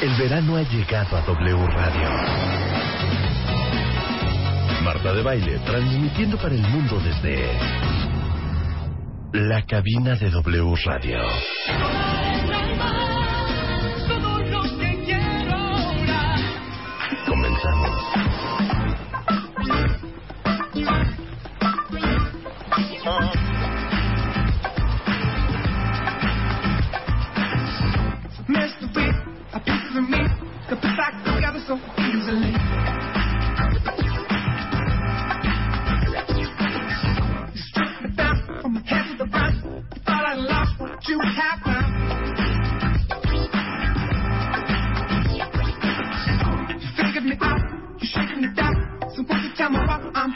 El verano ha llegado a W Radio. Marta de Baile transmitiendo para el mundo desde la cabina de W Radio. Back together so easily. You stripped me down from head to the. Thought I lost what you had now. You figured me out, you shaking me down. So won't you tell me what I'm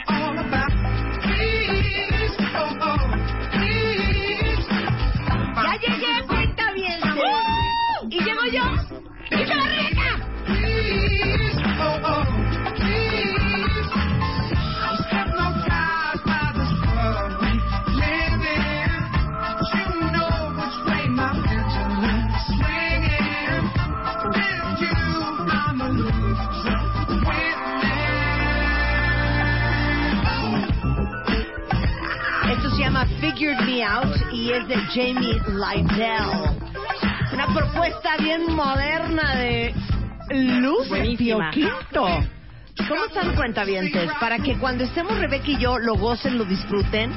Figured Me Out y es de Jamie Lydell. Una propuesta bien moderna de Luz Buenísima. Quinto. ¿Cómo están cuentavientes? Para que cuando estemos Rebeca y yo lo gocen, lo disfruten.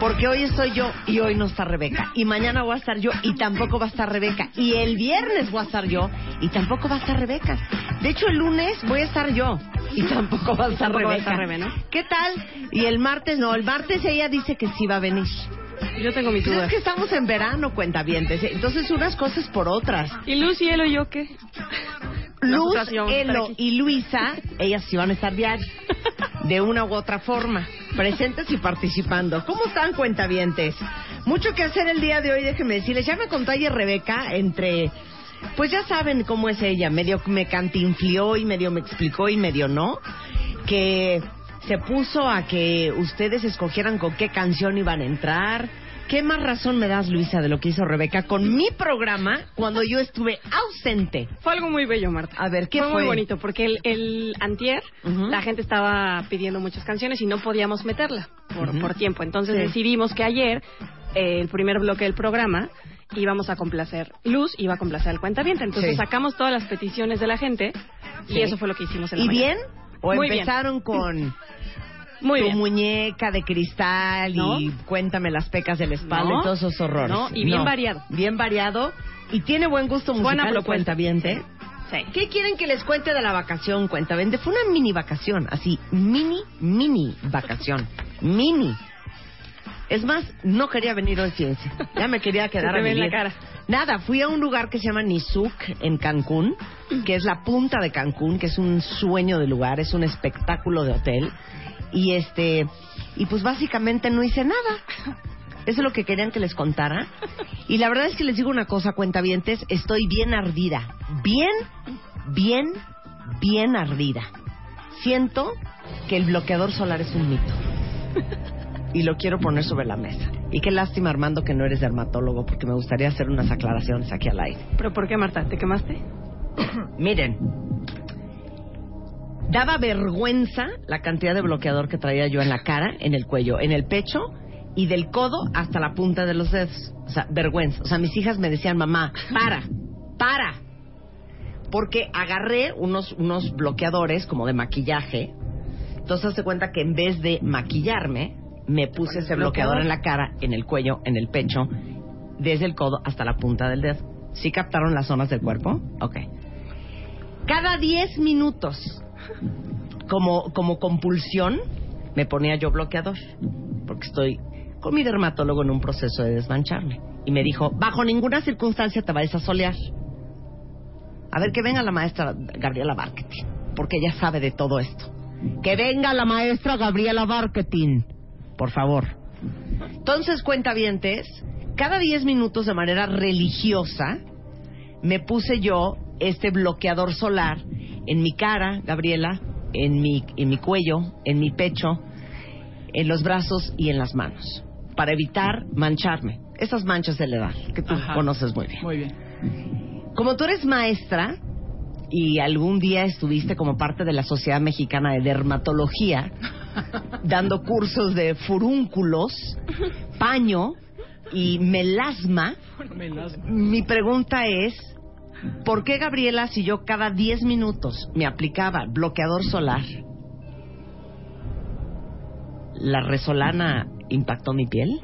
Porque hoy estoy yo y hoy no está Rebeca. Y mañana voy a estar yo y tampoco va a estar Rebeca. Y el viernes voy a estar yo y tampoco va a estar Rebeca. De hecho, el lunes voy a estar yo y tampoco va a estar Tampoco va a Rebeca. estar Rebe, ¿no? ¿Qué tal? Y el martes, no, el martes ella dice que sí va a venir. Yo tengo mis Pues dudas. es que estamos en verano, cuentavientes. Entonces, unas cosas por otras. ¿Y Luz y Elo y yo qué? Luz, Elo y Luisa, ellas sí van a estar diario. De una u otra forma. Presentes y participando. ¿Cómo están, cuentavientes? Mucho que hacer el día de hoy, déjenme decirles. Ya me contó ayer Rebeca entre... Pues ya saben cómo es ella. Medio me cantinflió y medio me explicó y medio no. Que se puso a que ustedes escogieran con qué canción iban a entrar. ¿Qué más razón me das, Luisa, de lo que hizo Rebeca con mi programa cuando yo estuve ausente? Fue algo muy bello, Marta. A ver, ¿qué fue? fue? muy bonito, porque el, el antier la gente estaba pidiendo muchas canciones y no podíamos meterla por, tiempo. Entonces Sí. decidimos que ayer, eh, el primer bloque del programa, íbamos a complacer Luz, iba a complacer al cuentaviente. Entonces Sí. sacamos todas las peticiones de la gente Sí. y eso fue lo que hicimos en la ¿Y mañana. bien? ¿O Muy bien. empezaron con Muy tu bien. muñeca de cristal y ¿No? cuéntame las pecas de la espalda No. y todos esos horrores? No, y bien variado. Bien variado. Y tiene buen gusto Buena musical, propuesta. cuentaviente. Sí. ¿Qué quieren que les cuente de la vacación, cuentaviente? Fue una mini vacación, así, mini, mini vacación. Mini. Es más, no quería venir hoy, fíjense. Ya me quería quedar a en la vivir. cara. Nada, fui a un lugar que se llama Nizuc, en Cancún, que es la punta de Cancún, que es un sueño de lugar, es un espectáculo de hotel. Y este, y pues básicamente no hice nada. Eso es lo que querían que les contara. Y la verdad es que les digo una cosa, cuentavientes, estoy bien ardida. Bien, bien, bien ardida. Siento que el bloqueador solar es un mito. Y lo quiero poner sobre la mesa. Y qué lástima, Armando, que no eres dermatólogo, porque me gustaría hacer unas aclaraciones aquí al aire. ¿Pero por qué, Marta? ¿Te quemaste? Miren, daba vergüenza la cantidad de bloqueador que traía yo en la cara, en el cuello, en el pecho y del codo hasta la punta de los dedos. O sea, vergüenza. O sea, mis hijas me decían, mamá, para, para. Porque agarré unos, unos bloqueadores como de maquillaje. Entonces se cuenta que en vez de maquillarme, me puse ese bloqueador en la cara, en el cuello, en el pecho, desde el codo hasta la punta del dedo. ¿Sí captaron las zonas del cuerpo? Ok. Cada 10 minutos, como, como compulsión, me ponía yo bloqueador. Porque estoy con mi dermatólogo en un proceso de desmancharme. Y me dijo, bajo ninguna circunstancia te vayas a solear. A ver, que venga la maestra Gabriela Marketing, porque ella sabe de todo esto. Que venga la maestra Gabriela Marketing, por favor. Entonces, cuentavientes, cada 10 minutos de manera religiosa me puse yo este bloqueador solar en mi cara, Gabriela, en mi, en mi cuello, en mi pecho, en los brazos y en las manos, para evitar mancharme. Esas manchas de la edad, que tú Ajá. conoces muy bien. Muy bien. Como tú eres maestra y algún día estuviste como parte de la Sociedad Mexicana de Dermatología, dando cursos de furúnculos, paño y melasma, Me las- mi pregunta es, ¿por qué Gabriela, si yo cada 10 minutos me aplicaba bloqueador solar, la resolana impactó mi piel?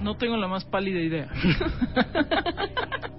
No tengo la más pálida idea.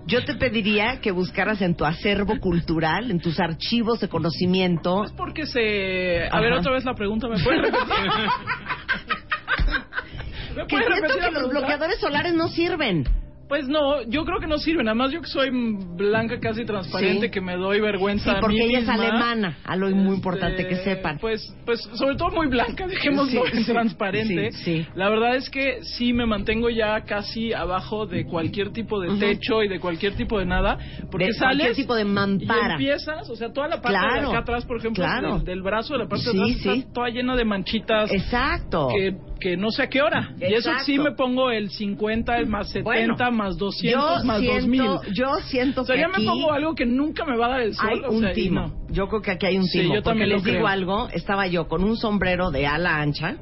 Yo te pediría que buscaras en tu acervo cultural, en tus archivos de conocimiento. Es porque se... A Ajá. ver, otra vez la pregunta, ¿me puedes repetir? ¿Me Que puedes siento repetir que la los bloqueadores solares no sirven. Pues no, yo creo que no sirven. Además, yo que soy blanca, casi transparente, Sí. que me doy vergüenza Sí, a porque mí ella es alemana. Algo muy importante Este, que sepan. Pues, pues, sobre todo muy blanca, dejémoslo Sí, en sí, transparente. sí, sí. La verdad es que sí me mantengo ya casi abajo de cualquier tipo de techo y de cualquier tipo de nada. Porque De sales cualquier tipo de y mampara. empiezas, o sea, toda la parte Claro, de acá atrás, por ejemplo, claro. del, del brazo, de la parte de atrás, está toda llena de manchitas Exacto. que, que no sé a qué hora. Y eso Exacto. sí me pongo el 50, el más 70, Bueno, más 200, yo más siento, 2000. Yo siento O sea, que ya aquí me pongo algo que nunca me va a dar el sol. hay o un sea, timo. no. Yo creo que aquí hay un Sí, timo. yo porque les digo creo. algo, estaba yo con un sombrero de ala ancha,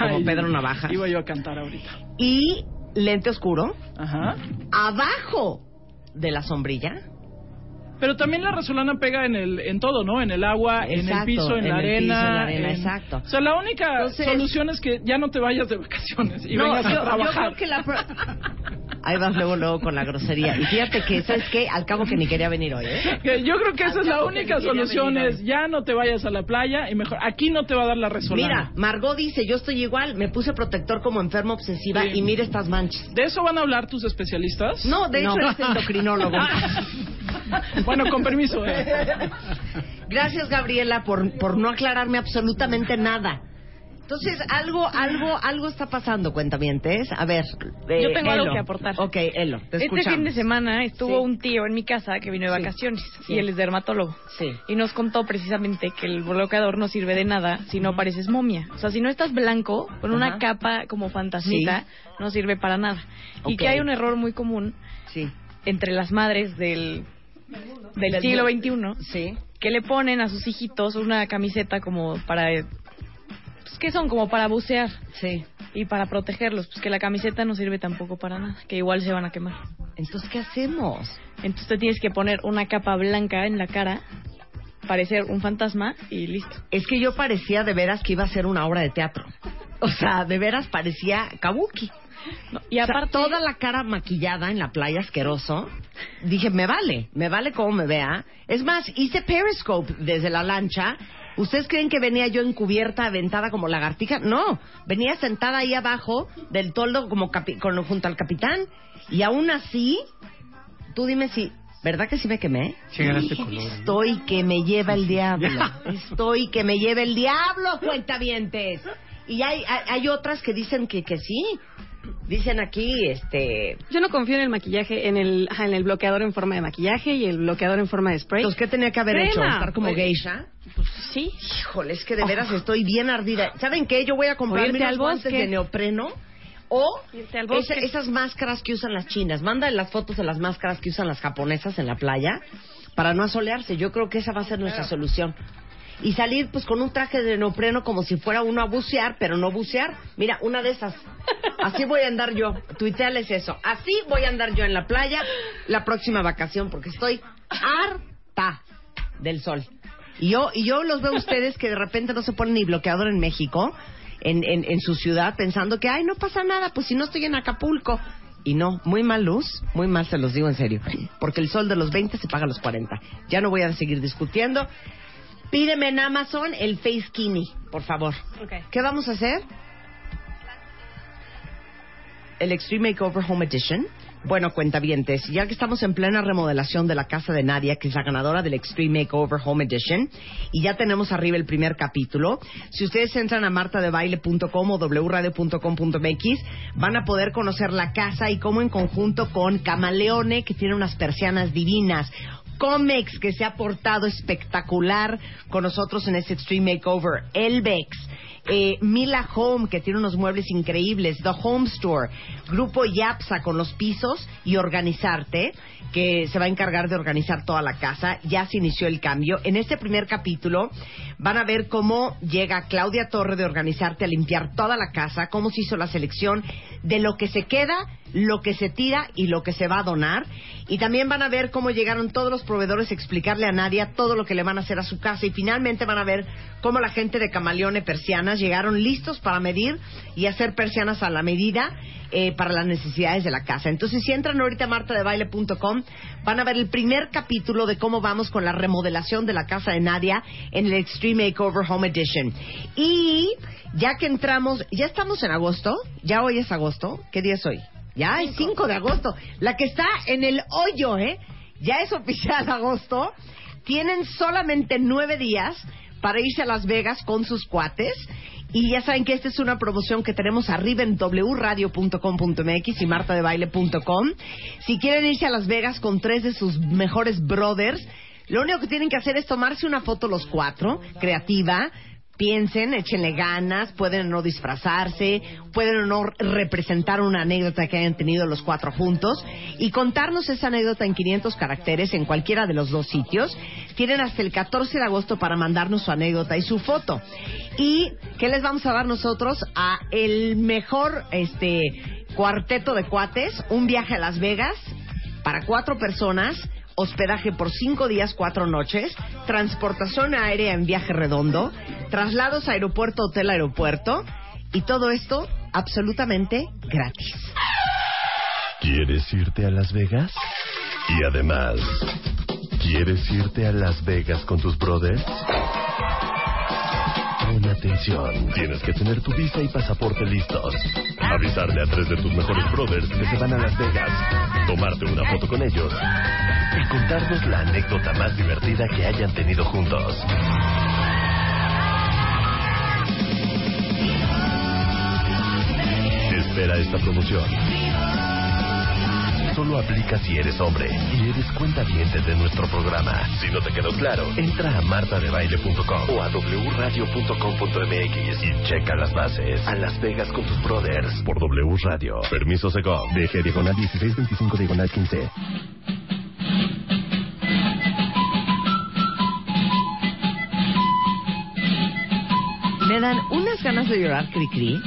como Ay, Pedro Navajas, Iba yo a cantar ahorita. y lente oscuro, Ajá. abajo de la sombrilla, Pero también la resolana pega en el en todo, ¿no? En el agua, en el piso, en, en la el arena. piso, en la arena, en- exacto. O sea, la única Entonces- solución es que ya no te vayas de vacaciones y no, vengas yo, a yo trabajar. creo que la... Ahí vas luego, luego con la grosería. Y fíjate que, ¿sabes qué? Al cabo que ni quería venir hoy, ¿eh? Yo creo que esa es la que única solución es ya no te vayas a la playa y mejor aquí no te va a dar la resolana. Mira, Margot dice, yo estoy igual, me puse protector como enferma obsesiva Sí. y mira estas manchas. ¿De eso van a hablar tus especialistas? No, de hecho No. eres endocrinólogo. bueno, con permiso. ¿eh? Gracias, Gabriela, por, por no aclararme absolutamente nada. Entonces, algo, algo, algo está pasando, cuentamientos. A ver. eh, Yo tengo algo Elo. que aportar. Ok, Elo, te Este escuchamos. fin de semana estuvo Sí. un tío en mi casa que vino de Sí. vacaciones Sí. y él es dermatólogo. Sí. Y nos contó precisamente que el bloqueador no sirve de nada si no pareces momia. O sea, si no estás blanco, con una capa como fantasmita, no sirve para nada. Y Ok. que hay un error muy común Sí. entre las madres del, del siglo XXI Sí. que le ponen a sus hijitos una camiseta como para... Pues que son como para bucear Sí. y para protegerlos. Pues que la camiseta no sirve tampoco para nada, que igual se van a quemar. Entonces, ¿qué hacemos? Entonces te tienes que poner una capa blanca en la cara, parecer un fantasma y listo. Es que yo parecía de veras que iba a ser una obra de teatro. O sea, de veras parecía kabuki. No, y O sea, aparte, toda la cara maquillada en la playa asqueroso. Dije, me vale, me vale como me vea. Es más, hice periscope desde la lancha. ¿Ustedes creen que venía yo encubierta, aventada como lagartija? No, venía sentada ahí abajo del toldo como capi- con, junto al capitán. Y aún así, tú dime si, ¿verdad que sí me quemé? Sí. Estoy que me lleva el diablo. Estoy que me lleva el diablo, cuentavientes. Y hay, hay, hay otras que dicen que, que sí. Dicen aquí, este... Yo no confío en el maquillaje, en el, ajá, en el bloqueador en forma de maquillaje y el bloqueador en forma de spray. Entonces, ¿qué tenía que haber Crema. hecho? ¿Estar como Pues, geisha? Pues sí. Híjole, es que de veras estoy bien ardida. ¿Saben qué? Yo voy a comprarme irte unos guantes de neopreno o esa- esas máscaras que usan las chinas. Manda las fotos de las máscaras que usan las japonesas en la playa para no asolearse. Yo creo que esa va a ser nuestra solución. y salir pues con un traje de neopreno como si fuera uno a bucear, pero no bucear. Mira, una de esas. Así voy a andar yo. Tuiteales eso. Así voy a andar yo en la playa la próxima vacación porque estoy harta del sol. Y yo, y yo los veo a ustedes que de repente no se ponen ni bloqueador en México, en, en, en su ciudad, pensando que, ay, no pasa nada, pues si no estoy en Acapulco. Y no, muy mal luz, muy mal se los digo en serio, porque el sol de los 20 se paga a los 40. Ya no voy a seguir discutiendo. Pídeme en Amazon el Face Skinny, por favor. ¿Qué vamos a hacer? El Extreme Makeover Home Edition. Bueno, cuentavientes, ya que estamos en plena remodelación de la casa de Nadia, que es la ganadora del Extreme Makeover Home Edition, y ya tenemos arriba el primer capítulo, si ustedes entran a martadebaile.com o wradio.com.mx, van a poder conocer la casa y cómo en conjunto con Camaleone, que tiene unas persianas divinas, Comex, que se ha portado espectacular con nosotros en este Extreme Makeover, Elbex, eh, Mila Home, que tiene unos muebles increíbles, The Home Store, Grupo Yapsa con los pisos y Organizarte, que se va a encargar de organizar toda la casa. Ya se inició el cambio. En este primer capítulo van a ver cómo llega Claudia Torre de Organizarte a limpiar toda la casa, cómo se hizo la selección de lo que se queda, lo que se tira y lo que se va a donar. Y también van a ver cómo llegaron todos los proveedores a explicarle a Nadia todo lo que le van a hacer a su casa. Y finalmente van a ver cómo la gente de Camaleone Persianas llegaron listos para medir y hacer persianas a la medida eh, para las necesidades de la casa. Entonces, si entran ahorita a martadebaile.com, van a ver el primer capítulo de cómo vamos con la remodelación de la casa de Nadia en el Extreme Makeover Home Edition. Y ya que entramos, ya estamos en agosto, ya hoy es agosto, ¿qué día es hoy? Ya es 5 de agosto. La que está en el hoyo, ¿eh? Ya es oficial agosto. Tienen solamente nueve días para irse a Las Vegas con sus cuates. Y ya saben que esta es una promoción que tenemos arriba en wradio.com.mx y martadebaile.com. Si quieren irse a Las Vegas con tres de sus mejores brothers, lo único que tienen que hacer es tomarse una foto los cuatro, creativa, piensen, échenle ganas, pueden o no disfrazarse, pueden o no representar una anécdota que hayan tenido los cuatro juntos y contarnos esa anécdota en 500 caracteres en cualquiera de los dos sitios. Tienen hasta el 14 de agosto para mandarnos su anécdota y su foto. ¿Y qué les vamos a dar nosotros? A el mejor este cuarteto de cuates, un viaje a Las Vegas para cuatro personas hospedaje por cinco días, cuatro noches, transportación aérea en viaje redondo, traslados aeropuerto, hotel, aeropuerto, y todo esto absolutamente gratis. ¿Quieres irte a Las Vegas? Y además, ¿quieres irte a Las Vegas con tus brothers? Pon atención. Tienes que tener tu visa y pasaporte listos. Avisarle a tres de tus mejores brothers que se van a Las Vegas. Tomarte una foto con ellos. Y contarnos la anécdota más divertida que hayan tenido juntos. Espera esta promoción. Solo aplica si eres hombre y eres cuenta de nuestro programa. Si no te quedó claro, entra a martadebaile.com o a wradio.com.mx y checa las bases. A Las Vegas con tus brothers por W Radio. Permiso Seco. DG diagonal 1625 diagonal 15. Me dan unas ganas de llorar, Cricri.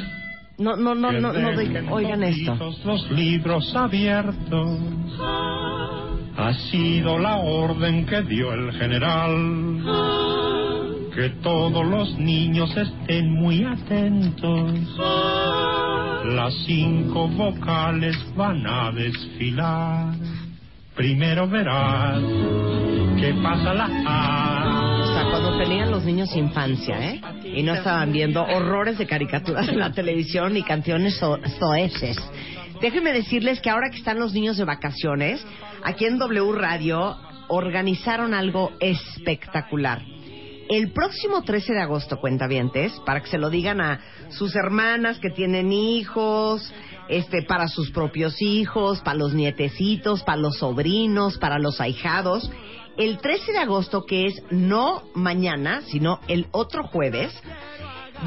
No, no, no, no, no, de- oigan esto. Los libros abiertos ha sido la orden que dio el general. Que todos los niños estén muy atentos. Las cinco vocales van a desfilar. Primero verás que pasa la A. O sea, cuando tenían los niños infancia, ¿eh? Y no estaban viendo horrores de caricaturas en la televisión ni canciones so- soeces. Déjenme decirles que ahora que están los niños de vacaciones, aquí en W Radio organizaron algo espectacular. El próximo 13 de agosto, cuentavientes, para que se lo digan a sus hermanas que tienen hijos, este, para sus propios hijos, para los nietecitos, para los sobrinos, para los ahijados. El 13 de agosto, que es no mañana, sino el otro jueves,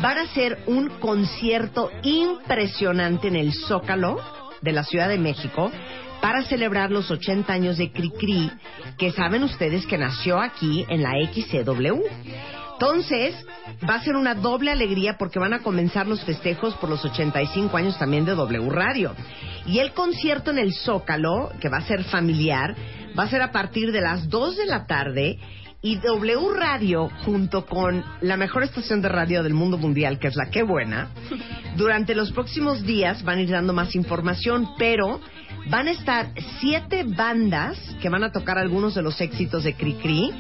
van a hacer un concierto impresionante en el Zócalo de la Ciudad de México para celebrar los 80 años de Cricri, que saben ustedes que nació aquí en la XCW. Entonces, va a ser una doble alegría porque van a comenzar los festejos por los 85 años también de W Radio. Y el concierto en el Zócalo, que va a ser familiar, va a ser a partir de las 2 de la tarde y W Radio, junto con la mejor estación de radio del mundo mundial, que es la Qué Buena, durante los próximos días van a ir dando más información, pero van a estar siete bandas que van a tocar algunos de los éxitos de Cricri.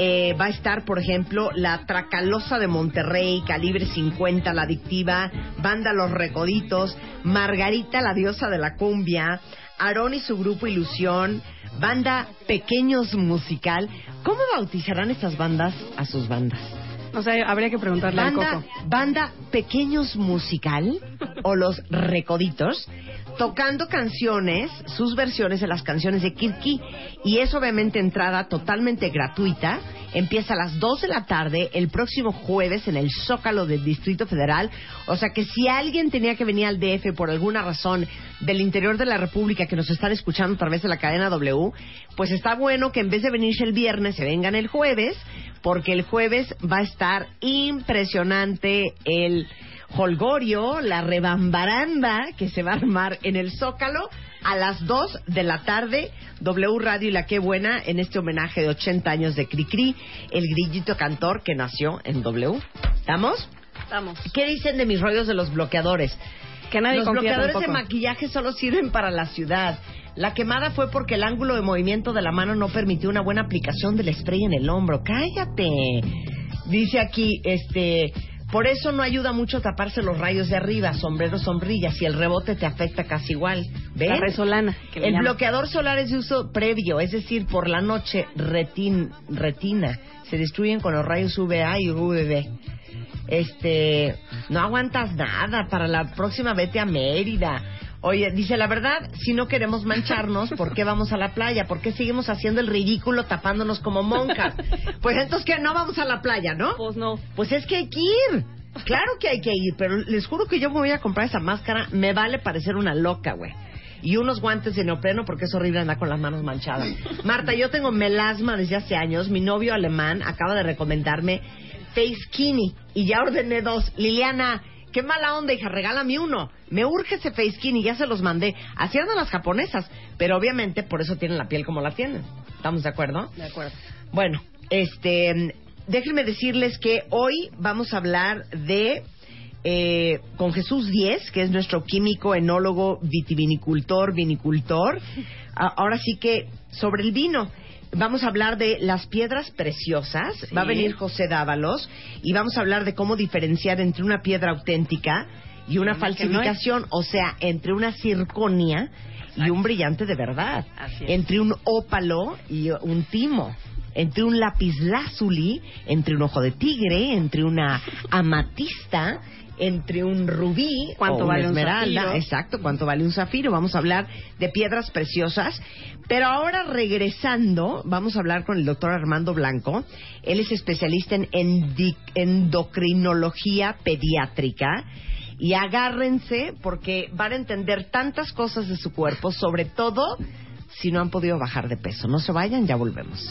Eh, va a estar, por ejemplo, la Tracalosa de Monterrey, Calibre 50, La Adictiva, Banda Los Recoditos, Margarita, la diosa de la cumbia, Aarón y su grupo Ilusión, Banda Pequeños Musical. ¿Cómo bautizarán estas bandas a sus bandas? O sea, habría que preguntarle al Banda, Coco. banda Pequeños Musical o Los Recoditos, tocando canciones, sus versiones de las canciones de Kirky. Y es obviamente entrada totalmente gratuita. Empieza a las 2 de la tarde el próximo jueves en el Zócalo del Distrito Federal. O sea que si alguien tenía que venir al DF por alguna razón del interior de la República que nos están escuchando a través de la cadena W, pues está bueno que en vez de venirse el viernes se vengan el jueves, porque el jueves va a estar impresionante el holgorio, la rebambaranda que se va a armar en el Zócalo a las 2 de la tarde. W Radio y la Qué Buena en este homenaje de 80 años de Cricri, el grillito cantor que nació en W. ¿Estamos? Estamos. ¿Qué dicen de mis rollos de los bloqueadores? Que nadie Los bloqueadores de tampoco. maquillaje solo sirven para la ciudad. La quemada fue porque el ángulo de movimiento de la mano no permitió una buena aplicación del spray en el hombro. Cállate. Dice aquí, este, por eso no ayuda mucho taparse los rayos de arriba, sombrero, sombrillas, y el rebote te afecta casi igual. La resolana. que El llaman. bloqueador solar es de uso previo, es decir, por la noche retin- retina. Se destruyen con los rayos UVA y UVB. Este, no aguantas nada. Para la próxima vete a Mérida. Oye, dice la verdad, si no queremos mancharnos, ¿por qué vamos a la playa? ¿Por qué seguimos haciendo el ridículo tapándonos como monjas? Pues entonces que no vamos a la playa, ¿no? Pues no. Pues es que hay que ir. Claro que hay que ir, pero les juro que yo me voy a comprar esa máscara. Me vale parecer una loca, güey. Y unos guantes de neopreno porque es horrible andar con las manos manchadas. Marta, yo tengo melasma desde hace años. Mi novio alemán acaba de recomendarme Face Skinny y ya ordené dos. Liliana, qué mala onda, hija, regálame uno. Me urge ese Face Skinny, ya se los mandé. Así andan las japonesas, pero obviamente por eso tienen la piel como la tienen. ¿Estamos de acuerdo? De acuerdo. Bueno, este, déjenme decirles que hoy vamos a hablar de eh, con Jesús Díez, que es nuestro químico, enólogo, vitivinicultor, vinicultor. A- Ahora sí que sobre el vino. Vamos a hablar de las piedras preciosas. Sí. Va a venir José Dávalos y vamos a hablar de cómo diferenciar entre una piedra auténtica y una no falsificación, o sea, entre una circonia y un brillante de verdad, entre un ópalo y un timo, entre un lapislázuli, entre un ojo de tigre, entre una amatista, entre un rubí ¿Cuánto o vale esmeralda, exacto, cuánto vale un zafiro. Vamos a hablar de piedras preciosas, pero ahora regresando, vamos a hablar con el doctor Armando Blanco. Él es especialista en endocrinología pediátrica. Y agárrense porque van a entender tantas cosas de su cuerpo, sobre todo si no han podido bajar de peso. No se vayan, ya volvemos.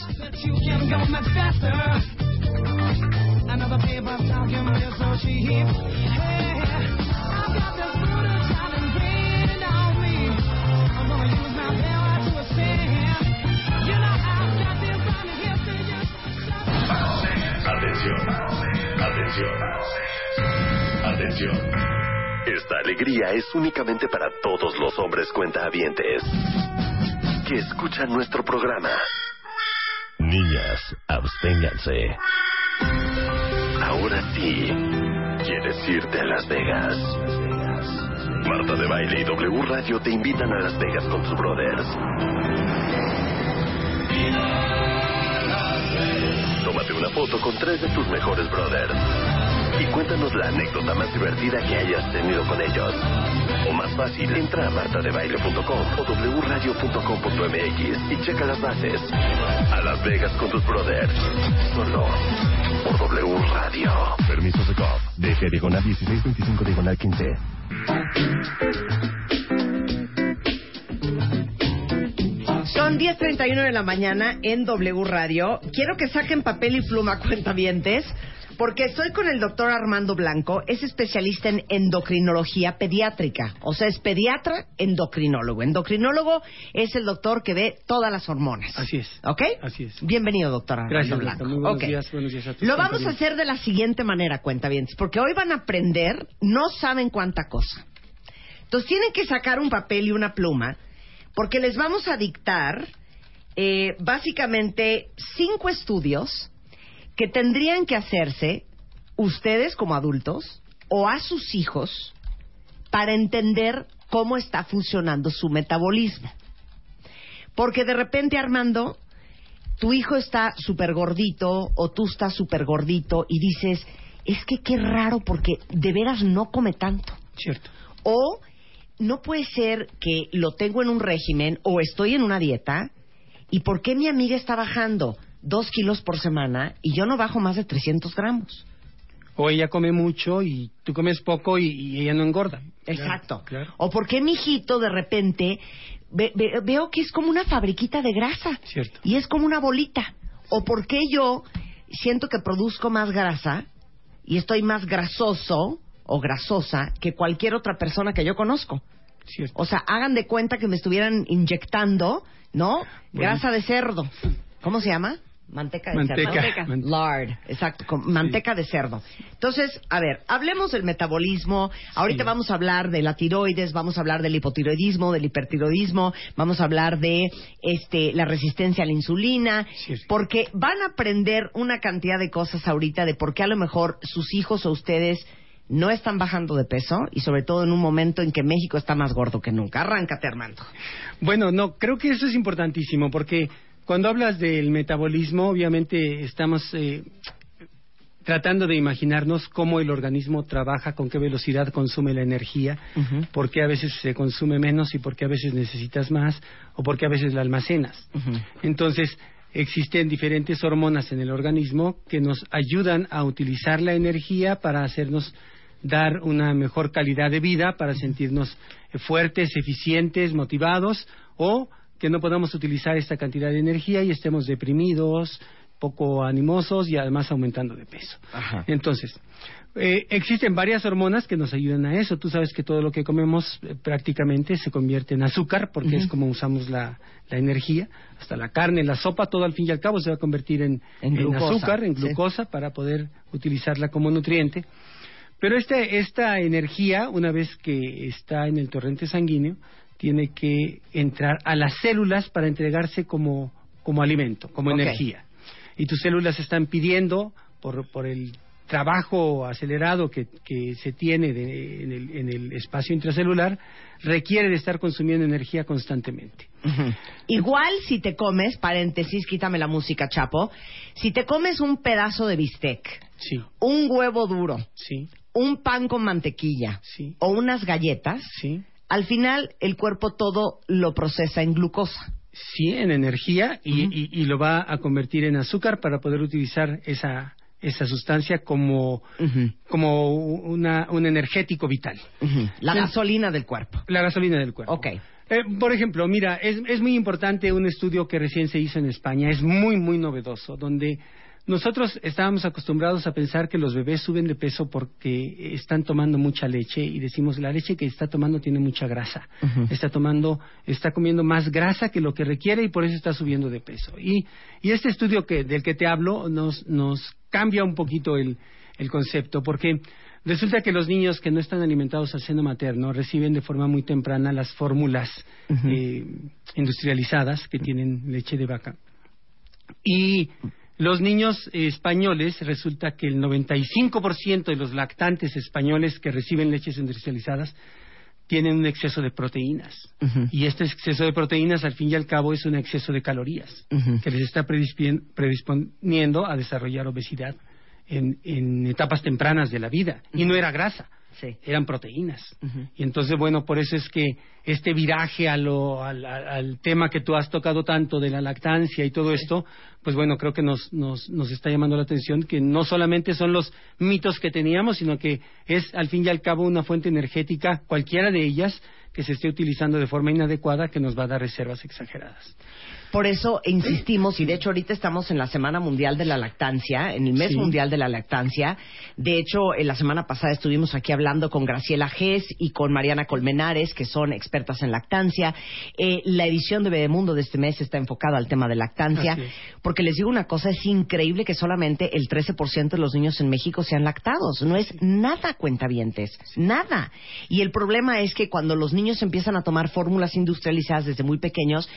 Atención, atención, atención. Esta alegría es únicamente para todos los hombres cuentahabientes que escuchan nuestro programa. Niñas, absténganse. Ahora sí, quieres irte a Las Vegas. Marta de Baile y W Radio te invitan a Las Vegas con sus brothers. Tómate una foto con tres de tus mejores brothers. Y cuéntanos la anécdota más divertida que hayas tenido con ellos. O más fácil, entra a martadebaile.com o wradio.com.mx y checa las bases. A Las Vegas con tus brothers. Solo por W Radio. Permiso de COP. DG diagonal 1625 diagonal 15. Son 10.31 de la mañana en W Radio. Quiero que saquen papel y pluma, cuentavientes, Porque estoy con el doctor Armando Blanco, es especialista en endocrinología pediátrica, o sea, es pediatra endocrinólogo. Endocrinólogo es el doctor que ve todas las hormonas. Así es. ¿Ok? Así es. Bienvenido, doctor Armando Gracias, Blanco. Muy buenos días, buenos días a tus Lo vamos a hacer de la siguiente manera, cuentavientes, porque hoy van a aprender, no saben cuánta cosa. Entonces tienen que sacar un papel y una pluma, porque les vamos a dictar eh, básicamente cinco estudios que tendrían que hacerse ustedes como adultos o a sus hijos para entender cómo está funcionando su metabolismo. Porque de repente, Armando, tu hijo está súper gordito o tú estás súper gordito y dices, es que qué raro porque de veras no come tanto. Cierto. O no puede ser que lo tengo en un régimen o estoy en una dieta y por qué mi amiga está bajando dos kilos por semana y yo no bajo más de 300 gramos. O ella come mucho y tú comes poco y, y ella no engorda. Exacto. Claro. O por qué mi hijito de repente ve- ve- veo que es como una fabriquita de grasa Cierto. y es como una bolita. O por qué yo siento que produzco más grasa y estoy más grasoso o grasosa que cualquier otra persona que yo conozco. Cierto. O sea, hagan de cuenta que me estuvieran inyectando, ¿no? Grasa de cerdo. ¿Cómo se llama? Manteca de Manteca. cerdo. Manteca. Lard, exacto, con manteca de cerdo. Entonces, a ver, hablemos del metabolismo. Ahorita Sí. vamos a hablar de la tiroides, vamos a hablar del hipotiroidismo, del hipertiroidismo, vamos a hablar de este la resistencia a la insulina, porque van a aprender una cantidad de cosas ahorita de por qué a lo mejor sus hijos o ustedes no están bajando de peso y sobre todo en un momento en que México está más gordo que nunca. Arráncate, Armando. Bueno, no, creo que eso es importantísimo porque cuando hablas del metabolismo, obviamente estamos eh, tratando de imaginarnos cómo el organismo trabaja, con qué velocidad consume la energía, Ujú. por qué a veces se consume menos y por qué a veces necesitas más o por qué a veces la almacenas. Entonces, existen diferentes hormonas en el organismo que nos ayudan a utilizar la energía para hacernos dar una mejor calidad de vida, para sentirnos fuertes, eficientes, motivados, o que no podamos utilizar esta cantidad de energía y estemos deprimidos, poco animosos y además aumentando de peso. Ajá. Entonces, eh, existen varias hormonas que nos ayudan a eso. Tú sabes que todo lo que comemos eh, prácticamente se convierte en azúcar porque es como usamos la, la energía. Hasta la carne, la sopa, todo al fin y al cabo se va a convertir en, azúcar, en sí. glucosa, para poder utilizarla como nutriente. Pero este, esta energía, una vez que está en el torrente sanguíneo, tiene que entrar a las células para entregarse como, como alimento, como energía. Y tus células están pidiendo, por, por el trabajo acelerado que, que se tiene de- en, el, en el espacio intracelular, requiere de estar consumiendo energía constantemente. Igual si te comes, paréntesis, quítame la música, Chapo, si te comes un pedazo de bistec, Sí, un huevo duro, sí, un pan con mantequilla sí, o unas galletas. Al final el cuerpo todo lo procesa en glucosa. Sí, en energía y, Ujú. y- y lo va a convertir en azúcar para poder utilizar esa, esa sustancia como, como una, un energético vital. La gasolina del cuerpo. La gasolina del cuerpo. Ok. Eh, por ejemplo, mira, es, es muy importante un estudio que recién se hizo en España, es muy, muy novedoso, donde nosotros estábamos acostumbrados a pensar que los bebés suben de peso porque están tomando mucha leche y decimos la leche que está tomando tiene mucha grasa, está tomando, está comiendo más grasa que lo que requiere y por eso está subiendo de peso. Y, y este estudio que, del que te hablo nos, nos cambia un poquito el, el concepto porque Resulta que los niños que no están alimentados al seno materno reciben de forma muy temprana las fórmulas eh, industrializadas que tienen leche de vaca. Y los niños eh, españoles, resulta que el 95% de los lactantes españoles que reciben leches industrializadas tienen un exceso de proteínas. Y este exceso de proteínas, al fin y al cabo, es un exceso de calorías que les está predisponiendo a desarrollar obesidad en, en etapas tempranas de la vida. Y no era grasa, Sí. eran proteínas. Y entonces, bueno, por eso es que este viraje a lo- al, al- tema que tú has tocado tanto de la lactancia y todo esto, pues bueno, creo que nos, nos, nos está llamando la atención que no solamente son los mitos que teníamos, sino que es al fin y al cabo una fuente energética, cualquiera de ellas, que se esté utilizando de forma inadecuada que nos va a dar reservas exageradas. Por eso insistimos, y de hecho ahorita estamos en la Semana Mundial de la Lactancia, en el mes Sí. mundial de la lactancia. De hecho, en la semana pasada estuvimos aquí hablando con Graciela Gess y con Mariana Colmenares, que son expertas en lactancia. Eh, la edición de Bebemundo de este mes está enfocada al tema de lactancia, porque les digo una cosa, es increíble que solamente el 13% de los niños en México sean lactados. No es nada cuentavientes, nada. Y el problema es que cuando los niños empiezan a tomar fórmulas industrializadas desde muy pequeños,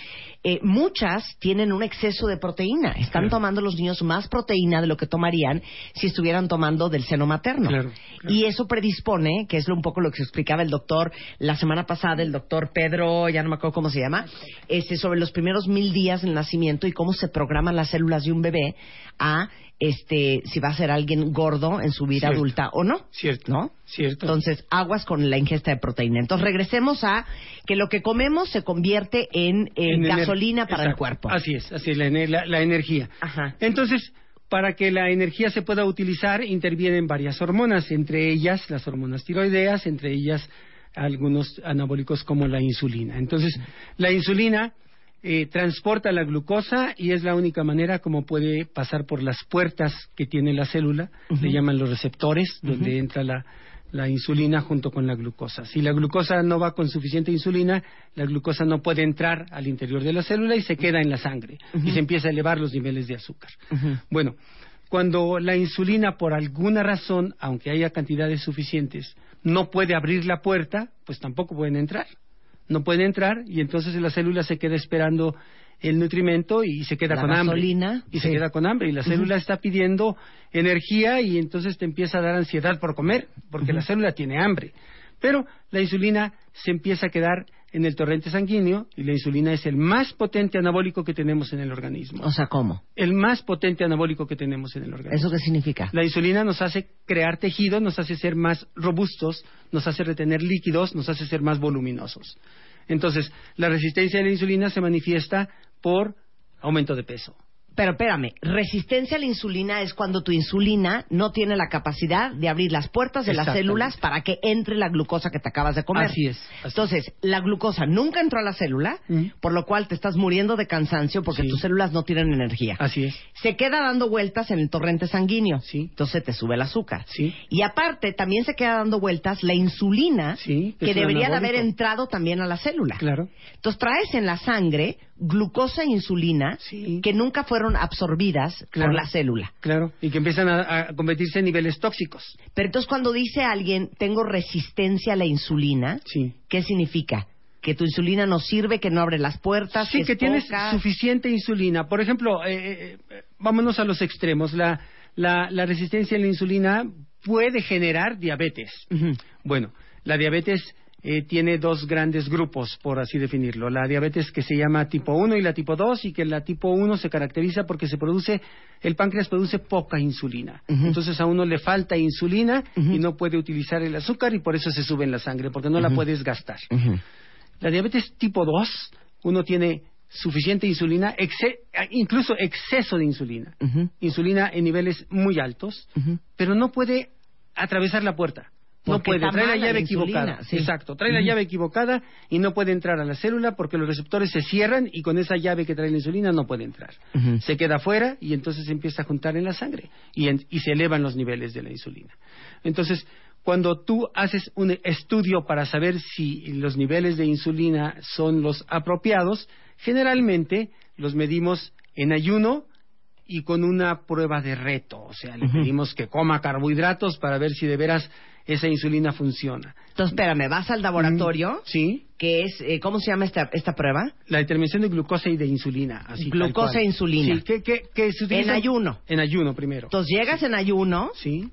eh, muchas tienen un exceso de proteína. Están Claro. tomando los niños más proteína de lo que tomarían si estuvieran tomando del seno materno. Claro, claro. Y eso predispone, que es lo- un poco lo que explicaba el doctor la semana pasada, el doctor Pedro, ya no me acuerdo cómo se llama, este, sobre los primeros mil días del nacimiento y cómo se programan las células de un bebé a este si va a ser alguien gordo en su vida Cierto. adulta o no. Cierto. ¿No? Cierto. Entonces, aguas con la ingesta de proteína. Entonces, regresemos a que lo que comemos se convierte en, eh, gasolina para el cuerpo. Así es, así es, la- la energía. Ajá. Entonces, para que la energía se pueda utilizar, intervienen varias hormonas, entre ellas las hormonas tiroideas, entre ellas algunos anabólicos como la insulina. Entonces, la insulina eh, transporta la glucosa y es la única manera como puede pasar por las puertas que tiene la célula, le llaman los receptores, donde entra la, la insulina junto con la glucosa. Si la glucosa no va con suficiente insulina, la glucosa no puede entrar al interior de la célula y se queda en la sangre y se empieza a elevar los niveles de azúcar. Bueno, cuando la insulina por alguna razón, aunque haya cantidades suficientes, no puede abrir la puerta, pues tampoco pueden entrar. No pueden entrar y entonces la célula se queda esperando el nutrimento y se queda La con gasolina, hambre. Y sí. se queda con hambre y la célula está pidiendo energía y entonces te empieza a dar ansiedad por comer, porque la célula tiene hambre. Pero la insulina se empieza a quedar en el torrente sanguíneo y la insulina es el más potente anabólico que tenemos en el organismo. O sea, ¿cómo? El más potente anabólico que tenemos en el organismo. ¿Eso qué significa? La insulina nos hace crear tejido, nos hace ser más robustos, nos hace retener líquidos, nos hace ser más voluminosos. Entonces, la resistencia a la insulina se manifiesta por aumento de peso. Pero espérame, resistencia a la insulina es cuando tu insulina no tiene la capacidad de abrir las puertas de las células para que entre la glucosa que te acabas de comer. Así es, así Entonces, la glucosa nunca entró a la célula, Mm. por lo cual te estás muriendo de cansancio porque Sí. tus células no tienen energía. Así es. Se queda dando vueltas en el torrente sanguíneo. Sí. Entonces te sube el azúcar. Sí. Y aparte, también se queda dando vueltas la insulina Sí, que debería de haber entrado también a la célula. Claro. Entonces traes en la sangre glucosa e insulina Sí. que nunca fueron absorbidas Claro. por la célula. Claro. Y que empiezan a, a convertirse en niveles tóxicos. Pero entonces cuando dice alguien tengo resistencia a la insulina, Sí. ¿qué significa? Que tu insulina no sirve, que no abre las puertas, Sí, que tienes poca. suficiente insulina. Por ejemplo, eh, eh, eh, vámonos a los extremos. La, la, la resistencia a la insulina puede generar diabetes. Bueno, la diabetes eh, tiene dos grandes grupos, por así definirlo. La diabetes que se llama tipo 1 y la tipo 2, y que la tipo 1 se caracteriza porque se produce, el páncreas produce poca insulina. Entonces a uno le falta insulina y no puede utilizar el azúcar y por eso se sube en la sangre, porque no la puedes gastar. La diabetes tipo 2, uno tiene suficiente insulina, exce- incluso exceso de insulina. Insulina en niveles muy altos, pero no puede atravesar la puerta. No puede, trae la llave la equivocada. sí. Exacto, trae la llave equivocada y no puede entrar a la célula porque los receptores se cierran y con esa llave que trae la insulina no puede entrar. Se queda afuera y entonces se empieza a juntar en la sangre y, en- y se elevan los niveles de la insulina. Entonces, cuando tú haces un estudio para saber si los niveles de insulina son los apropiados, generalmente los medimos en ayuno y con una prueba de reto. O sea, le pedimos que coma carbohidratos para ver si de veras esa insulina funciona. Entonces, espérame, vas al laboratorio, Mm, Sí, que es, eh, ¿cómo se llama esta, esta prueba? la determinación de glucosa y de insulina. Así, Glucosa e insulina. Sí, que, que- que se utiliza- En ayuno. En ayuno primero. Entonces llegas en ayuno, Sí,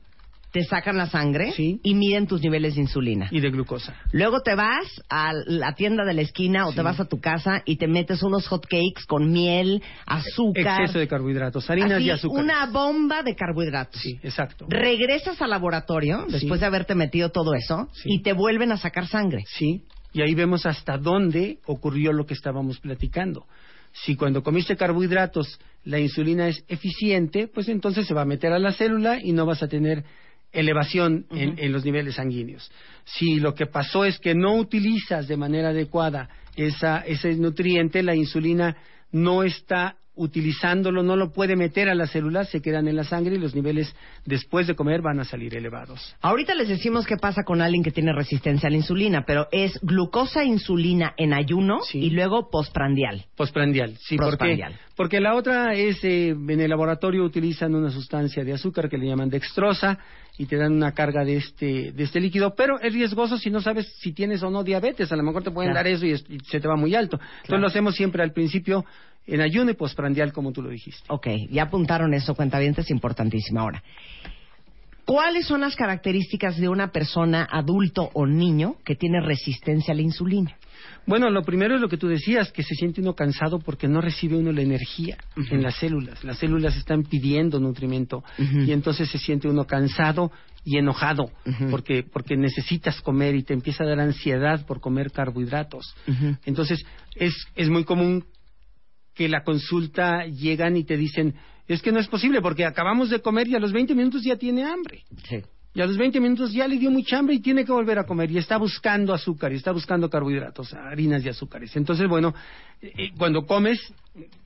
te sacan la sangre Sí. y miden tus niveles de insulina. y de glucosa. Luego te vas a la tienda de la esquina o Sí. te vas a tu casa y te metes unos hot cakes con miel, azúcar. Exceso de carbohidratos, harinas así, y azúcar. Una bomba de carbohidratos. Sí, exacto. Regresas al laboratorio después Sí. de haberte metido todo eso y te vuelven a sacar sangre. Sí, y ahí vemos hasta dónde ocurrió lo que estábamos platicando. Si cuando comiste carbohidratos la insulina es eficiente, pues entonces se va a meter a la célula y no vas a tener elevación en, en los niveles sanguíneos. Si lo que pasó es que no utilizas de manera adecuada esa, ese nutriente, la insulina no está utilizándolo, no lo puede meter a las células, se quedan en la sangre y los niveles después de comer van a salir elevados. Ahorita les decimos qué pasa con alguien que tiene resistencia a la insulina, pero es glucosa insulina en ayuno y luego postprandial. Postprandial, sí, porque, Postprandial. porque la otra es, eh, en el laboratorio utilizan una sustancia de azúcar que le llaman dextrosa y te dan una carga de este, de este líquido, pero es riesgoso si no sabes si tienes o no diabetes, a lo mejor te pueden Claro. dar eso y, es- y se te va muy alto. Entonces lo hacemos siempre al principio en ayuno y postprandial, como tú lo dijiste. Ok, ya apuntaron eso, cuentavientes, es importantísimo. Ahora, ¿cuáles son las características de una persona adulto o niño que tiene resistencia a la insulina? Bueno, lo primero es lo que tú decías, que se siente uno cansado porque no recibe uno la energía en las células. Las células están pidiendo nutrimento y entonces se siente uno cansado y enojado porque, porque necesitas comer y te empieza a dar ansiedad por comer carbohidratos. Entonces, es, es muy común que la consulta llegan y te dicen, es que no es posible porque acabamos de comer y a los 20 minutos ya tiene hambre. Sí. Y a los 20 minutos ya le dio mucha hambre y tiene que volver a comer y está buscando azúcar y está buscando carbohidratos, harinas y azúcares. Entonces, bueno, eh, cuando comes,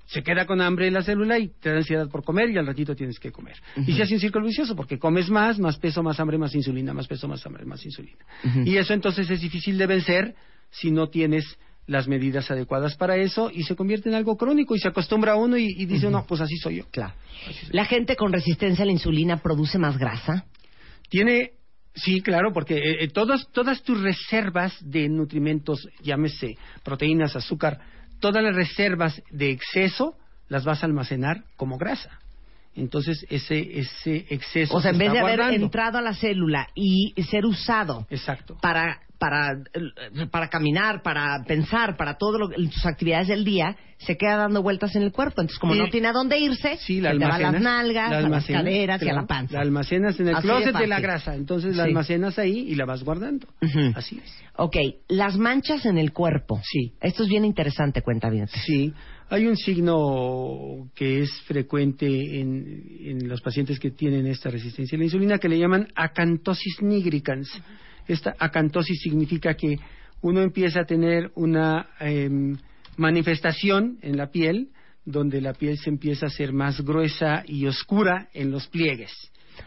se queda con hambre la célula y te da ansiedad por comer y al ratito tienes que comer. Y se hace un círculo vicioso porque comes más, más peso, más hambre, más insulina, más peso, más hambre, más insulina. Y eso entonces es difícil de vencer si no tienes las medidas adecuadas para eso y se convierte en algo crónico y se acostumbra a uno y, y dice, no, pues así soy yo. Claro. ¿La gente con resistencia a la insulina produce más grasa? Tiene, sí, claro, porque eh, eh, todas, todas tus reservas de nutrimentos, llámese proteínas, azúcar, todas las reservas de exceso las vas a almacenar como grasa. Entonces, ese, ese exceso. O sea, en vez de haber guardando. entrado a la célula y ser usado Exacto. para, para, eh, para caminar, para pensar, para todas tus actividades del día, se queda dando vueltas en el cuerpo. Entonces, como no tiene a dónde irse, Sí, la se te va a las nalgas, la a las caderas y a claro, la panza. La almacenas en el Así closet de, la grasa. Entonces la Sí. almacenas ahí y la vas guardando. Así es. Ok, las manchas en el cuerpo. Sí. Esto es bien interesante, cuenta bien. Sí, hay un signo que es frecuente en, en los pacientes que tienen esta resistencia a la insulina que le llaman acantosis nigricans. Esta acantosis significa que uno empieza a tener una em, manifestación en la piel donde la piel se empieza a hacer más gruesa y oscura en los pliegues.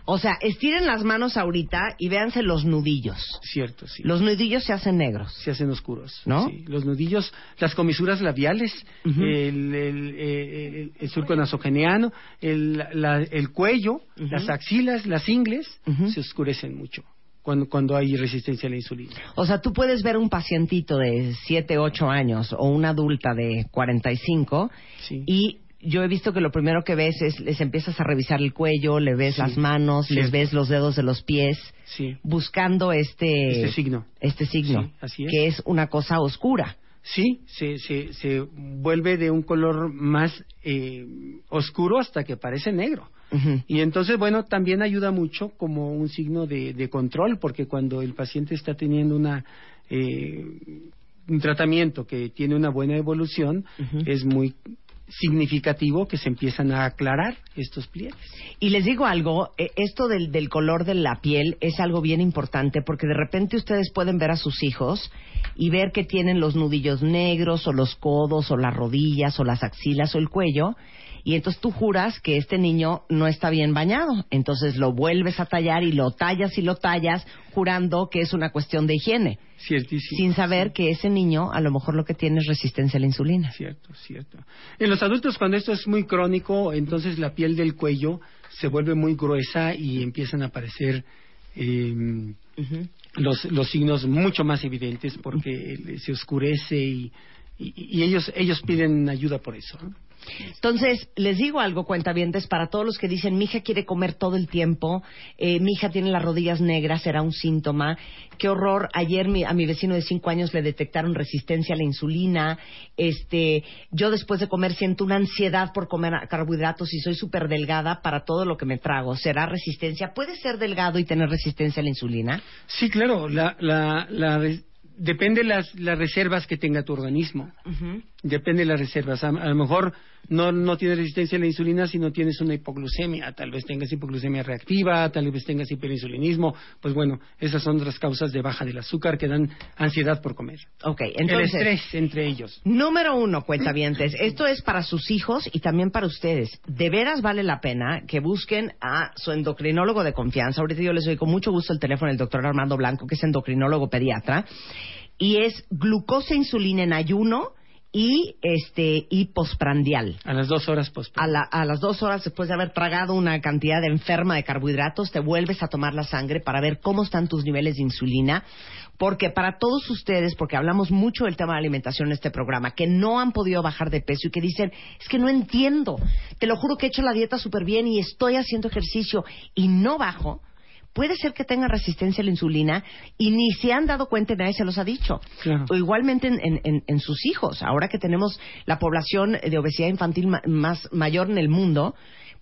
O sea, estiren las manos ahorita y véanse los nudillos. Cierto, sí. Los nudillos se hacen negros. se hacen oscuros. ¿No? Sí, los nudillos, las comisuras labiales, el, el, eh, el- el surco nasogeneano, el, la- cuello, las axilas, las ingles, se oscurecen mucho cuando, cuando hay resistencia a la insulina. O sea, tú puedes ver un pacientito de 7, 8 años o una adulta de 45 Sí. y yo he visto que lo primero que ves es, les empiezas a revisar el cuello, le ves Sí. las manos, les ves los dedos de los pies, Sí, buscando este, este signo. este signo, Sí, así es. que es una cosa oscura. Sí, se, se, se vuelve de un color más eh, oscuro hasta que parece negro. Y entonces, bueno, también ayuda mucho como un signo de, de control, porque cuando el paciente está teniendo una, eh, un tratamiento que tiene una buena evolución, es muy significativo que se empiezan a aclarar estos pliegues. Y les digo algo, eh, esto del, del color de la piel es algo bien importante porque de repente ustedes pueden ver a sus hijos y ver que tienen los nudillos negros o los codos o las rodillas o las axilas o el cuello y entonces tú juras que este niño no está bien bañado. Entonces lo vuelves a tallar y lo tallas y lo tallas jurando que es una cuestión de higiene, Ciertísimo. sin saber que ese niño a lo mejor lo que tiene es resistencia a la insulina. Cierto, cierto. En los adultos, cuando esto es muy crónico, entonces la piel del cuello se vuelve muy gruesa y empiezan a aparecer eh, los, los signos mucho más evidentes porque se oscurece y, y, y ellos, ellos piden ayuda por eso. ¿no? Entonces, les digo algo, cuentavientes, para todos los que dicen, mi hija quiere comer todo el tiempo, eh, mi hija tiene las rodillas negras, será un síntoma. Qué horror, ayer mi- a mi vecino de cinco años le detectaron resistencia a la insulina. Este, yo después de comer siento una ansiedad por comer carbohidratos y soy súper delgada para todo lo que me trago. ¿Será resistencia? ¿Puede ser delgado y tener resistencia a la insulina? Sí, claro, la, la, la depende las, las reservas que tenga tu organismo. Depende de las reservas. A, a lo mejor no, no tienes resistencia a la insulina, sino tienes una hipoglucemia. Tal vez tengas hipoglucemia reactiva, tal vez tengas hiperinsulinismo. Pues bueno, esas son otras causas de baja del azúcar que dan ansiedad por comer. Ok, entonces... El estrés entre ellos. Número uno, cuentavientes. Esto es para sus hijos y también para ustedes. De veras vale la pena que busquen a su endocrinólogo de confianza. Ahorita yo les doy con mucho gusto el teléfono del doctor Armando Blanco, que es endocrinólogo pediatra. Y es glucosa e insulina en ayuno y este y posprandial. A las dos horas. A, la- a las dos horas después de haber tragado una cantidad enferma de carbohidratos, te vuelves a tomar la sangre para ver cómo están tus niveles de insulina. Porque para todos ustedes, porque hablamos mucho del tema de alimentación en este programa, que no han podido bajar de peso y que dicen, es que no entiendo, te lo juro que he hecho la dieta súper bien y estoy haciendo ejercicio y no bajo, puede ser que tengan resistencia a la insulina y ni se han dado cuenta y nadie se los ha dicho. Claro. O igualmente en, en- en- en sus hijos. Ahora que tenemos la población de obesidad infantil ma- más mayor en el mundo,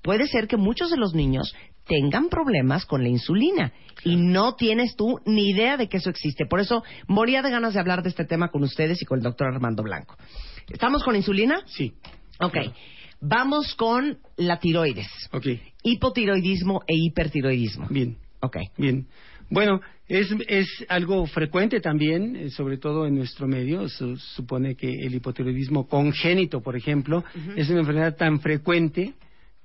puede ser que muchos de los niños tengan problemas con la insulina y no tienes tú ni idea de que eso existe. Por eso moría de ganas de hablar de este tema con ustedes y con el doctor Armando Blanco. ¿Estamos con insulina? Sí. Ok. Vamos con la tiroides. Ok. Hipotiroidismo e hipertiroidismo. Bien. Ok. Bien. Bueno, es, es algo frecuente también, eh, sobre todo en nuestro medio. Se supone que el hipotiroidismo congénito, por ejemplo, es una enfermedad tan frecuente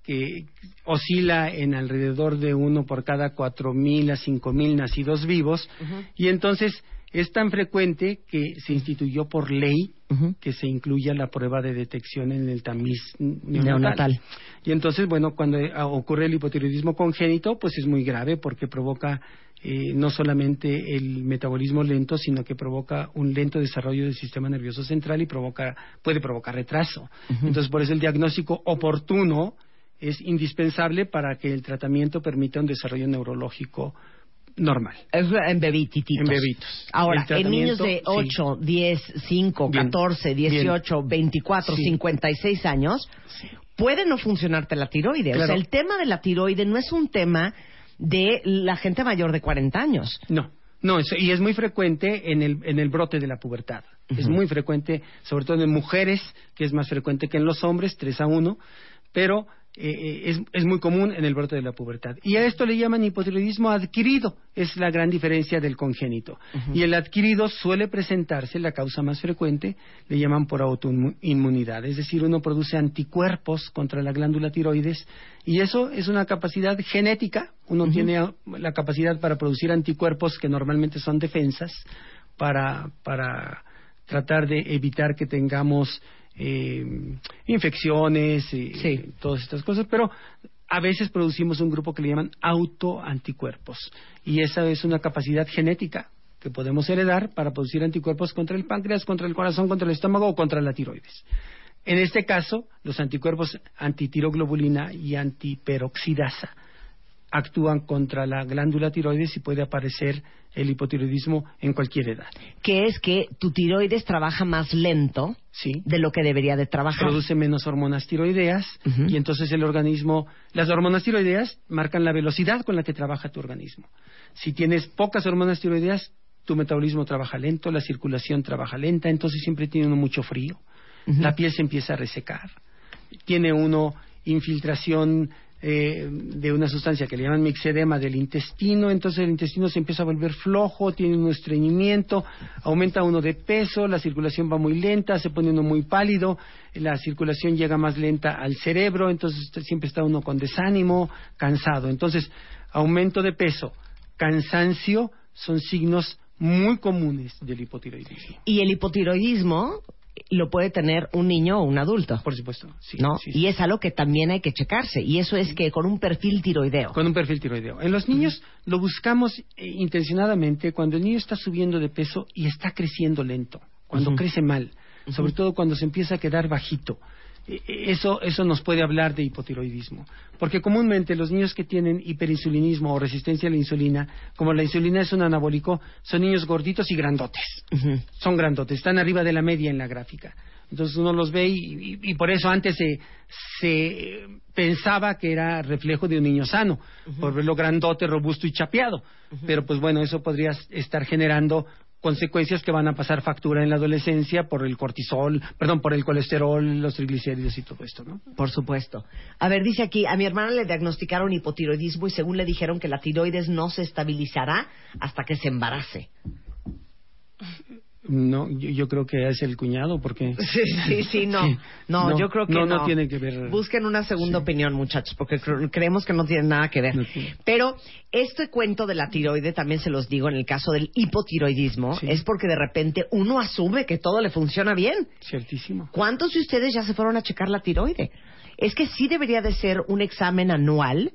que oscila en alrededor de uno por cada cuatro mil a cinco mil nacidos vivos. Y entonces es tan frecuente que se instituyó por ley que se incluya la prueba de detección en el tamiz neonatal. Neonatal. Y entonces, bueno, cuando eh, ocurre el hipotiroidismo congénito, pues es muy grave porque provoca eh, no solamente el metabolismo lento, sino que provoca un lento desarrollo del sistema nervioso central y provoca, puede provocar retraso. Entonces, por eso el diagnóstico oportuno es indispensable para que el tratamiento permita un desarrollo neurológico normal. Es en bebititos. En bebitos. Ahora, en niños de tratamiento, 8, 10, 5, Bien. 14, 18, 24, Sí. 56 años, puede no funcionarte la tiroide. O Claro. sea, el tema de la tiroide no es un tema de la gente mayor de 40 años. No, no, es- y es muy frecuente en el, en el brote de la pubertad. Es Ujú. muy frecuente, sobre todo en mujeres, que es más frecuente que en los hombres, 3 a 1, pero eh, eh, es, es muy común en el brote de la pubertad. Y a esto le llaman hipotiroidismo adquirido, es la gran diferencia del congénito. Y el adquirido suele presentarse, la causa más frecuente, le llaman por autoinmunidad, es decir, uno produce anticuerpos contra la glándula tiroides y eso es una capacidad genética, uno tiene la capacidad para producir anticuerpos que normalmente son defensas para, para tratar de evitar que tengamos eh, infecciones y Sí. todas estas cosas, pero a veces producimos un grupo que le llaman autoanticuerpos y esa es una capacidad genética que podemos heredar para producir anticuerpos contra el páncreas, contra el corazón, contra el estómago o contra la tiroides. En este caso, los anticuerpos antitiroglobulina y antiperoxidasa actúan contra la glándula tiroides y puede aparecer el hipotiroidismo en cualquier edad. Que es que tu tiroides trabaja más lento Sí. de lo que debería de trabajar. produce menos hormonas tiroideas y entonces el organismo, las hormonas tiroideas marcan la velocidad con la que trabaja tu organismo. Si tienes pocas hormonas tiroideas, tu metabolismo trabaja lento, la circulación trabaja lenta, entonces siempre tiene uno mucho frío, la piel se empieza a resecar, tiene uno infiltración eh, de una sustancia que le llaman mixedema del intestino, entonces el intestino se empieza a volver flojo, tiene un estreñimiento, aumenta uno de peso, la circulación va muy lenta, se pone uno muy pálido, la circulación llega más lenta al cerebro, entonces siempre está uno con desánimo, cansado. Entonces, aumento de peso, cansancio son signos muy comunes del hipotiroidismo. Y el hipotiroidismo lo puede tener un niño o un adulto. Por supuesto, sí. ¿no? sí, sí. Y es algo que también hay que checarse. Y eso es que con un perfil tiroideo. Con un perfil tiroideo. En los niños lo buscamos eh, intencionadamente cuando el niño está subiendo de peso y está creciendo lento, cuando crece mal, sobre todo cuando se empieza a quedar bajito. Eh, eh, Eso, eso nos puede hablar de hipotiroidismo. Porque comúnmente los niños que tienen hiperinsulinismo o resistencia a la insulina, como la insulina es un anabólico, son niños gorditos y grandotes. Son grandotes, están arriba de la media en la gráfica. Entonces uno los ve y, y- y por eso antes se, se pensaba que era reflejo de un niño sano, por verlo grandote, robusto y chapeado. Pero pues bueno, eso podría estar generando consecuencias que van a pasar factura en la adolescencia por el cortisol, perdón, por el colesterol, los triglicéridos y todo esto, ¿no? Por supuesto. A ver, dice aquí, a mi hermana le diagnosticaron hipotiroidismo y según le dijeron que la tiroides no se estabilizará hasta que se embarace. No, yo, yo creo que es el cuñado porque Sí, sí, sí, no. Sí. No, No, yo creo que no, no. no tiene que ver. Busquen una segunda opinión, muchachos, porque cre- creemos que no tiene nada que ver. No. Pero este cuento de la tiroide, también se los digo en el caso del hipotiroidismo, es porque de repente uno asume que todo le funciona bien. ciertísimo. ¿Cuántos de ustedes ya se fueron a checar la tiroide? Es que sí debería de ser un examen anual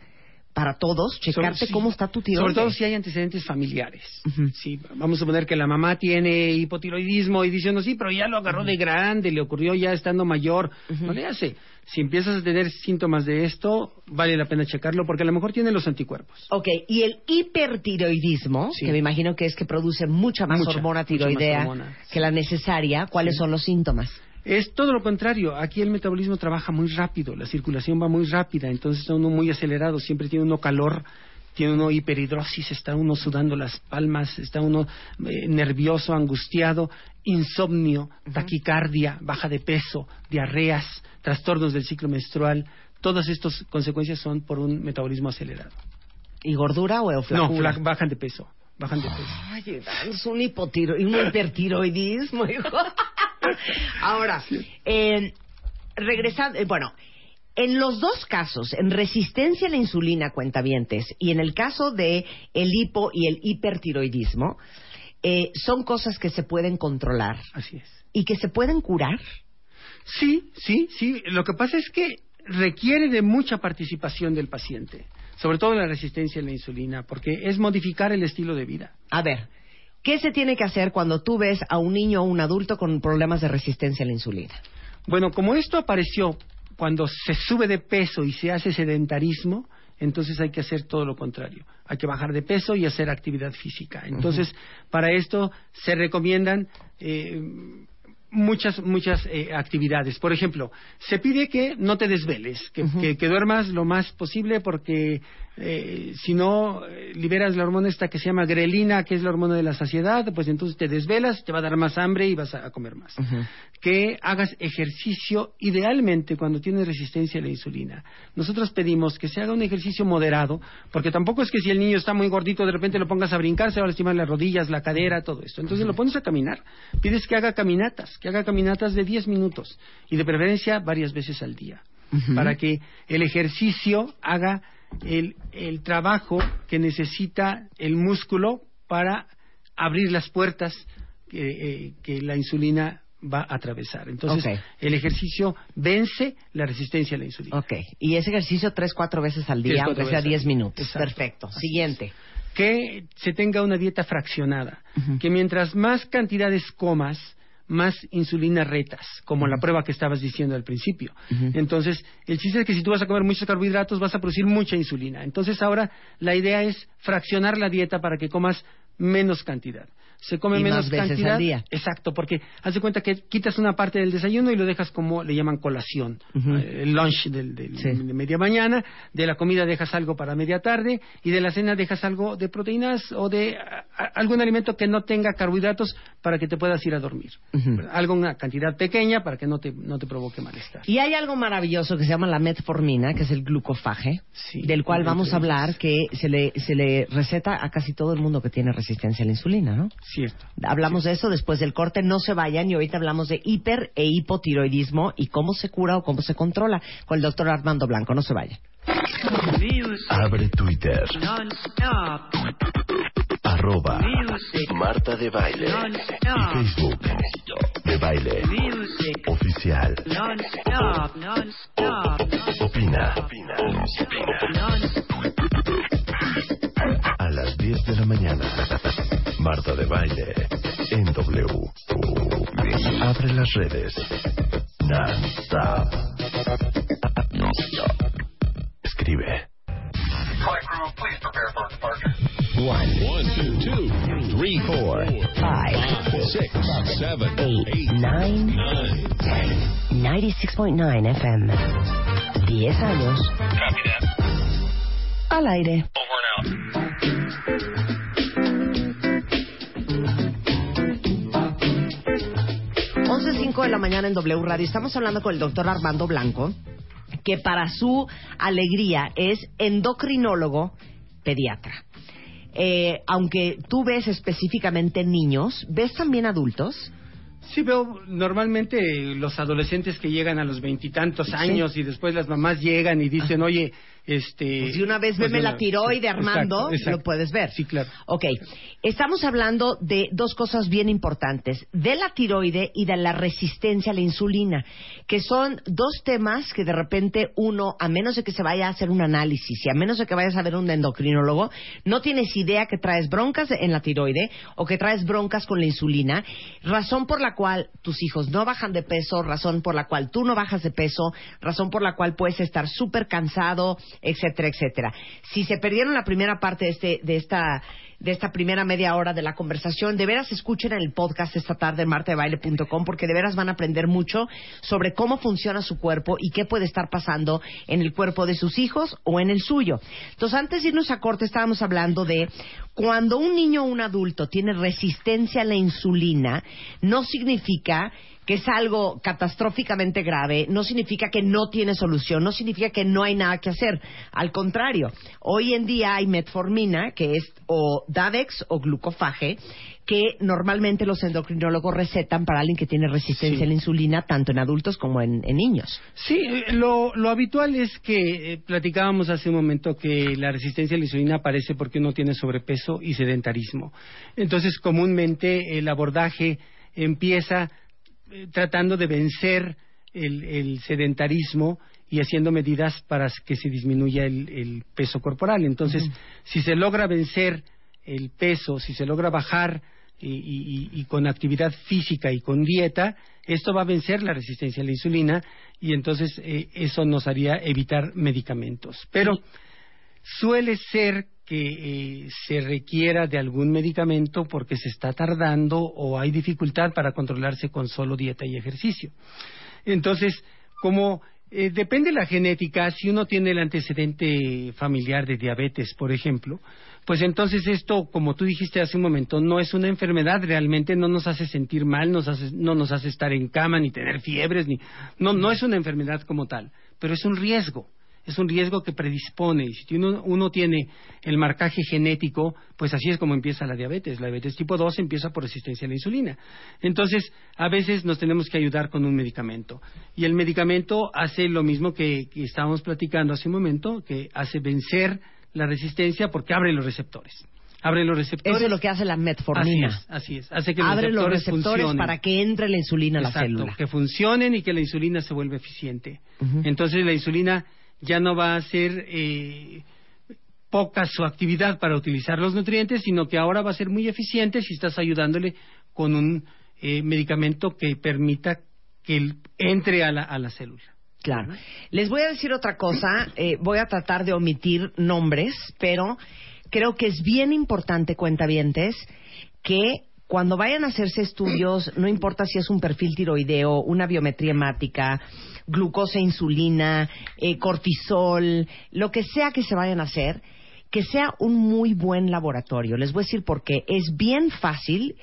para todos, checarte Sobre- sí. cómo está tu tiroide. Sobre todo si hay antecedentes familiares. Ujú. Sí, vamos a suponer que la mamá tiene hipotiroidismo y diciendo, sí, pero ya lo agarró de grande, le ocurrió ya estando mayor. No le hace. Si empiezas a tener síntomas de esto, vale la pena checarlo porque a lo mejor tiene los anticuerpos. Ok, y el hipertiroidismo, Sí. que me imagino que es que produce mucha más Mucha, hormona más tiroidea hormona, que la necesaria, ¿cuáles son los síntomas? Es todo lo contrario. Aquí el metabolismo trabaja muy rápido, la circulación va muy rápida, entonces está uno muy acelerado, siempre tiene uno calor, tiene uno hiperhidrosis, está uno sudando las palmas, está uno eh, nervioso, angustiado, insomnio, taquicardia, baja de peso, diarreas, trastornos del ciclo menstrual. Todas estas consecuencias son por un metabolismo acelerado. ¿Y gordura o No, flacura? fla- bajan de peso, bajan de peso. Ay, es un hipotiro un hipertiroidismo, hijo. Ahora, eh, regresando, eh, bueno, en los dos casos, en resistencia a la insulina, cuentavientes, y en el caso de el hipo y el hipertiroidismo, eh, son cosas que se pueden controlar Así es. y que se pueden curar. Sí, sí, sí. Lo que pasa es que requiere de mucha participación del paciente, sobre todo la resistencia a la insulina, porque es modificar el estilo de vida. A ver, ¿qué se tiene que hacer cuando tú ves a un niño o un adulto con problemas de resistencia a la insulina? Bueno, como esto apareció cuando se sube de peso y se hace sedentarismo, entonces hay que hacer todo lo contrario. Hay que bajar de peso y hacer actividad física. Entonces, para esto se recomiendan eh, muchas, muchas eh, actividades. Por ejemplo, se pide que no te desveles, que, que- que duermas lo más posible porque eh, si no eh, liberas la hormona esta que se llama grelina, que es la hormona de la saciedad, pues entonces te desvelas, te va a dar más hambre y vas a, a comer más. Que hagas ejercicio idealmente cuando tienes resistencia a la insulina. Nosotros pedimos que se haga un ejercicio moderado, porque tampoco es que si el niño está muy gordito de repente lo pongas a brincar, se va a lastimar las rodillas, la cadera, todo esto. Entonces lo pones a caminar. Pides que haga caminatas, que haga caminatas de 10 minutos y de preferencia varias veces al día, para que el ejercicio haga el, el trabajo que necesita el músculo para abrir las puertas que, eh, que la insulina va a atravesar. Entonces, el ejercicio vence la resistencia a la insulina. Ok, y ese ejercicio tres, cuatro veces al día, aunque sea diez minutos. Exacto. Perfecto. Así Siguiente. que se tenga una dieta fraccionada, que mientras más cantidades comas, más insulina retas, como la prueba que estabas diciendo al principio. Entonces, el chiste es que si tú vas a comer muchos carbohidratos, vas a producir mucha insulina. Entonces, ahora la idea es fraccionar la dieta para que comas menos cantidad. Se come Y menos más veces cantidad. al día. Exacto, porque haz de cuenta que quitas una parte del desayuno y lo dejas como le llaman colación, eh, el lunch del, del- Sí. de media mañana, de la comida dejas algo para media tarde y de la cena dejas algo de proteínas o de a- a- algún alimento que no tenga carbohidratos para que te puedas ir a dormir. Ujú. Algo una cantidad pequeña para que no te, no te provoque malestar. Y hay algo maravilloso que se llama la metformina, que es el glucofaje, Sí, del cual vamos a hablar, que se le, se le receta a casi todo el mundo que tiene resistencia a la insulina, ¿no? Cierto. Hablamos de eso después del corte, no se vayan y ahorita hablamos de hiper e hipotiroidismo y cómo se cura o cómo se controla con el doctor Armando Blanco, no se vayan. Abre Twitter. Arroba Marta de Baile. Y Facebook. De Baile. Oficial. Opina. A las 10 de la mañana. Marta de Baile. En W. Abre las redes. Non-stop. Escribe. One, one, two, two, three, four, Five, six, seven, eight, nine, nine. ten. 96.9 FM. 10 años. Al aire. 5 de la mañana en W Radio. Estamos hablando con el doctor Armando Blanco, que para su alegría es endocrinólogo pediatra. Eh, aunque tú ves específicamente niños, ¿ves también adultos? Sí, veo normalmente los adolescentes que llegan a los veintitantos Sí. años y después las mamás llegan y dicen, oye, este... Pues de una vez pues veme la tiroide, Armando, exacto, exacto. lo puedes ver. Sí, claro. Ok, estamos hablando de dos cosas bien importantes, de la tiroide y de la resistencia a la insulina, que son dos temas que de repente uno, a menos de que se vaya a hacer un análisis y a menos de que vayas a ver un endocrinólogo, no tienes idea que traes broncas en la tiroide o que traes broncas con la insulina, razón por la cual tus hijos no bajan de peso, razón por la cual tú no bajas de peso, razón por la cual puedes estar súper cansado, etcétera, etcétera. Si se perdieron la primera parte de, este, de esta de esta primera media hora de la conversación, de veras escuchen el podcast esta tarde en martebaile.com porque de veras van a aprender mucho sobre cómo funciona su cuerpo y qué puede estar pasando en el cuerpo de sus hijos o en el suyo. Entonces, antes de irnos a corte, estábamos hablando de cuando un niño o un adulto tiene resistencia a la insulina, no significa que es algo catastróficamente grave, no significa que no tiene solución, no significa que no hay nada que hacer. Al contrario, hoy en día hay metformina, que es o Davex o glucofaje, que normalmente los endocrinólogos recetan para alguien que tiene resistencia Sí. a la insulina, tanto en adultos como en, en niños. Sí, lo, lo habitual es que eh, platicábamos hace un momento que la resistencia a la insulina aparece porque uno tiene sobrepeso y sedentarismo. Entonces, comúnmente el abordaje empieza eh, tratando de vencer el, el sedentarismo y haciendo medidas para que se disminuya el, el peso corporal. Entonces, si se logra vencer el peso, si se logra bajar y, y- y- con actividad física y con dieta, esto va a vencer la resistencia a la insulina y entonces eh, eso nos haría evitar medicamentos. Pero suele ser que eh, se requiera de algún medicamento porque se está tardando o hay dificultad para controlarse con solo dieta y ejercicio. Entonces, como eh, depende de la genética, si uno tiene el antecedente familiar de diabetes, por ejemplo, pues entonces esto, como tú dijiste hace un momento, no es una enfermedad, realmente no nos hace sentir mal, nos hace- no nos hace estar en cama, ni tener fiebres, ni no, no es una enfermedad como tal, pero es un riesgo. Es un riesgo que predispone. Y si uno, uno tiene el marcaje genético, pues así es como empieza la diabetes. La diabetes tipo 2 empieza por resistencia a la insulina. Entonces, a veces nos tenemos que ayudar con un medicamento. Y el medicamento hace lo mismo que, que estábamos platicando hace un momento, que hace vencer la resistencia porque abre los receptores. Abre los receptores. Eso es lo que hace la metformina. Así es, así es. Hace que los Abre los receptores, funcionen. para que entre la insulina a la Exacto, célula. que funcionen y que la insulina se vuelva eficiente. Entonces la insulina ya no va a ser eh, poca su actividad para utilizar los nutrientes, sino que ahora va a ser muy eficiente si estás ayudándole con un eh, medicamento que permita que él entre a la, a la célula. Claro. Les voy a decir otra cosa, eh, voy a tratar de omitir nombres, pero creo que es bien importante, cuentavientes, que cuando vayan a hacerse estudios, no importa si es un perfil tiroideo, una biometría hemática, glucosa, insulina, eh, cortisol, lo que sea que se vayan a hacer, que sea un muy buen laboratorio. Les voy a decir por qué. Es bien fácil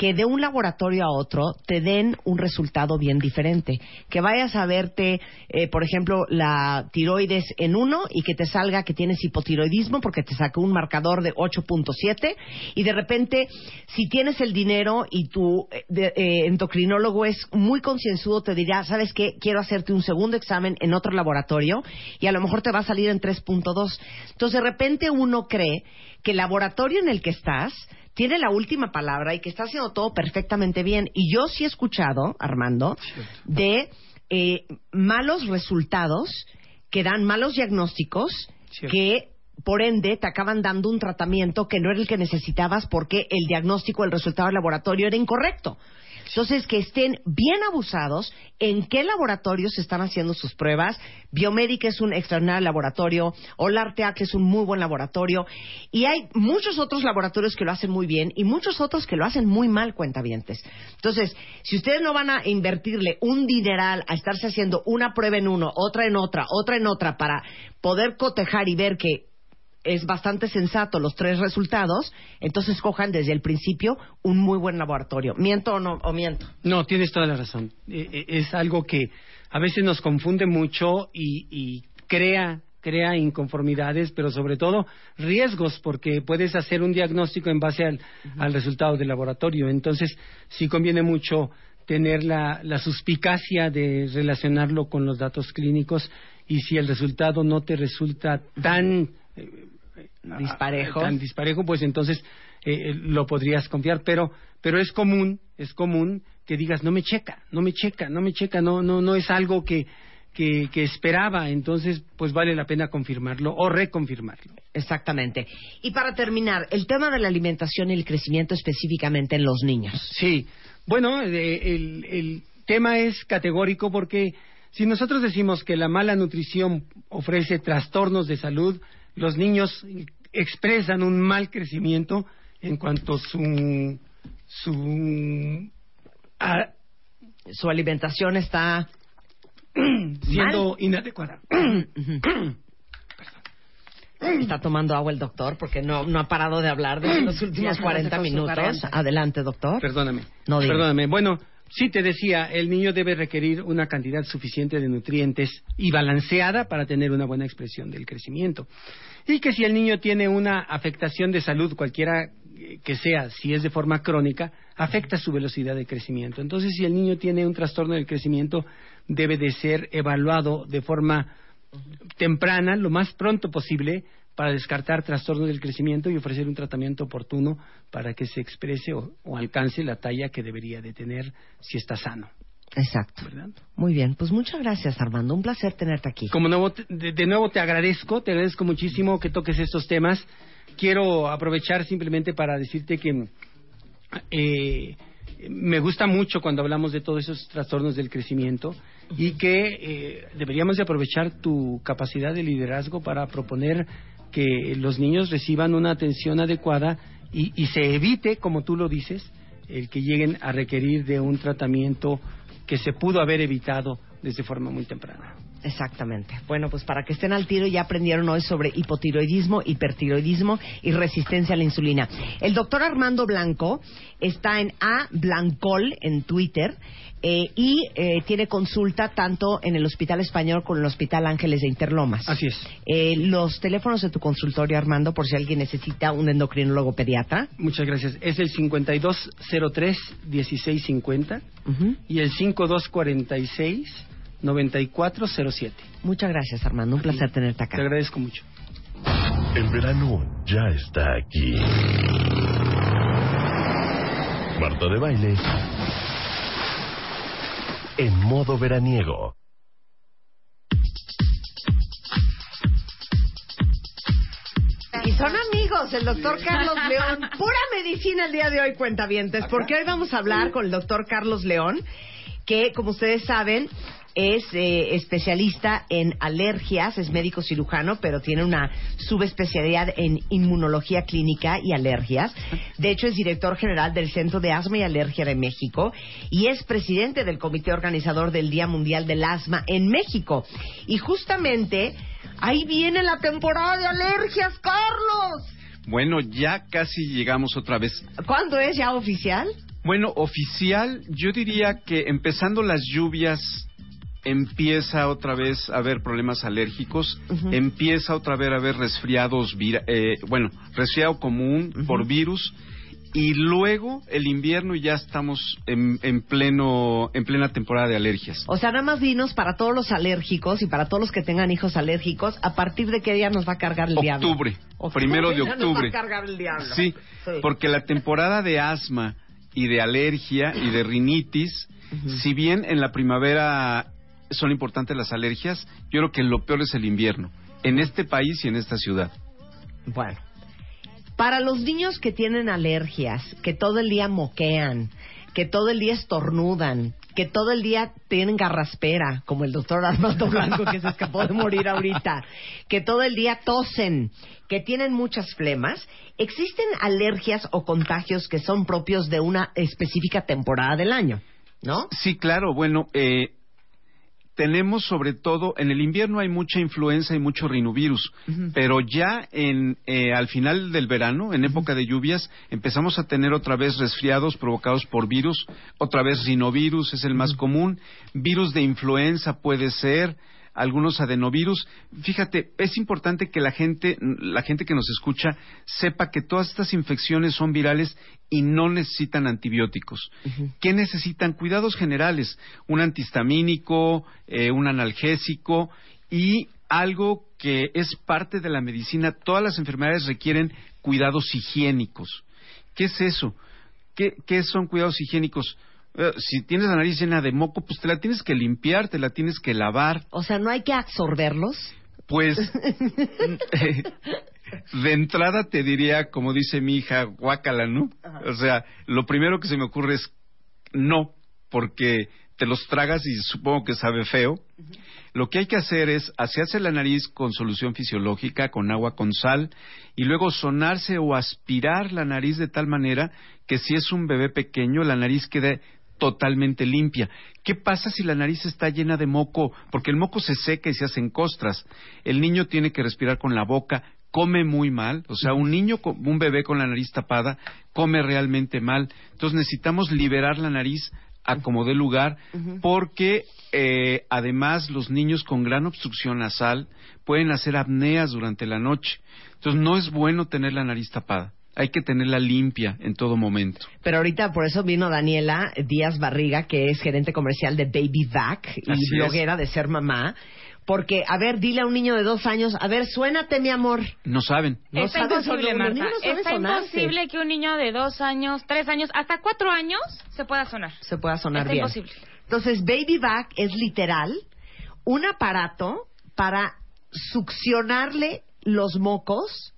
que de un laboratorio a otro te den un resultado bien diferente. Que vayas a verte, eh, por ejemplo, la tiroides en uno y que te salga que tienes hipotiroidismo porque te sacó un marcador de 8.7 y de repente, si tienes el dinero y tu eh, de- eh, endocrinólogo es muy concienzudo, te dirá, ¿sabes qué? Quiero hacerte un segundo examen en otro laboratorio y a lo mejor te va a salir en 3.2. Entonces, de repente uno cree que el laboratorio en el que estás tiene la última palabra y que está haciendo todo perfectamente bien. Y yo sí he escuchado, Armando, de eh, malos resultados que dan malos diagnósticos Cierto. que por ende te acaban dando un tratamiento que no era el que necesitabas porque el diagnóstico, el resultado del laboratorio era incorrecto. Entonces, que estén bien abusados en qué laboratorios están haciendo sus pruebas. Biomédica es un extraordinario laboratorio, Olarteac es un muy buen laboratorio, y hay muchos otros laboratorios que lo hacen muy bien y muchos otros que lo hacen muy mal, cuentavientes. Entonces, si ustedes no van a invertirle un dineral a estarse haciendo una prueba en uno, otra en otra, otra en otra, para poder cotejar y ver que es bastante sensato los tres resultados, entonces cojan desde el principio un muy buen laboratorio. ¿Miento o no? O miento. No, tienes toda la razón. Eh, eh, es algo que a veces nos confunde mucho y, y crea crea inconformidades, pero sobre todo riesgos, porque puedes hacer un diagnóstico en base al, al resultado del laboratorio. Entonces, sí conviene mucho tener la, la suspicacia de relacionarlo con los datos clínicos y si el resultado no te resulta tan eh, Disparejo. tan disparejo, pues entonces eh, lo podrías confiar, pero pero es común, es común que digas no me checa, no me checa, no me checa, no no no es algo que que, que esperaba, entonces pues vale la pena confirmarlo o reconfirmarlo. Exactamente. Y para terminar, el tema de la alimentación y el crecimiento específicamente en los niños. Sí, bueno, eh, el, el tema es categórico porque si nosotros decimos que la mala nutrición ofrece trastornos de salud, los niños expresan un mal crecimiento en cuanto su su a- Su alimentación está siendo inadecuada. Está tomando agua el doctor porque no, no ha parado de hablar de los últimos se 40 secó su minutos. Adelante, doctor. Perdóname. No. Perdóname. Bueno, sí te decía, el niño debe requerir una cantidad suficiente de nutrientes y balanceada para tener una buena expresión del crecimiento. Y que si el niño tiene una afectación de salud, cualquiera que sea, si es de forma crónica, afecta su velocidad de crecimiento. Entonces, si el niño tiene un trastorno del crecimiento, debe de ser evaluado de forma temprana, lo más pronto posible, para descartar trastornos del crecimiento y ofrecer un tratamiento oportuno para que se exprese o, o alcance la talla que debería de tener si está sano. Exacto. ¿verdad? Muy bien, pues muchas gracias, Armando. Un placer tenerte aquí. Como nuevo, te- de, de nuevo te agradezco, te agradezco muchísimo que toques estos temas. Quiero aprovechar simplemente para decirte que eh, me gusta mucho cuando hablamos de todos esos trastornos del crecimiento y que eh, deberíamos de aprovechar tu capacidad de liderazgo para proponer que los niños reciban una atención adecuada y, y se evite, como tú lo dices, el que lleguen a requerir de un tratamiento que se pudo haber evitado desde forma muy temprana. Exactamente. Bueno, pues para que estén al tiro ya aprendieron hoy sobre hipotiroidismo, hipertiroidismo y resistencia a la insulina. El doctor Armando Blanco está en A Blancol en Twitter eh, y eh, tiene consulta tanto en el Hospital Español como en el Hospital Ángeles de Interlomas. Así es. Eh, los teléfonos de tu consultorio, Armando, por si alguien necesita un endocrinólogo pediatra. Muchas gracias. Es el 5203-1650 Ujú. y el 5246-9407. Muchas gracias, Armando. Un placer tenerte acá. Te agradezco mucho. El verano ya está aquí. Marta de baile. En modo veraniego. Y son amigos, el doctor Carlos León. Pura medicina el día de hoy, cuentavientes, porque hoy vamos a hablar con el doctor Carlos León, que, como ustedes saben, es eh, especialista en alergias, es médico cirujano, pero tiene una subespecialidad en inmunología clínica y alergias. De hecho, es director general del Centro de Asma y Alergia de México y es presidente del comité organizador del Día Mundial del Asma en México. Y justamente ahí viene la temporada de alergias, Carlos. Bueno, ya casi llegamos otra vez. ¿Cuándo es ya oficial? Bueno, oficial, yo diría que empezando las lluvias empieza otra vez a haber problemas alérgicos, empieza otra vez a haber resfriados, eh, bueno, resfriado común por virus y luego el invierno y ya estamos en, en pleno en plena temporada de alergias. O sea, nada más dinos para todos los alérgicos y para todos los que tengan hijos alérgicos, ¿a partir de qué día nos va a cargar el diablo? Octubre, primero de ya nos va a octubre. cargar el diablo. Sí, Sí. porque la temporada de asma y de alergia y de rinitis, si bien en la primavera son importantes las alergias, yo creo que lo peor es el invierno, en este país y en esta ciudad. Bueno, para los niños que tienen alergias, que todo el día moquean, que todo el día estornudan, que todo el día tienen garraspera, como el doctor Armando Blanco que se escapó de morir ahorita, que todo el día tosen, que tienen muchas flemas, ¿existen alergias o contagios que son propios de una específica temporada del año? ¿No? Sí, claro, bueno, eh, tenemos sobre todo, en el invierno hay mucha influenza y mucho rinovirus, pero ya en, eh, al final del verano, en época de lluvias, empezamos a tener otra vez resfriados provocados por virus, otra vez rinovirus es el más común, virus de influenza puede ser, algunos adenovirus. Fíjate, es importante que la gente, la gente que nos escucha sepa que todas estas infecciones son virales y no necesitan antibióticos. ¿Qué necesitan? Cuidados generales, un antihistamínico, eh, un analgésico y algo que es parte de la medicina. Todas las enfermedades requieren cuidados higiénicos. ¿Qué es eso? ¿Qué, qué son cuidados higiénicos? Eh, si tienes la nariz llena de moco, pues te la tienes que limpiar, te la tienes que lavar. O sea, no hay que absorberlos. Pues de entrada te diría, como dice mi hija, guácala, ¿no? O sea, lo primero que se me ocurre es no, porque te los tragas y supongo que sabe feo. Lo que hay que hacer es asearse la nariz con solución fisiológica, con agua con sal, y luego sonarse o aspirar la nariz de tal manera que si es un bebé pequeño, la nariz quede totalmente limpia. ¿Qué pasa si la nariz está llena de moco? Porque el moco se seca y se hacen costras. El niño tiene que respirar con la boca, come muy mal, o sea, un niño, con- un bebé con la nariz tapada, come realmente mal. Entonces necesitamos liberar la nariz a como dé lugar, porque eh, además los niños con gran obstrucción nasal pueden hacer apneas durante la noche. Entonces no es bueno tener la nariz tapada. Hay que tenerla limpia en todo momento. Pero ahorita por eso vino Daniela Díaz Barriga, que es gerente comercial de Baby Vac y Así es. bloguera de Ser Mamá. Porque, a ver, dile a un niño de dos años, a ver, suénate, mi amor. No saben. No Está saben imposible, Marta. no saben Está imposible que un niño de dos años, tres años, hasta cuatro años se pueda sonar. Se pueda sonar Está bien. imposible. Entonces, Baby Vac es literal un aparato para succionarle los mocos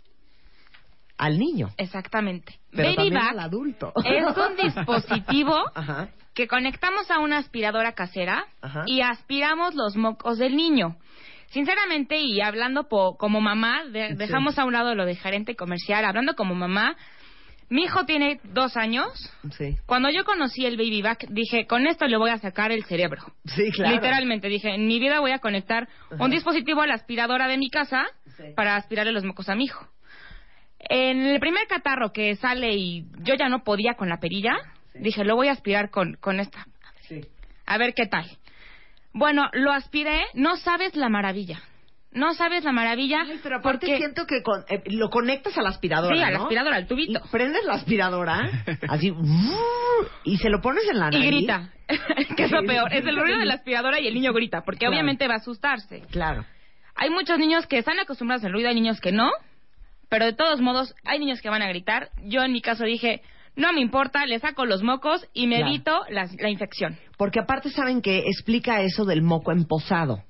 al niño. Exactamente. Pero Baby también Vac al adulto. es un dispositivo Ajá. que conectamos a una aspiradora casera Ajá. y aspiramos los mocos del niño. Sinceramente, y hablando po- como mamá, de- Sí. dejamos a un lado lo de gerente comercial, hablando como mamá, mi hijo tiene dos años. Sí. Cuando yo conocí el Baby Back, dije, con esto le voy a sacar el cerebro. Sí, claro. Literalmente, dije, en mi vida voy a conectar Ajá. un dispositivo a la aspiradora de mi casa Sí. para aspirarle los mocos a mi hijo. En el primer catarro que sale y yo ya no podía con la perilla, dije, lo voy a aspirar con, con esta. Sí. A ver qué tal. Bueno, lo aspiré, no sabes la maravilla. No sabes la maravilla. Pero aparte porque... siento que con- eh, lo conectas a la aspiradora, Sí, a la ¿no? aspiradora, al tubito. Y prendes la aspiradora, así, y se lo pones en la Y nariz. grita. que es lo peor. Es el ruido de la aspiradora y el niño grita, porque Claro. obviamente va a asustarse. Claro. Hay muchos niños que están acostumbrados al ruido, hay niños que no, pero de todos modos hay niños que van a gritar. Yo en mi caso dije, no me importa, le saco los mocos y me Claro. evito la, la infección. Porque aparte saben que explica eso del moco emposado.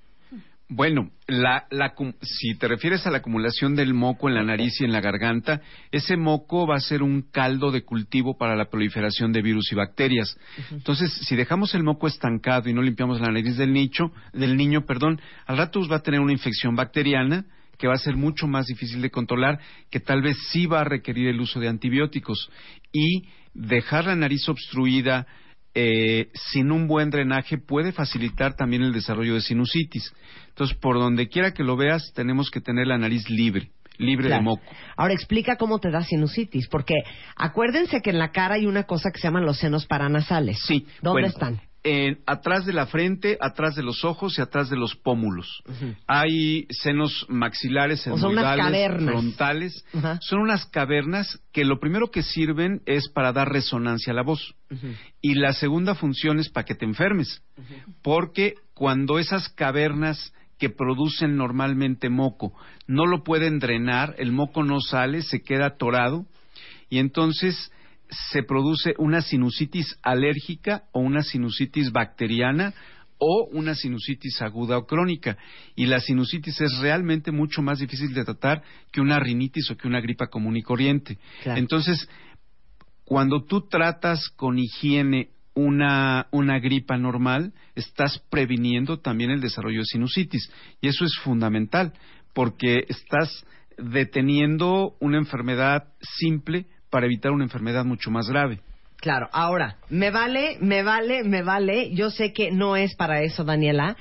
Bueno, la, la si te refieres a la acumulación del moco en la nariz y en la garganta, ese moco va a ser un caldo de cultivo para la proliferación de virus y bacterias. Entonces, si dejamos el moco estancado y no limpiamos la nariz del nicho, del niño, perdón, al rato va a tener una infección bacteriana que va a ser mucho más difícil de controlar, que tal vez sí va a requerir el uso de antibióticos. Y dejar la nariz obstruida eh, sin un buen drenaje puede facilitar también el desarrollo de sinusitis. Entonces, por donde quiera que lo veas, tenemos que tener la nariz libre, libre Claro. de moco. Ahora explica cómo te da sinusitis, porque acuérdense que en la cara hay una cosa que se llaman los senos paranasales. Sí. ¿Dónde bueno, están? En- atrás de la frente, atrás de los ojos y atrás de los pómulos. Hay senos maxilares, cavernas. frontales. Son unas cavernas que lo primero que sirven es para dar resonancia a la voz. Y la segunda función es para que te enfermes. Porque cuando esas cavernas que producen normalmente moco no lo pueden drenar, el moco no sale, se queda atorado y entonces se produce una sinusitis alérgica o una sinusitis bacteriana o una sinusitis aguda o crónica. Y la sinusitis es realmente mucho más difícil de tratar que una rinitis o que una gripa común y corriente. Claro. Entonces, cuando tú tratas con higiene una, una gripa normal, estás previniendo también el desarrollo de sinusitis. Y eso es fundamental, porque estás deteniendo una enfermedad simple para evitar una enfermedad mucho más grave. Claro, ahora, me vale, me vale, me vale. Yo sé que no es para eso, Daniela,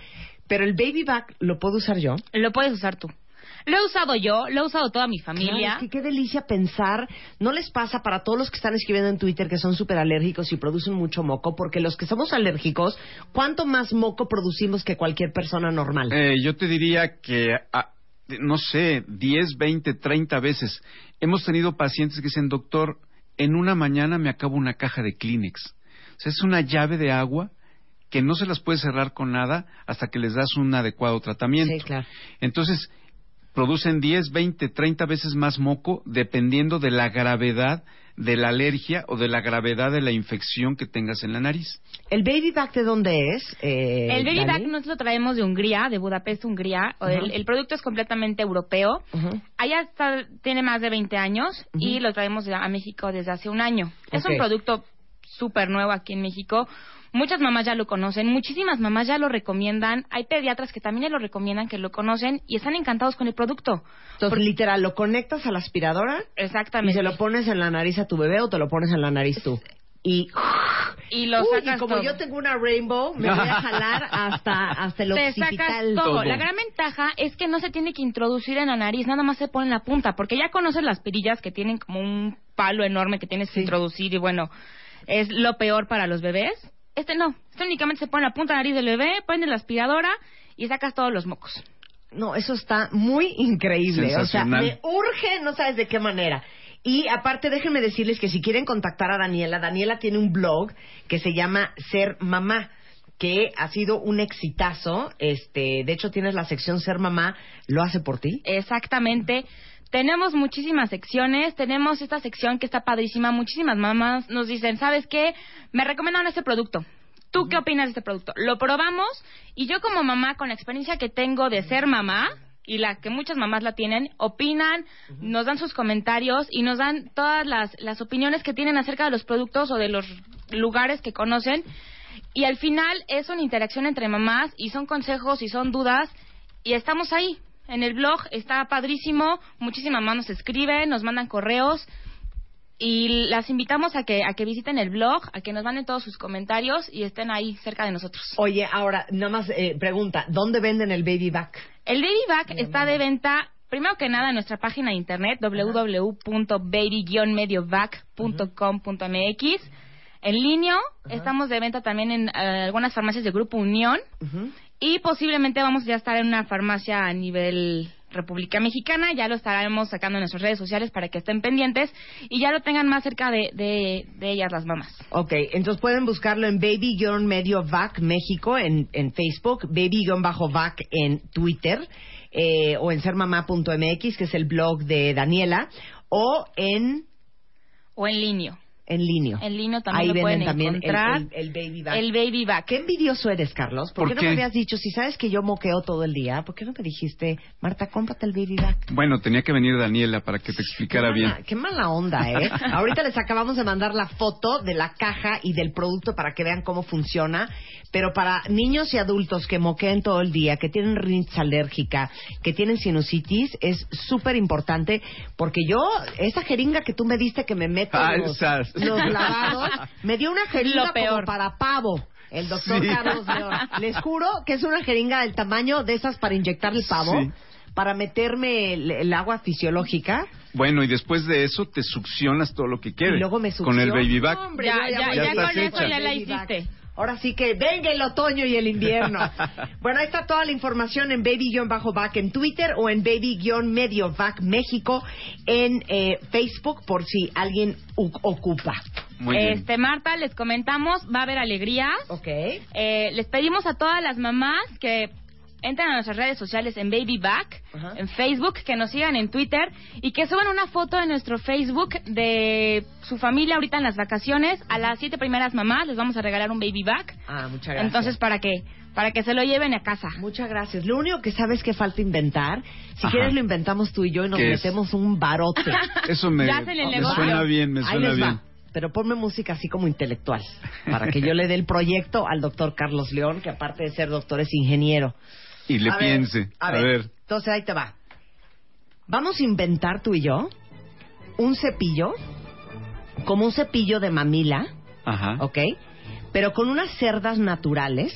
Pero el baby back lo puedo usar yo. Lo puedes usar tú. Lo he usado yo, lo he usado toda mi familia. Claro, es que qué delicia pensar. No les pasa para todos los que están escribiendo en Twitter que son súper alérgicos y producen mucho moco, porque los que somos alérgicos, ¿cuánto más moco producimos que cualquier persona normal? Eh, yo te diría que, ah, no sé, 10, 20, 30 veces. Hemos tenido pacientes que dicen, doctor, en una mañana me acabo una caja de Kleenex. O sea, es una llave de agua que no se las puede cerrar con nada hasta que les das un adecuado tratamiento. Sí, claro. Entonces, producen 10, 20, 30 veces más moco dependiendo de la gravedad de la alergia o de la gravedad de la infección que tengas en la nariz. ¿El baby back de dónde es? eh, el baby Dani? back nosotros lo traemos de Hungría, de Budapest, Hungría. El, producto es completamente europeo. Allá está, tiene más de 20 años y lo traemos a México desde hace un año. Es un producto súper nuevo aquí en México. Muchas mamás ya lo conocen, muchísimas mamás ya lo recomiendan. Hay pediatras que también lo recomiendan, que lo conocen y están encantados con el producto. Entonces, literal, lo conectas a la aspiradora y Exactamente. se lo pones en la nariz a tu bebé o te lo pones en la nariz tú. Y, Y lo Uy, sacas y como todo. yo tengo una rainbow, me voy a jalar hasta, hasta el Te sacas todo. La gran ventaja es que no se tiene que introducir en la nariz, nada más se pone en la punta, porque ya conoces las perillas que tienen como un palo enorme que tienes que introducir y bueno, es lo peor para los bebés. Este no, este únicamente se pone la punta de la nariz del bebé, pones la aspiradora y sacas todos los mocos. No, eso está muy increíble. O sea, me urge, no sabes de qué manera. Y aparte, déjenme decirles que si quieren contactar a Daniela, Daniela tiene un blog que se llama Ser Mamá que ha sido un exitazo. Este, de hecho, tienes la sección Ser Mamá, lo hace por ti. Exactamente. Tenemos muchísimas secciones, tenemos esta sección que está padrísima, muchísimas mamás nos dicen, ¿sabes qué? Me recomendaron este producto. ¿Tú qué opinas de este producto? Lo probamos y yo como mamá, con la experiencia que tengo de ser mamá, y la que muchas mamás la tienen, opinan, nos dan sus comentarios y nos dan todas las, las opiniones que tienen acerca de los productos o de los lugares que conocen. Y al final es una interacción entre mamás y son consejos y son dudas y estamos ahí. En el blog está padrísimo, muchísimas mamás nos escriben, nos mandan correos y las invitamos a que a que visiten el blog, a que nos manden todos sus comentarios y estén ahí cerca de nosotros. Oye, ahora, nada más eh, pregunta, ¿dónde venden el baby back? El Baby Back está de venta, primero que nada, en nuestra página de internet www.baby-mediovac.com.mx. En línea, estamos de venta también en eh, algunas farmacias de Grupo Unión y posiblemente vamos ya a estar en una farmacia a nivel República Mexicana. Ya lo estaremos sacando en nuestras redes sociales para que estén pendientes y ya lo tengan más cerca de, de, de ellas las mamás. Ok, entonces pueden buscarlo en Baby-Medio-Vac México en, en Facebook, Baby-Vac en Twitter eh, o en sermamá.mx, que es el blog de Daniela, o en, O en línea. En línea. En línea también Ahí lo venden pueden también el- encontrar. El, el Baby Back. El Baby Back. Qué envidioso eres, Carlos. ¿Por, ¿Por qué, no me habías dicho, si sabes que yo moqueo todo el día, ¿por qué no me dijiste, Marta, cómprate el Baby Back? Bueno, tenía que venir Daniela para que te explicara qué bien. Mala, qué mala onda, ¿eh? Ahorita les acabamos de mandar la foto de la caja y del producto para que vean cómo funciona. Pero para niños y adultos que moqueen todo el día, que tienen rinitis alérgica, que tienen sinusitis, es súper importante porque yo, esa jeringa que tú me diste que me meto Ah, los. Los lavados, me dio una jeringa Lo peor. como para pavo. El doctor Sí. Carlos León. Les juro que es una jeringa del tamaño de esas para inyectar el pavo, Sí. para meterme el, el agua fisiológica. Bueno, y después de eso te succionas todo lo que quede. Y luego me Con el succiono. baby back. No, hombre, Ya, ya, ya con eso hecha. ya la hiciste. Ahora sí que venga el otoño y el invierno. bueno, ahí está toda la información en baby-back en Twitter o en baby-mediovac México en eh, Facebook por si alguien u- ocupa. Muy bien. Este, Marta, les comentamos, va a haber alegrías. Ok. Eh, les pedimos a todas las mamás que entren a nuestras redes sociales en Baby Back, Ajá. en Facebook, que nos sigan en Twitter y que suban una foto en nuestro Facebook de su familia ahorita en las vacaciones. A las siete primeras mamás les vamos a regalar un Baby Back. Ah, muchas gracias. Entonces, ¿para qué? Para que se lo lleven a casa. Muchas gracias. Lo único que sabes que falta inventar, si Ajá. quieres lo inventamos tú y yo y nos metemos un barote. Eso me, Ya hacen el me suena bien, me Ahí suena les bien. va. Pero ponme música así como intelectual, para que yo le dé el proyecto al doctor Carlos León, que aparte de ser doctor es ingeniero. Y le A ver, piense. a, ver, Entonces ahí te va. Vamos a inventar tú y yo un cepillo, como un cepillo de mamila, Ajá. ¿ok? Pero con unas cerdas naturales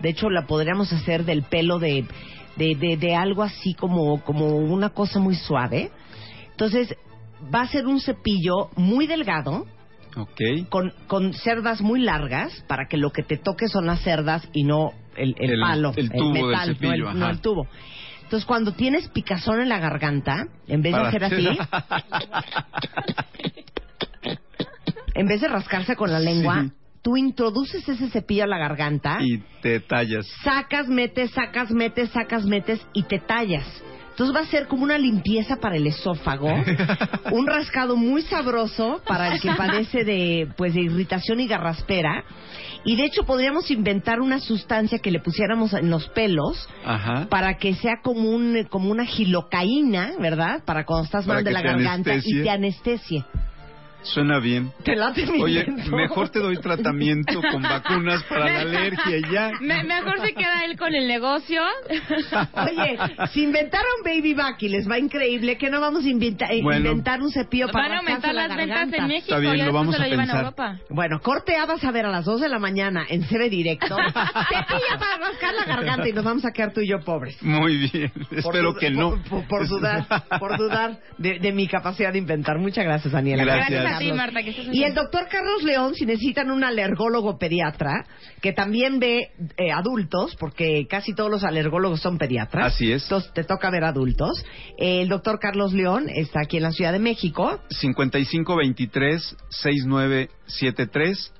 De hecho, la podríamos hacer del pelo de, de, de, de algo así como, como una cosa muy suave. Entonces, va a ser un cepillo muy delgado, Ok. con, con cerdas muy largas, para que lo que te toque son las cerdas y no el, el El- palo, el tubo del metal, no, cepillo, el, no ajá. el tubo. Entonces, cuando tienes picazón en la garganta, en vez Para- de hacer así, en vez de rascarse con la lengua, Sí. tú introduces ese cepillo a la garganta, y te tallas. sacas, metes, sacas, metes, sacas, metes y te tallas. Entonces va a ser como una limpieza para el esófago, un rascado muy sabroso para el que padece de pues de irritación y garraspera. Y de hecho podríamos inventar una sustancia que le pusiéramos en los pelos Ajá. para que sea como un como una gilocaína, ¿verdad? Para cuando estás mal de la garganta anestesie. y te anestesie. Suena bien. ¿Te late mi Oye, invento? mejor te doy tratamiento con vacunas para la alergia y ya. Me- mejor se queda él con el negocio. Oye, si inventaron Baby Back y les va increíble, ¿qué no vamos a inventa- eh, Bueno. inventar un cepillo para Van a aumentar la las ventas garganta? en México. Está bien, ya lo vamos se a llevan pensar. Europa. Bueno, corte A vas a ver a las 2 de la mañana en CB Directo. Cepillo para rascar la garganta y nos vamos a quedar tú y yo pobres. Muy bien. Por Espero que no. Por, por- por dudar, por dudar de, de mi capacidad de inventar. Muchas gracias, Daniela. Gracias. Gracias a ti. Marta, que Y el doctor Carlos León, si necesitan un alergólogo pediatra, que también ve eh, adultos, porque casi todos los alergólogos son pediatras. Así es. Entonces te toca ver adultos. Eh, el doctor Carlos León está aquí en la Ciudad de México. 5523-6973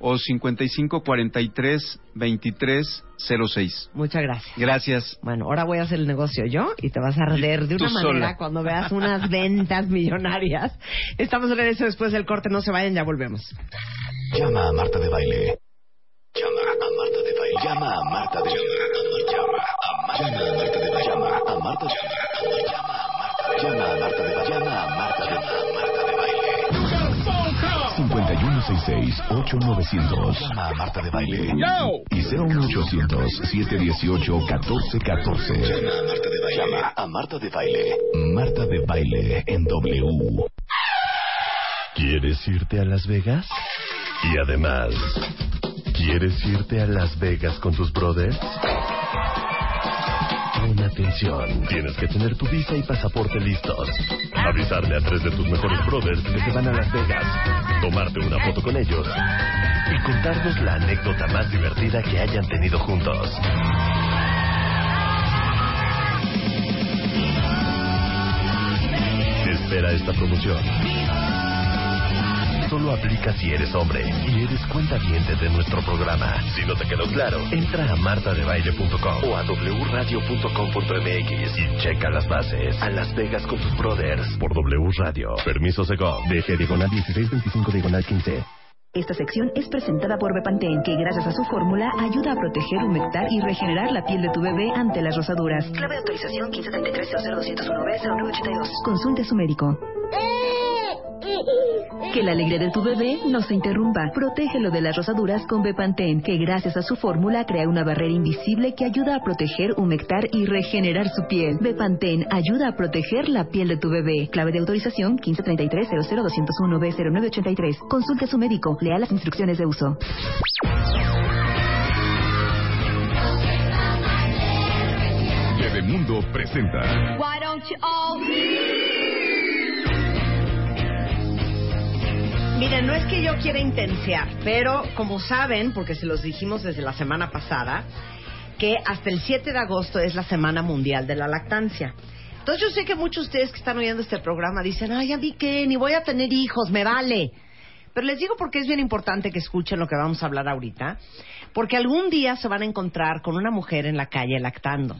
o 5543-2306. Muchas gracias. Gracias. Bueno, ahora voy a hacer el negocio yo y te vas a arder de una manera sola. cuando veas unas ventas millonarias. Estamos de regreso después del corte, no se vayan, ya volvemos. Llama a Marta de Baile. Llama a Marta de Baile. Llama a Marta de Baile. Llama a Marta de Baile. Llama a Marta de Baile. Llama a Marta de Baile. 5166-8900. Llama a Marta de Baile. Y 01800-718-1414. Llama a Marta de Baile. Llama a Marta de Baile. Marta de Baile en W. ¿Quieres irte a Las Vegas? Y además, ¿quieres irte a Las Vegas con tus brothers? Pon atención, tienes que tener tu visa y pasaporte listos. Avisarle a tres de tus mejores brothers que se van a Las Vegas, tomarte una foto con ellos y contarnos la anécdota más divertida que hayan tenido juntos. Espera esta promoción. Solo aplica si eres hombre y eres cuenta de nuestro programa. Si no te quedó claro, entra a martadebaile.com o a wradio.com.mx y checa las bases. A Las Vegas con tus brothers por W Radio. Permiso Segov. DG diagonal 1625 diagonal 15. Esta sección es presentada por Bepantén, que gracias a su fórmula ayuda a proteger, humectar y regenerar la piel de tu bebé ante las rosaduras. Clave de autorización 1533 Consulte a su médico. Que la alegría de tu bebé no se interrumpa. Protégelo de las rosaduras con Bepantén, que gracias a su fórmula crea una barrera invisible que ayuda a proteger, humectar y regenerar su piel. Bepantén ayuda a proteger la piel de tu bebé. Clave de autorización 1533 00201 b 0983 Consulte a su médico. Lea las instrucciones de uso. Bebemundo presenta Why don't you all Miren, no es que yo quiera intensear, pero como saben, porque se los dijimos desde la semana pasada, que hasta el 7 de agosto es la Semana Mundial de la Lactancia. Entonces yo sé que muchos de ustedes que están oyendo este programa dicen, ay, a mí qué, ni voy a tener hijos, me vale. Pero les digo porque es bien importante que escuchen lo que vamos a hablar ahorita, porque algún día se van a encontrar con una mujer en la calle lactando.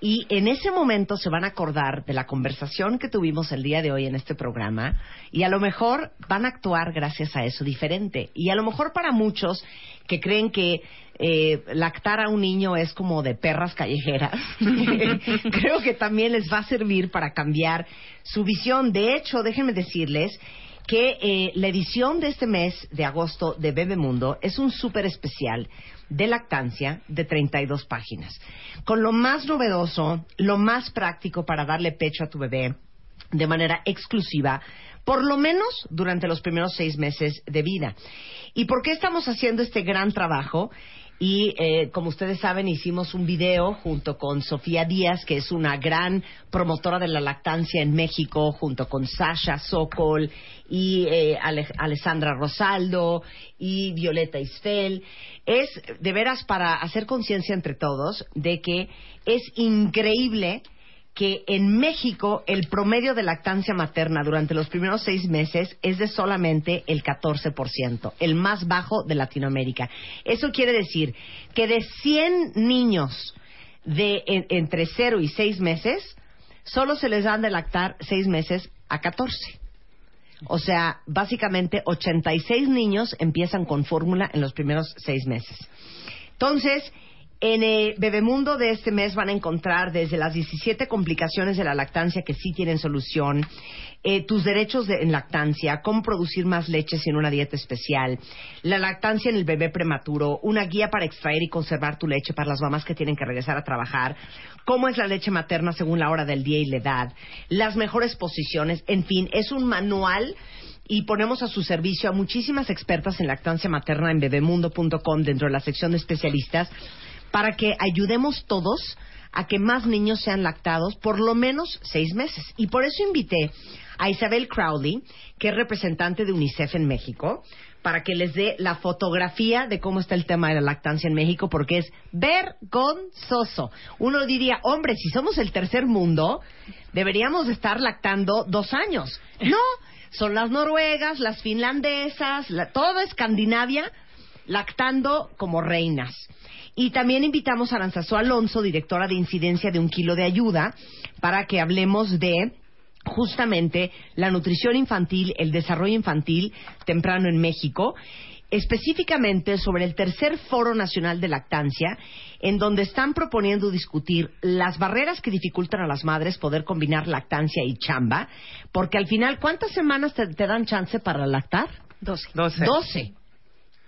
Y en ese momento se van a acordar de la conversación que tuvimos el día de hoy en este programa y a lo mejor van a actuar gracias a eso diferente. Y a lo mejor para muchos que creen que eh, lactar a un niño es como de perras callejeras, creo que también les va a servir para cambiar su visión. De hecho, déjenme decirles que eh, la edición de este mes de agosto de Bebemundo es un súper especial de lactancia de 32 páginas, con lo más novedoso, lo más práctico para darle pecho a tu bebé de manera exclusiva, por lo menos durante los primeros seis meses de vida. ¿Y por qué estamos haciendo este gran trabajo? Y eh, como ustedes saben, hicimos un video junto con Sofía Díaz, que es una gran promotora de la lactancia en México, junto con Sasha Sokol y eh, Ale- Alessandra Rosaldo y Violeta Isfel. Es de veras para hacer conciencia entre todos de que es increíble que en México el promedio de lactancia materna durante los primeros seis meses es de solamente el 14%, el más bajo de Latinoamérica. Eso quiere decir que de 100 niños de en- entre 0 y 6 meses, solo se les dan de lactar 6 meses a 14. O sea, básicamente 86 niños empiezan con fórmula en los primeros 6 meses. Entonces, en el Bebemundo de este mes van a encontrar desde las 17 complicaciones de la lactancia que sí tienen solución, eh, tus derechos de- en lactancia, cómo producir más leche sin una dieta especial, la lactancia en el bebé prematuro, una guía para extraer y conservar tu leche para las mamás que tienen que regresar a trabajar, cómo es la leche materna según la hora del día y la edad, las mejores posiciones, en fin, es un manual y ponemos a su servicio a muchísimas expertas en lactancia materna en bebemundo.com dentro de la sección de especialistas para que ayudemos todos a que más niños sean lactados por lo menos seis meses. Y por eso invité a Isabel Crowley, que es representante de UNICEF en México, para que les dé la fotografía de cómo está el tema de la lactancia en México, porque es vergonzoso. Uno diría, hombre, si somos el tercer mundo, deberíamos estar lactando dos años. No, son las noruegas, las finlandesas, la- toda Escandinavia lactando como reinas. Y también invitamos a Aranzazú Alonso, directora de incidencia de Un Kilo de Ayuda, para que hablemos de justamente la nutrición infantil, el desarrollo infantil temprano en México, específicamente sobre el tercer Foro Nacional de Lactancia, en donde están proponiendo discutir las barreras que dificultan a las madres poder combinar lactancia y chamba, porque al final, ¿cuántas semanas te, te dan chance para lactar? Doce. Doce. Doce.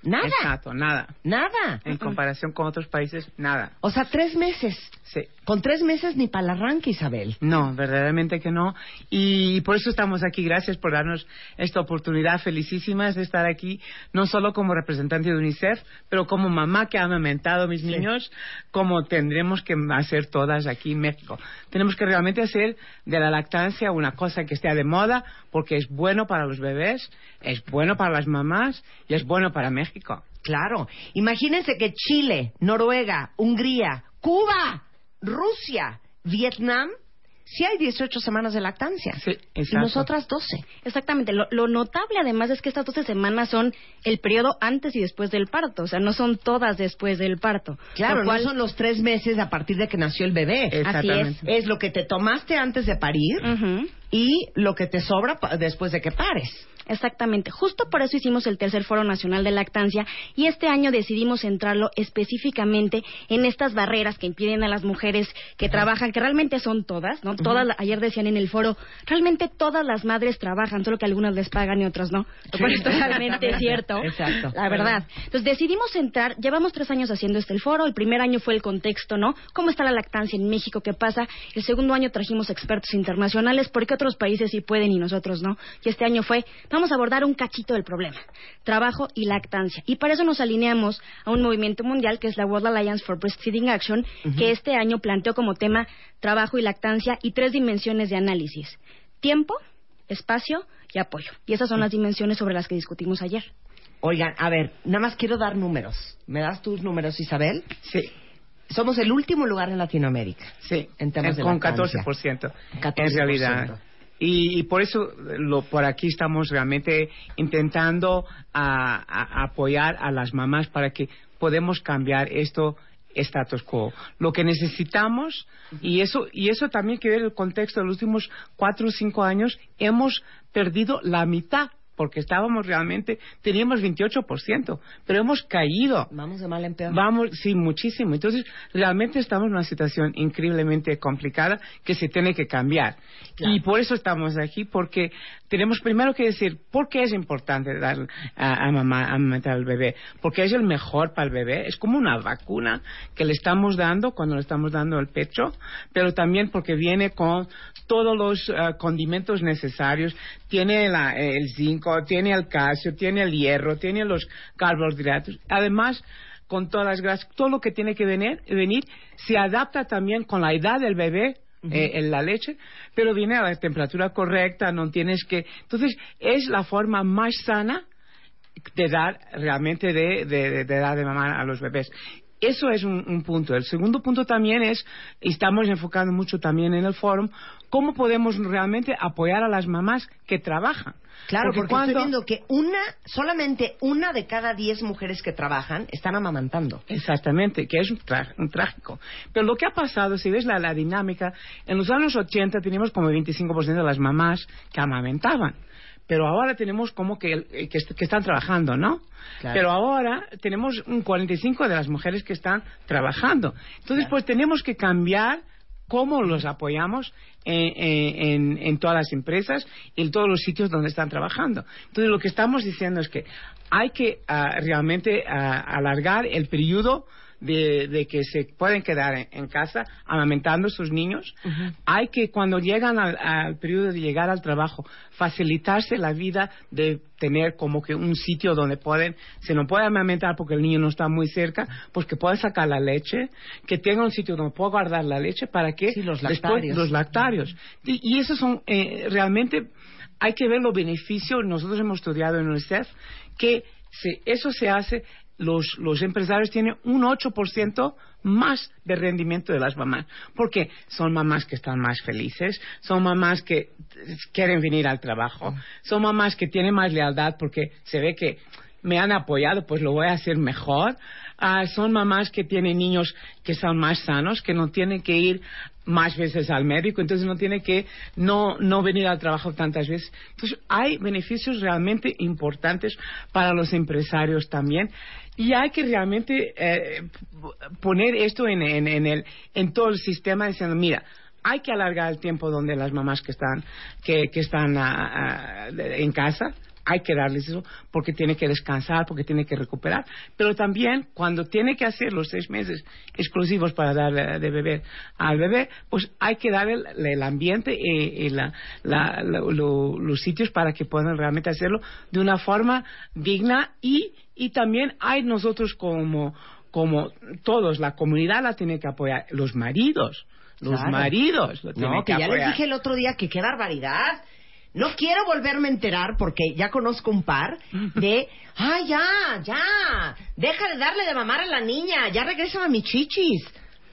Nada. Exacto, nada. Nada. En comparación con otros países, nada. O sea, tres meses. Sí. Con tres meses ni para el arranque, Isabel. No, verdaderamente que no. Y por eso estamos aquí. Gracias por darnos esta oportunidad. Felicísimas de estar aquí, no solo como representante de UNICEF, pero como mamá que ha amamentado a mis niños, como tendremos que hacer todas aquí en México. Tenemos que realmente hacer de la lactancia una cosa que esté de moda, porque es bueno para los bebés, es bueno para las mamás y es bueno para México. Claro. Imagínense que Chile, Noruega, Hungría, Cuba, Rusia, Vietnam, sí hay 18 semanas de lactancia. y exacto. nosotras 12. Exactamente. Lo, lo notable además es que estas 12 semanas son el periodo antes y después del parto. O sea, no son todas después del parto. Claro, cual- no son los tres meses a partir de que nació el bebé. Así es. Es lo que te tomaste antes de parir y lo que te sobra después de que pares. Exactamente. Justo por eso hicimos el tercer Foro Nacional de Lactancia y este año decidimos centrarlo específicamente en estas barreras que impiden a las mujeres que trabajan, que realmente son todas, ¿no? Todas, la- ayer decían en el foro, realmente todas las madres trabajan, solo que algunas les pagan y otras no. Lo cual es totalmente cierto. Exacto. La verdad. Entonces decidimos centrar, llevamos tres años haciendo este el foro, el primer año fue el contexto, ¿no? ¿Cómo está la lactancia en México? ¿Qué pasa? El segundo año trajimos expertos internacionales, porque otros países sí pueden y nosotros no? Y este año fue, vamos a abordar un cachito del problema, trabajo y lactancia. Y para eso nos alineamos a un movimiento mundial que es la World Alliance for Breastfeeding Action, que este año planteó como tema trabajo y lactancia y tres dimensiones de análisis. Tiempo, espacio y apoyo. Y esas son las dimensiones sobre las que discutimos ayer. Oigan, a ver, nada más quiero dar números. ¿Me das tus números, Isabel? Sí. Somos el último lugar en Latinoamérica. Sí. En temas de con lactancia. 14%, 14%. en realidad. Y, y por eso lo, por aquí estamos realmente intentando a- a- apoyar a las mamás para que podemos cambiar esto status quo. Lo que necesitamos, y eso, y eso también que ver el contexto de los últimos cuatro o cinco años, hemos perdido la mitad porque estábamos realmente, teníamos 28%, pero hemos caído. Vamos de mal en peor. Vamos, sí, muchísimo. Entonces, realmente estamos en una situación increíblemente complicada que se tiene que cambiar. Y por eso estamos aquí, porque tenemos primero que decir por qué es importante dar a, a mamá, al bebé. Porque es el mejor para el bebé. Es como una vacuna que le estamos dando cuando le estamos dando el pecho, pero también porque viene con todos los ah, condimentos necesarios. Tiene la- el zinc, tiene el calcio, tiene el hierro, tiene los carbohidratos. Además, con todas las grasas, todo lo que tiene que venir, venir se adapta también con la edad del bebé, eh, en la leche, pero viene a la temperatura correcta, no tienes que... Entonces, es la forma más sana de dar realmente de, de, de dar de mamá a los bebés. Eso es un, un, punto. El segundo punto también es, y estamos enfocando mucho también en el foro, cómo podemos realmente apoyar a las mamás que trabajan. Claro, porque, cuando... estoy viendo que una, solamente una de cada diez mujeres que trabajan están amamantando. Exactamente, que es un, un trágico. Pero lo que ha pasado, si ves la, la dinámica, en los años 80 teníamos como el 25% de las mamás que amamentaban pero ahora tenemos como que, que, que están trabajando, ¿no? Claro. Pero ahora tenemos un 45 de las mujeres que están trabajando. Entonces, claro. pues tenemos que cambiar cómo los apoyamos en, en, todas las empresas y en todos los sitios donde están trabajando. Entonces, lo que estamos diciendo es que hay que uh, realmente uh, alargar el periodo de, de, que se pueden quedar en, en casa amamentando a sus niños. Uh -huh. Hay que, cuando llegan al, al, periodo de llegar al trabajo, facilitarse la vida de tener como que un sitio donde pueden, se no puede amamentar porque el niño no está muy cerca, pues que puedan sacar la leche, que tenga un sitio donde pueda guardar la leche para que sí, los después lactarios. los lactarios. Y, y esos son eh, realmente, hay que ver los beneficios, nosotros hemos estudiado en UNICEF, que se, eso se hace los, los, empresarios tienen un 8% más de rendimiento de las mamás. Porque son mamás que están más felices, son mamás que quieren venir al trabajo, son mamás que tienen más lealtad porque se ve que me han apoyado, pues lo voy a hacer mejor. Uh, son mamás que tienen niños que son más sanos, que no tienen que ir más veces al médico, entonces no tiene que no, no venir al trabajo tantas veces. Entonces hay beneficios realmente importantes para los empresarios también y hay que realmente eh, poner esto en, en, en, el, en todo el sistema diciendo, mira, hay que alargar el tiempo donde las mamás que están, que, que están uh, uh, en casa hay que darles eso porque tiene que descansar, porque tiene que recuperar. Pero también cuando tiene que hacer los seis meses exclusivos para dar de beber al bebé, pues hay que darle el, el ambiente y, y la, la, la, lo, los sitios para que puedan realmente hacerlo de una forma digna y, y también hay nosotros como, como todos, la comunidad la tiene que apoyar, los maridos. Los claro. maridos lo tienen no, que, que ya apoyar. les dije el otro día que qué barbaridad no quiero volverme a enterar porque ya conozco un par de, ay, ya, ya, deja de darle de mamar a la niña, ya regresa a mis chichis.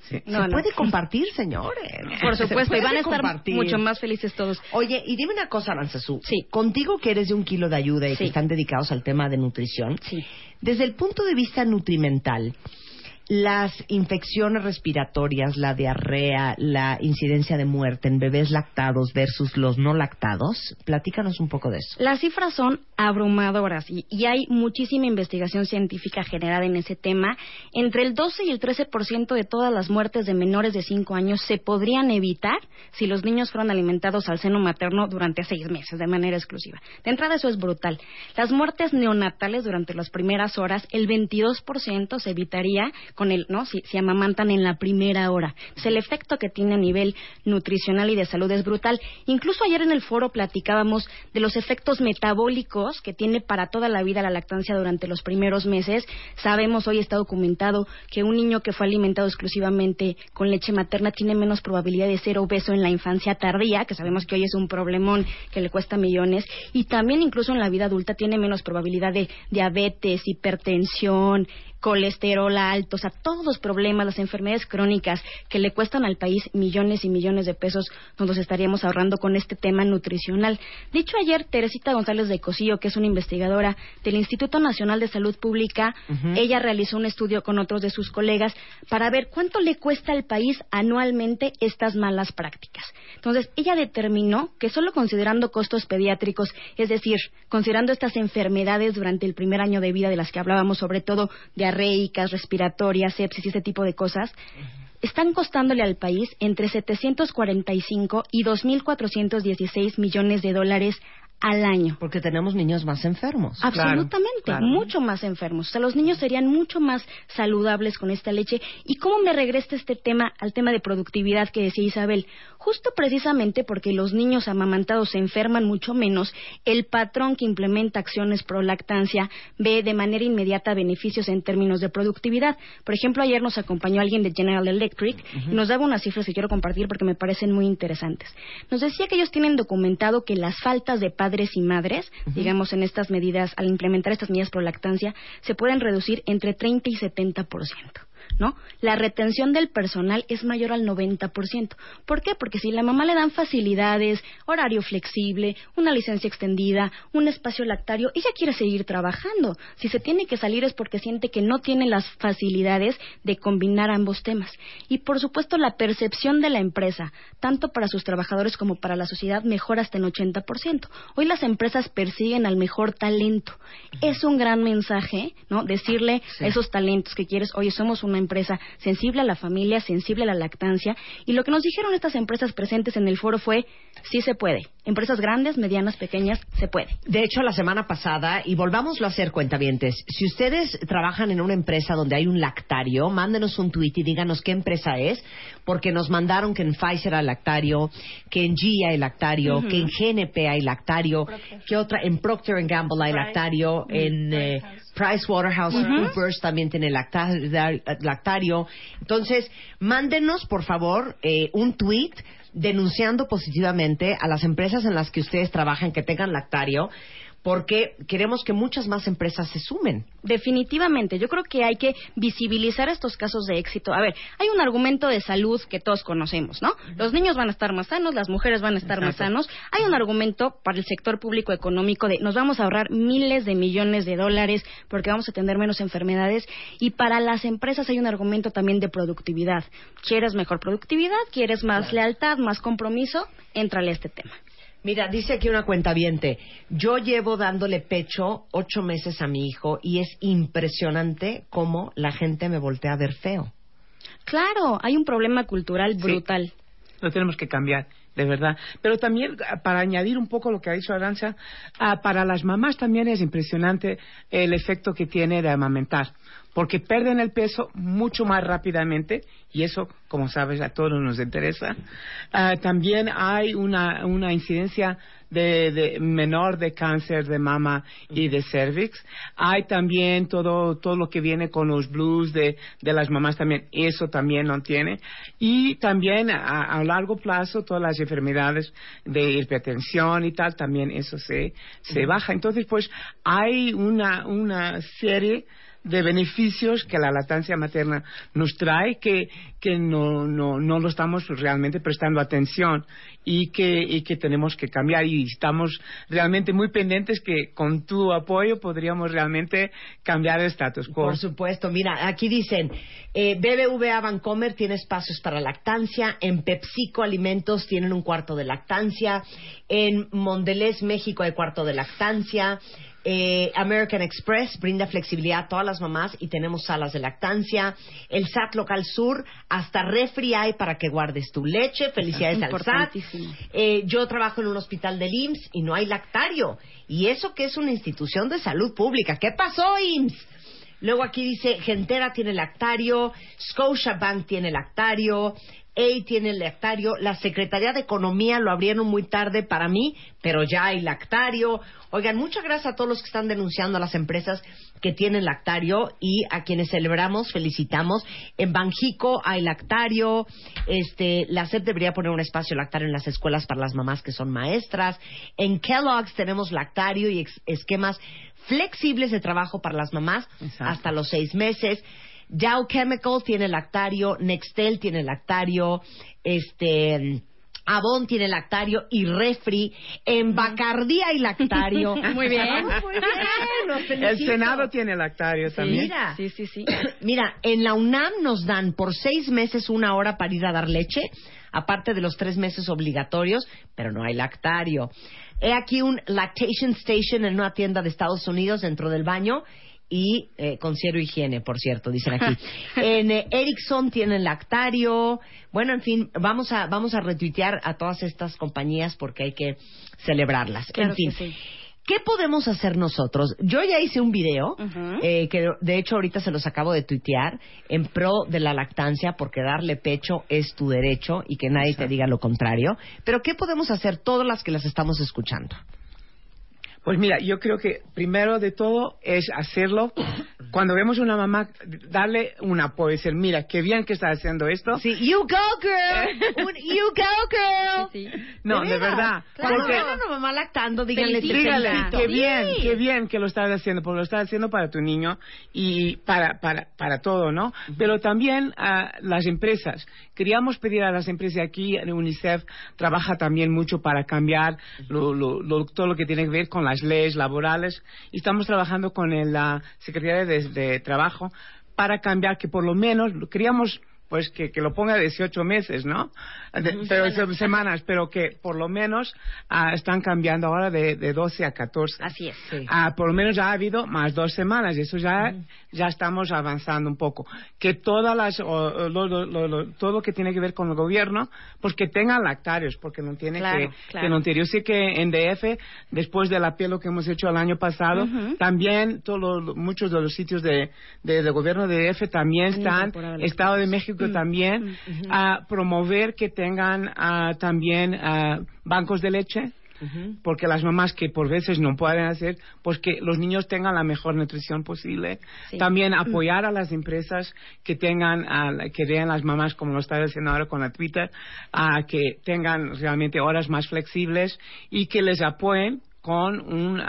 Sí. No, se no. puede compartir, señores. Por supuesto, y van a estar compartir. mucho más felices todos. Oye, y dime una cosa, Aranzazú. Sí. Contigo que eres de un kilo de ayuda y sí. que están dedicados al tema de nutrición. Sí. Desde el punto de vista nutrimental, las infecciones respiratorias, la diarrea, la incidencia de muerte en bebés lactados versus los no lactados. Platícanos un poco de eso. Las cifras son abrumadoras y, y hay muchísima investigación científica generada en ese tema. Entre el 12 y el 13% de todas las muertes de menores de 5 años se podrían evitar si los niños fueron alimentados al seno materno durante seis meses de manera exclusiva. De entrada eso es brutal. Las muertes neonatales durante las primeras horas, el 22% se evitaría con el, ¿no? Si, si amamantan en la primera hora. Entonces, el efecto que tiene a nivel nutricional y de salud es brutal. Incluso ayer en el foro platicábamos de los efectos metabólicos que tiene para toda la vida la lactancia durante los primeros meses. Sabemos, hoy está documentado, que un niño que fue alimentado exclusivamente con leche materna tiene menos probabilidad de ser obeso en la infancia tardía, que sabemos que hoy es un problemón que le cuesta millones, y también incluso en la vida adulta tiene menos probabilidad de diabetes, hipertensión, colesterol alto, o sea, todos los problemas, las enfermedades crónicas que le cuestan al país millones y millones de pesos, nos los estaríamos ahorrando con este tema nutricional. Dicho ayer, Teresita González de Cosillo, que es una investigadora del Instituto Nacional de Salud Pública, uh -huh. ella realizó un estudio con otros de sus colegas para ver cuánto le cuesta al país anualmente estas malas prácticas. Entonces, ella determinó que solo considerando costos pediátricos, es decir, considerando estas enfermedades durante el primer año de vida de las que hablábamos, sobre todo diarreicas, respiratorias, sepsis y ese tipo de cosas, están costándole al país entre 745 y 2.416 millones de dólares al año. Porque tenemos niños más enfermos. Absolutamente, mucho más enfermos. O sea, los niños serían mucho más saludables con esta leche. ¿Y cómo me regresa este tema al tema de productividad que decía Isabel? Justo precisamente porque los niños amamantados se enferman mucho menos, el patrón que implementa acciones pro lactancia ve de manera inmediata beneficios en términos de productividad. Por ejemplo, ayer nos acompañó alguien de General Electric y nos daba unas cifras que quiero compartir porque me parecen muy interesantes. Nos decía que ellos tienen documentado que las faltas de padres y madres, digamos en estas medidas, al implementar estas medidas pro lactancia, se pueden reducir entre 30 y 70 ¿no? La retención del personal es mayor al 90%. ¿Por qué? Porque si la mamá le dan facilidades, horario flexible, una licencia extendida, un espacio lactario, ella quiere seguir trabajando. Si se tiene que salir es porque siente que no tiene las facilidades de combinar ambos temas. Y por supuesto la percepción de la empresa, tanto para sus trabajadores como para la sociedad, mejora hasta en 80%. Hoy las empresas persiguen al mejor talento. Es un gran mensaje, ¿no? Decirle a esos talentos que quieres, oye, somos una empresa sensible a la familia, sensible a la lactancia. Y lo que nos dijeron estas empresas presentes en el foro fue, sí se puede. Empresas grandes, medianas, pequeñas, se puede. De hecho, la semana pasada, y volvámoslo a hacer cuentavientes, si ustedes trabajan en una empresa donde hay un lactario, mándenos un tweet y díganos qué empresa es, porque nos mandaron que en Pfizer hay lactario, que en G hay lactario, que en GNP hay lactario, que otra, en Procter Gamble hay lactario, en eh, PricewaterhouseCoopers también tiene lacta- lactario. Entonces, mándenos, por favor, eh, un tweet denunciando positivamente a las empresas en las que ustedes trabajan que tengan lactario, porque queremos que muchas más empresas se sumen. Definitivamente, yo creo que hay que visibilizar estos casos de éxito. A ver, hay un argumento de salud que todos conocemos, ¿no? Los niños van a estar más sanos, las mujeres van a estar más sanos. Hay un argumento para el sector público económico de nos vamos a ahorrar miles de millones de dólares porque vamos a tener menos enfermedades. Y para las empresas hay un argumento también de productividad. ¿Quieres mejor productividad? ¿Quieres más lealtad, más compromiso? Éntrale a este tema. Mira, dice aquí una cuenta yo llevo dándole pecho ocho meses a mi hijo y es impresionante cómo la gente me voltea a ver feo. Claro, hay un problema cultural brutal. Lo tenemos que cambiar, de verdad. Pero también, ah, para añadir un poco lo que ha dicho Arancha, ah, para las mamás también es impresionante el efecto que tiene de amamentar. Porque pierden el peso mucho más rápidamente, y eso, como sabes, a todos nos interesa. Ah, también hay una, una incidencia de, de menor de cáncer de mama y de cervix. Hay también todo, todo lo que viene con los blues de, de las mamás también, eso también lo tiene. Y también a, a largo plazo todas las enfermedades de hipertensión y tal, también eso se, se baja. Entonces, pues hay una, una serie de beneficios que la lactancia materna nos trae que, que no, no, no lo estamos realmente prestando atención y que, y que tenemos que cambiar y estamos realmente muy pendientes que con tu apoyo podríamos realmente cambiar el status quo. Por supuesto, mira, aquí dicen, eh, BBVA Bancomer tiene espacios para lactancia, en PepsiCo Alimentos tienen un cuarto de lactancia, en Mondelez México hay cuarto de lactancia, eh, American Express brinda flexibilidad a todas las mamás y tenemos salas de lactancia, el SAT Local Sur, hasta refri hay para que guardes tu leche, felicidades al SAT. Eh, yo trabajo en un hospital del IMSS y no hay lactario. Y eso que es una institución de salud pública. ¿Qué pasó, IMSS? Luego aquí dice, Gentera tiene lactario, Scotiabank tiene lactario, A tiene lactario, la Secretaría de Economía lo abrieron muy tarde para mí, pero ya hay lactario. Oigan, muchas gracias a todos los que están denunciando a las empresas que tienen lactario y a quienes celebramos, felicitamos. En Banjico hay lactario, este, la SEP debería poner un espacio lactario en las escuelas para las mamás que son maestras. En Kellogg's tenemos lactario y esquemas flexibles de trabajo para las mamás hasta los seis meses. Dow Chemical tiene lactario, Nextel tiene lactario, este Avon tiene lactario y refri, en Bacardí hay lactario. Muy bien. Muy bien, El. Senado tiene lactario también. Mira, Sí, sí, sí. Mira, en la UNAM nos dan por seis meses una hora para ir a dar leche, aparte de los tres meses obligatorios, pero no hay lactario. He aquí un lactation station en una tienda de Estados Unidos dentro del baño y eh, con cero higiene, por cierto, dicen aquí. en eh, Ericsson tienen Lactario. Bueno, en fin, vamos a vamos a retuitear a todas estas compañías porque hay que celebrarlas. Claro en fin. que sí. ¿Qué podemos hacer nosotros? Yo ya hice un video, eh, que de hecho ahorita se los acabo de tuitear, en pro de la lactancia, porque darle pecho es tu derecho y que nadie te diga lo contrario. Pero ¿qué podemos hacer todas las que las estamos escuchando? Pues mira, yo creo que primero de todo es hacerlo. Cuando vemos una mamá, darle un apoyo, decir, mira, qué bien que está haciendo esto. Sí, you go girl, Un you go girl. No, de, veras. verdad. Cuando Porque- vean a una mamá lactando, díganle, felicito. qué bien, qué bien que lo estás haciendo, porque lo estás haciendo para tu niño y para, para, para todo, ¿no? Pero también a las empresas. Queríamos pedir a las empresas aquí, en UNICEF trabaja también mucho para cambiar lo- lo- lo- todo lo que tiene que ver con las leyes laborales y estamos trabajando con el, la Secretaría de, de Trabajo para cambiar que por lo menos queríamos pues que, que lo ponga 18 meses, ¿no? De- pero se- semanas, pero que por lo menos ah, están cambiando ahora de, de 12 a 14. Así es. Ah, por lo menos ya ha habido más dos semanas y eso ya, ya estamos avanzando un poco. Que todas las, o- o lo- lo- lo- lo- todo lo que tiene que ver con el gobierno, pues que tengan lactarios, porque no tiene Claro, que, claro. que no tiene. Yo sé que en DF, después del apelo que hemos hecho el año pasado, también todos muchos de los sitios de, de- del gobierno de DF también están, Estado de México Mm, también, a promover que tengan también bancos de leche porque las mamás que por veces no pueden hacer, pues que los niños tengan la mejor nutrición posible. Sí. También apoyar a las empresas que tengan, que vean las mamás como lo está haciendo ahora con la Twitter, a que tengan realmente horas más flexibles y que les apoyen con un,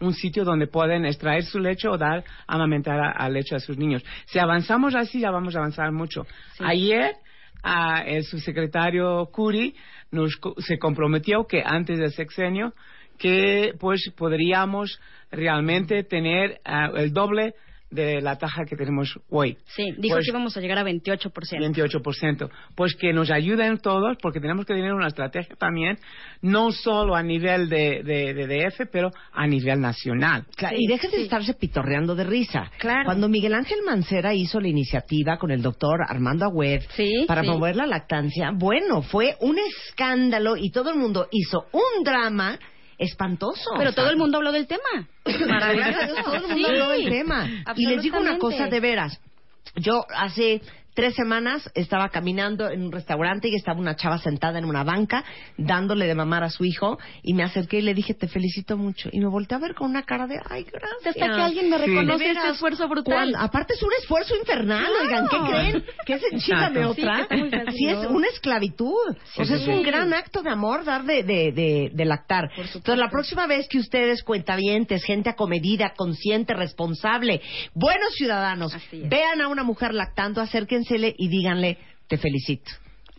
un sitio donde pueden extraer su leche o dar amamentar a, a leche a sus niños. Si avanzamos así, ya vamos a avanzar mucho. Ayer, ah, el subsecretario Curi nos, se comprometió que antes del sexenio que pues podríamos realmente tener ah, el doble de la taja que tenemos hoy. Sí, dijo Pues- que íbamos a llegar a 28%. 28%. Pues que nos ayuden todos, porque tenemos que tener una estrategia también, no solo a nivel de, de, de DF, pero a nivel nacional. Claro, y dejen de estarse pitorreando de risa. Cuando Miguel Ángel Mancera hizo la iniciativa con el doctor Armando Agüed para sí. promover la lactancia, bueno, fue un escándalo y todo el mundo hizo un drama espantoso. Pero todo el mundo habló del tema. Gracias a Dios, todo el mundo Sí. habló del tema. Y les digo una cosa de veras. Yo hace tres semanas estaba caminando en un restaurante y estaba una chava sentada en una banca dándole de mamar a su hijo y me acerqué y le dije te felicito mucho y me volteé a ver con una cara de ay gracias Hasta que alguien me Sí. reconoce este veras, esfuerzo brutal. ¿cuál? aparte es un esfuerzo infernal Claro. oigan ¿qué creen? que es. Sí, otra sí es una esclavitud o sea sí, es un sí. gran acto de amor dar de, de, de, de lactar entonces la próxima vez que ustedes cuentavientes gente acomedida consciente responsable buenos ciudadanos vean a una mujer lactando acérquensele y díganle te felicito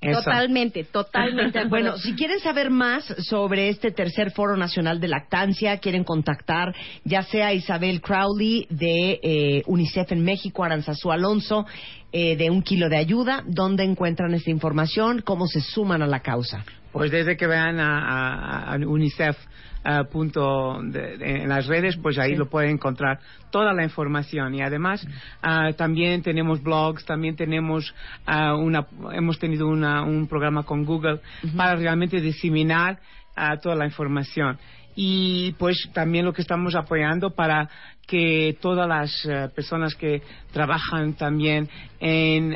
Totalmente, totalmente. Bueno, si quieren saber más sobre este tercer Foro Nacional de Lactancia, quieren contactar ya sea Isabel Crowley de eh, UNICEF en México, Aranzazú Alonso, eh, de Un Kilo de Ayuda, ¿dónde encuentran esta información? ¿Cómo se suman a la causa? Pues desde que vean a, a- a UNICEF ah, punto de- de- en las redes, pues ahí lo pueden encontrar toda la información. Y además ah, también tenemos blogs, también tenemos ah, una, hemos tenido una- un programa con Google para realmente diseminar toda la información. Y pues también lo que estamos apoyando para que todas las eh, personas que trabajan también en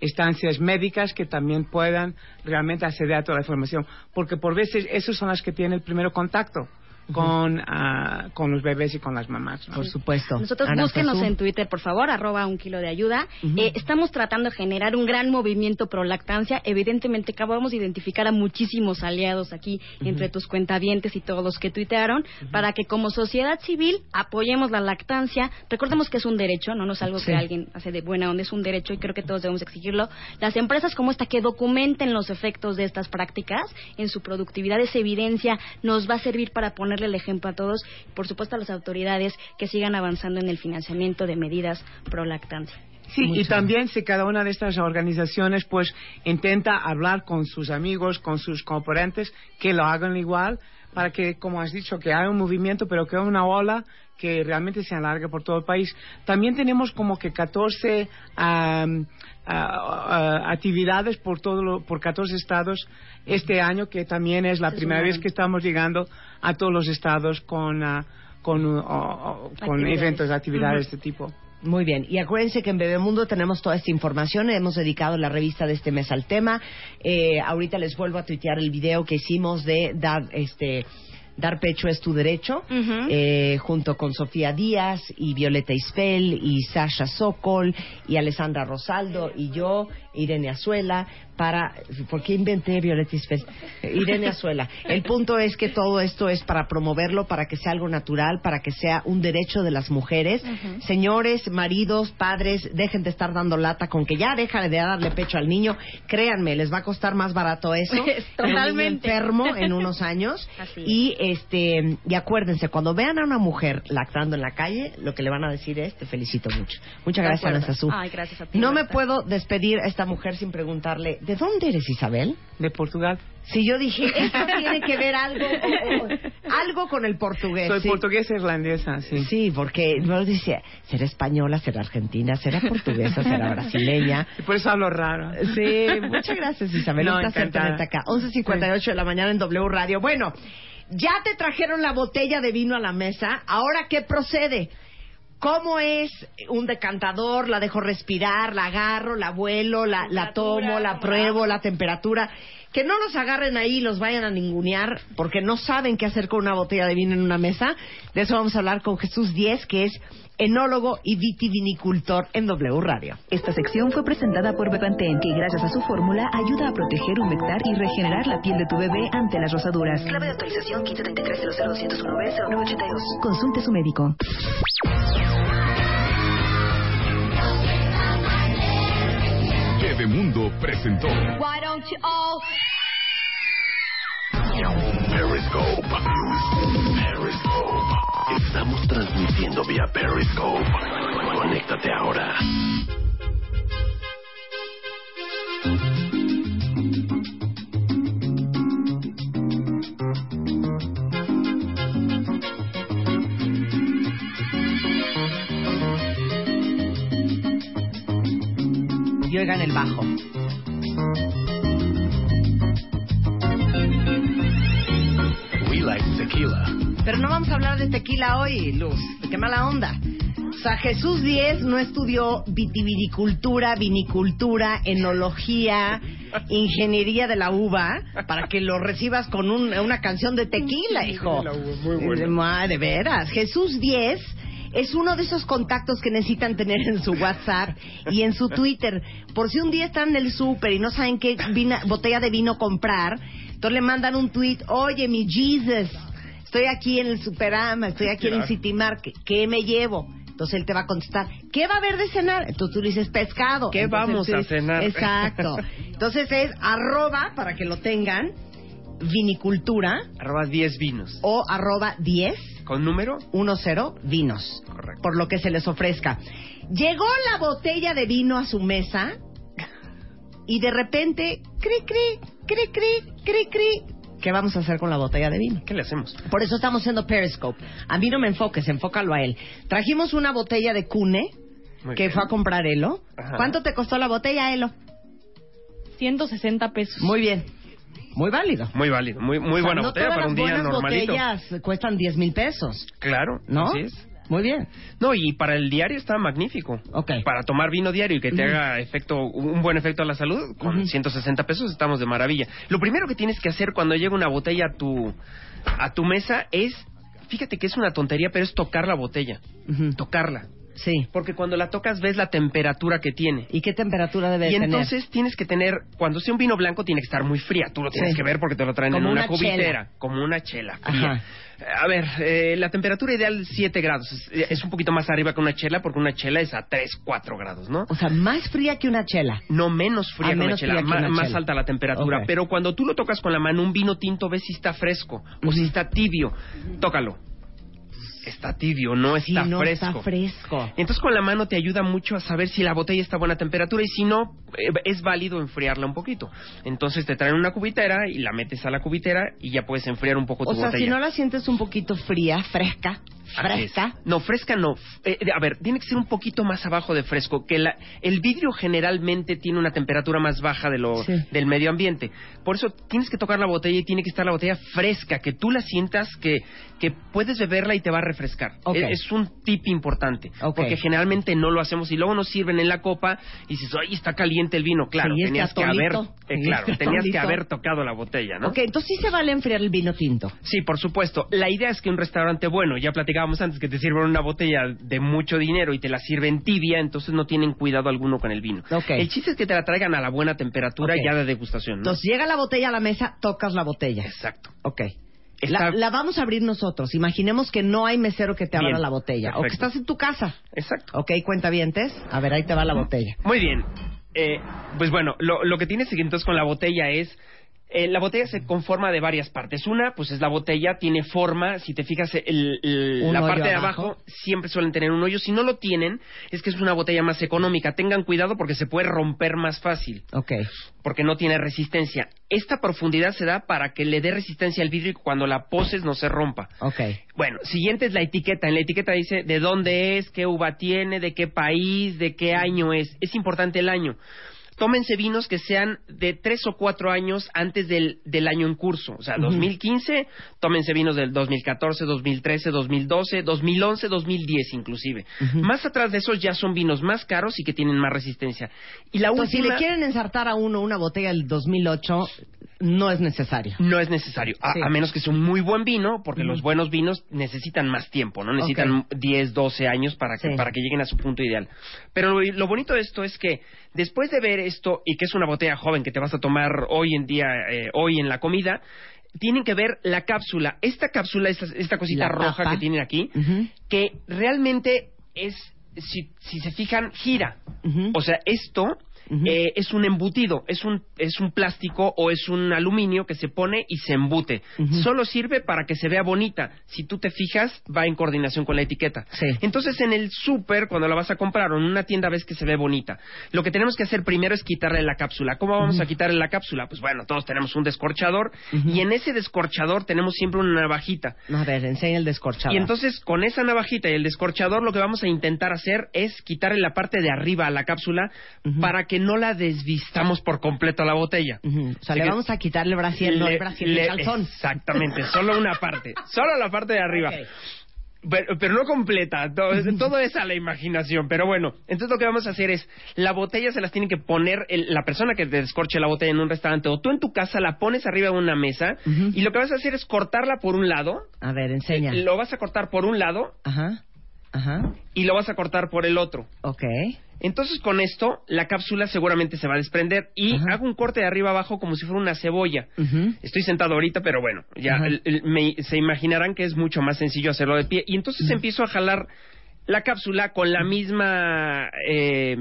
estancias médicas que también puedan realmente acceder a toda la información. Porque por veces esos son las que tienen el primer contacto con, ah, con los bebés y con las mamás. ¿no? Por supuesto. Nosotros búsquenos en Twitter, por favor, arroba un kilo de ayuda. Eh, estamos tratando de generar un gran movimiento pro lactancia. Evidentemente, acabamos de identificar a muchísimos aliados aquí, entre tus cuentavientes y todos los que tuitearon, para que como sociedad civil apoyemos la lactancia. Recordemos que es un derecho, no, no es algo Sí. que alguien hace de buena onda, es un derecho y creo que todos debemos exigirlo. Las empresas como esta que documenten los efectos de estas prácticas en su productividad, esa evidencia nos va a servir para ponerle el ejemplo a todos. Por supuesto, a las autoridades que sigan avanzando en el financiamiento de medidas pro lactancia. Sí, y también si cada una de estas organizaciones pues intenta hablar con sus amigos, con sus componentes, que lo hagan igual, para que, como has dicho, que haya un movimiento, pero que haya una ola que realmente se alargue por todo el país. También tenemos como que 14 am, a- actividades por todo lo- por 14 estados este año, que también es la Es primera vez que estamos llegando a todos los estados con, con, uh, con Actividades. eventos, actividades Ujú. de este tipo. Muy bien, y acuérdense que en Bebemundo tenemos toda esta información, hemos dedicado la revista de este mes al tema. Eh, ahorita les vuelvo a tuitear el video que hicimos de dar este Dar pecho es tu derecho, eh, junto con Sofía Díaz y Violeta Isfel y Sasha Sokol y Alessandra Rosaldo y yo, Irene Azuela, para... ¿Por qué inventé Violeta Isfel? Irene Azuela. El punto es que todo esto es para promoverlo, para que sea algo natural, para que sea un derecho de las mujeres. Señores, maridos, padres, dejen de estar dando lata con que ya deja de darle pecho al niño. Créanme, les va a costar más barato eso. un Totalmente. enfermo en unos años. Así es. Y este y acuérdense, cuando vean a una mujer lactando en la calle, lo que le van a decir es te felicito mucho. Muchas gracias, acuerdo. Aranzazú. Ay, gracias a ti, No me puedo despedir a esta mujer sin preguntarle, ¿de dónde eres Isabel? De Portugal. Si yo dije, esto tiene que ver algo, o- o- algo con el portugués. Soy sí. portuguesa irlandesa, sí. Sí, porque luego dice, será española, será argentina, será portuguesa, será brasileña. Y por eso hablo raro. Sí, muchas gracias Isabel, No, encantada. acá. 11.58 de la mañana en W Radio. Bueno, ya te trajeron la botella de vino a la mesa, ahora ¿qué procede? ¿Cómo es un decantador? ¿La dejo respirar? ¿La agarro? ¿La vuelo? ¿La, la tomo? ¿La pruebo? ¿La temperatura? Que no los agarren ahí y los vayan a ningunear porque no saben qué hacer con una botella de vino en una mesa. De eso vamos a hablar con Jesús Díez, que es enólogo y vitivinicultor en W Radio. Esta sección fue presentada por Bepantén, que gracias a su fórmula ayuda a proteger, humectar y regenerar la piel de tu bebé ante las rosaduras. Clave de actualización 1533 Consulte su médico. Bebemundo presentó Why don't you all Periscope. Periscope. Estamos transmitiendo vía Periscope. Conéctate ahora. Y oigan el bajo. We like tequila. Pero no vamos a hablar de tequila hoy, Luz. Qué mala onda. O sea, Jesús Díez no estudió vitivinicultura, vinicultura, enología, ingeniería de la uva para que lo recibas con un- una canción de tequila, hijo. De, ma- de veras. Jesús Díez es uno de esos contactos que necesitan tener en su WhatsApp y en su Twitter. Por si un día están en el súper y no saben qué vina- botella de vino comprar, entonces le mandan un tweet, oye, mi Jesus, estoy aquí en el Superama, estoy aquí en el. City Market, ¿qué me llevo? Entonces él te va a contestar, ¿qué va a haber de cenar? Entonces tú le dices pescado. ¿Qué Entonces vamos a cenar? Exacto. Entonces es arroba, para que lo tengan, vinicultura Arroba 10 vinos. o arroba 10 ¿Con número? 10 vinos. Por lo que se les ofrezca. Llegó la botella de vino a su mesa y de repente, cri, cri, cri, cri, cri, cri. ¿Qué vamos a hacer con la botella de vino? ¿Qué le hacemos? Por eso estamos haciendo Periscope. A mí no me enfoques, enfócalo a él. Trajimos una botella de Cune Muy que bien. fue a comprar Elo. Ajá. ¿Cuánto te costó la botella, Elo? 160 pesos. Muy bien. Muy válido. Muy válido. Muy, muy O sea, buena no botella todas para un las día normalito. botellas cuestan 10 mil pesos. Claro. ¿No? Así es. Muy bien. No, y para el diario está magnífico. Para tomar vino diario y que te haga efecto, un buen efecto a la salud, con 160 pesos estamos de maravilla. Lo primero que tienes que hacer cuando llega una botella a tu, a tu mesa es, fíjate que es una tontería, pero es tocar la botella. Tocarla. Sí. Porque cuando la tocas ves la temperatura que tiene. ¿Y qué temperatura debe Y tener? entonces tienes que tener, cuando sea un vino blanco tiene que estar muy fría. Tú lo tienes Sí. que ver porque te lo traen Como en una, una cubitera, como una chela fría. Ajá. A ver, eh, la temperatura ideal es 7 grados. Es, es un poquito más arriba que una chela porque una chela es a 3, 4 grados, ¿no? O sea, más fría que una chela. No, menos fría Ah, que menos una chela, fría que más alta la temperatura. Pero cuando tú lo tocas con la mano, un vino tinto, ves si está fresco o si está tibio. Tócalo. Está tibio, no Sí, está no fresco. está fresco. Entonces con la mano te ayuda mucho a saber si la botella está a buena temperatura y si no, eh, es válido enfriarla un poquito. Entonces te traen una cubitera y la metes a la cubitera y ya puedes enfriar un poco tu O sea, botella. si no la sientes un poquito fría, fresca. Fresca. No, fresca no. Eh, a ver, tiene que ser un poquito más abajo de fresco, que la- el vidrio generalmente tiene una temperatura más baja de lo, del medio ambiente. Por eso tienes que tocar la botella y tiene que estar la botella fresca, que tú la sientas que, que puedes beberla y te va a refrescar. Ok. Es, es un tip importante, porque generalmente no lo hacemos y luego nos sirven en la copa y dices, ay, está caliente el vino. Claro, Sí, está tenías que haber, eh, claro, tenías que haber tocado la botella, ¿no? Ok, entonces sí se vale enfriar el vino tinto. Sí, por supuesto. La idea es que un restaurante bueno, ya platicábamos antes que te sirven una botella de mucho dinero y te la sirven tibia, entonces no tienen cuidado alguno con el vino. El chiste es que te la traigan a la buena temperatura ya de degustación, ¿no? Entonces llega la botella a la mesa, tocas la botella. Exacto. Ok. La, la vamos a abrir nosotros. Imaginemos que no hay mesero que te abra Bien, la botella. O que estás en tu casa. Exacto. Ok, cuenta vientes. A ver, ahí te va la botella. Muy bien. Eh, pues bueno, lo, lo que tienes que entonces con la botella es... eh, la botella se conforma de varias partes. Una, pues es la botella, tiene forma. Si te fijas, el- la parte de abajo. abajo siempre suelen tener un hoyo. Si no lo tienen, es que es una botella más económica. Tengan cuidado porque se puede romper más fácil. Ok. Porque no tiene resistencia. Esta profundidad se da para que le dé resistencia al vidrio y cuando la poses no se rompa. Ok. Bueno, siguiente es la etiqueta. En la etiqueta dice de dónde es, qué uva tiene, de qué país, de qué año es. Es importante el año. Tómense vinos que sean de tres o cuatro años antes del, del año en curso. O sea, Ujú. 2015, tómense vinos del 2014, 2013, 2012, 2011, 2010 inclusive. Más atrás de esos ya son vinos más caros y que tienen más resistencia. Y la Entonces, si última... le quieren ensartar a uno una botella del 2008, no es necesario. No es necesario, a, Sí. a menos que sea un muy buen vino, porque los buenos vinos necesitan más tiempo, ¿no? Necesitan 10, 12 años para que, Sí. para que lleguen a su punto ideal. Pero lo, lo bonito de esto es que después de ver esto, y que es una botella joven que te vas a tomar hoy en día, eh, hoy en la comida, tienen que ver la cápsula. Esta cápsula, esta, esta cosita La roja tapa. que tienen aquí, que realmente es, si, si se fijan, gira. O sea, esto eh, es un embutido, es un, es un plástico o es un aluminio que se pone y se embute. Solo sirve para que se vea bonita. Si tú te fijas, va en coordinación con la etiqueta. Entonces, en el súper, cuando la vas a comprar o en una tienda, ves que se ve bonita. Lo que tenemos que hacer primero es quitarle la cápsula. ¿Cómo vamos a quitarle la cápsula? Pues bueno, todos tenemos un descorchador y en ese descorchador tenemos siempre una navajita. A ver, enseña el descorchador. Y entonces con esa navajita y el descorchador lo que vamos a intentar hacer es quitarle la parte de arriba a la cápsula para que no la desvistamos por completo a la botella. O sea, le vamos a quitar el brasier, no el brasier, el le- calzón. Exactamente, solo una parte, solo la parte de arriba. Pero, pero no completa, todo, todo es a la imaginación. Pero bueno, entonces lo que vamos a hacer es, la botella se las tiene que poner, el- la persona que te descorche la botella en un restaurante o tú en tu casa la pones arriba de una mesa y lo que vas a hacer es cortarla por un lado. A ver, enseña. Lo vas a cortar por un lado Ajá. Ajá. y lo vas a cortar por el otro. Ok. Entonces con esto la cápsula seguramente se va a desprender y hago un corte de arriba abajo como si fuera una cebolla. Estoy sentado ahorita, pero bueno, ya Ajá. el- el- me- se imaginarán que es mucho más sencillo hacerlo de pie. Y entonces empiezo a jalar la cápsula con la misma eh,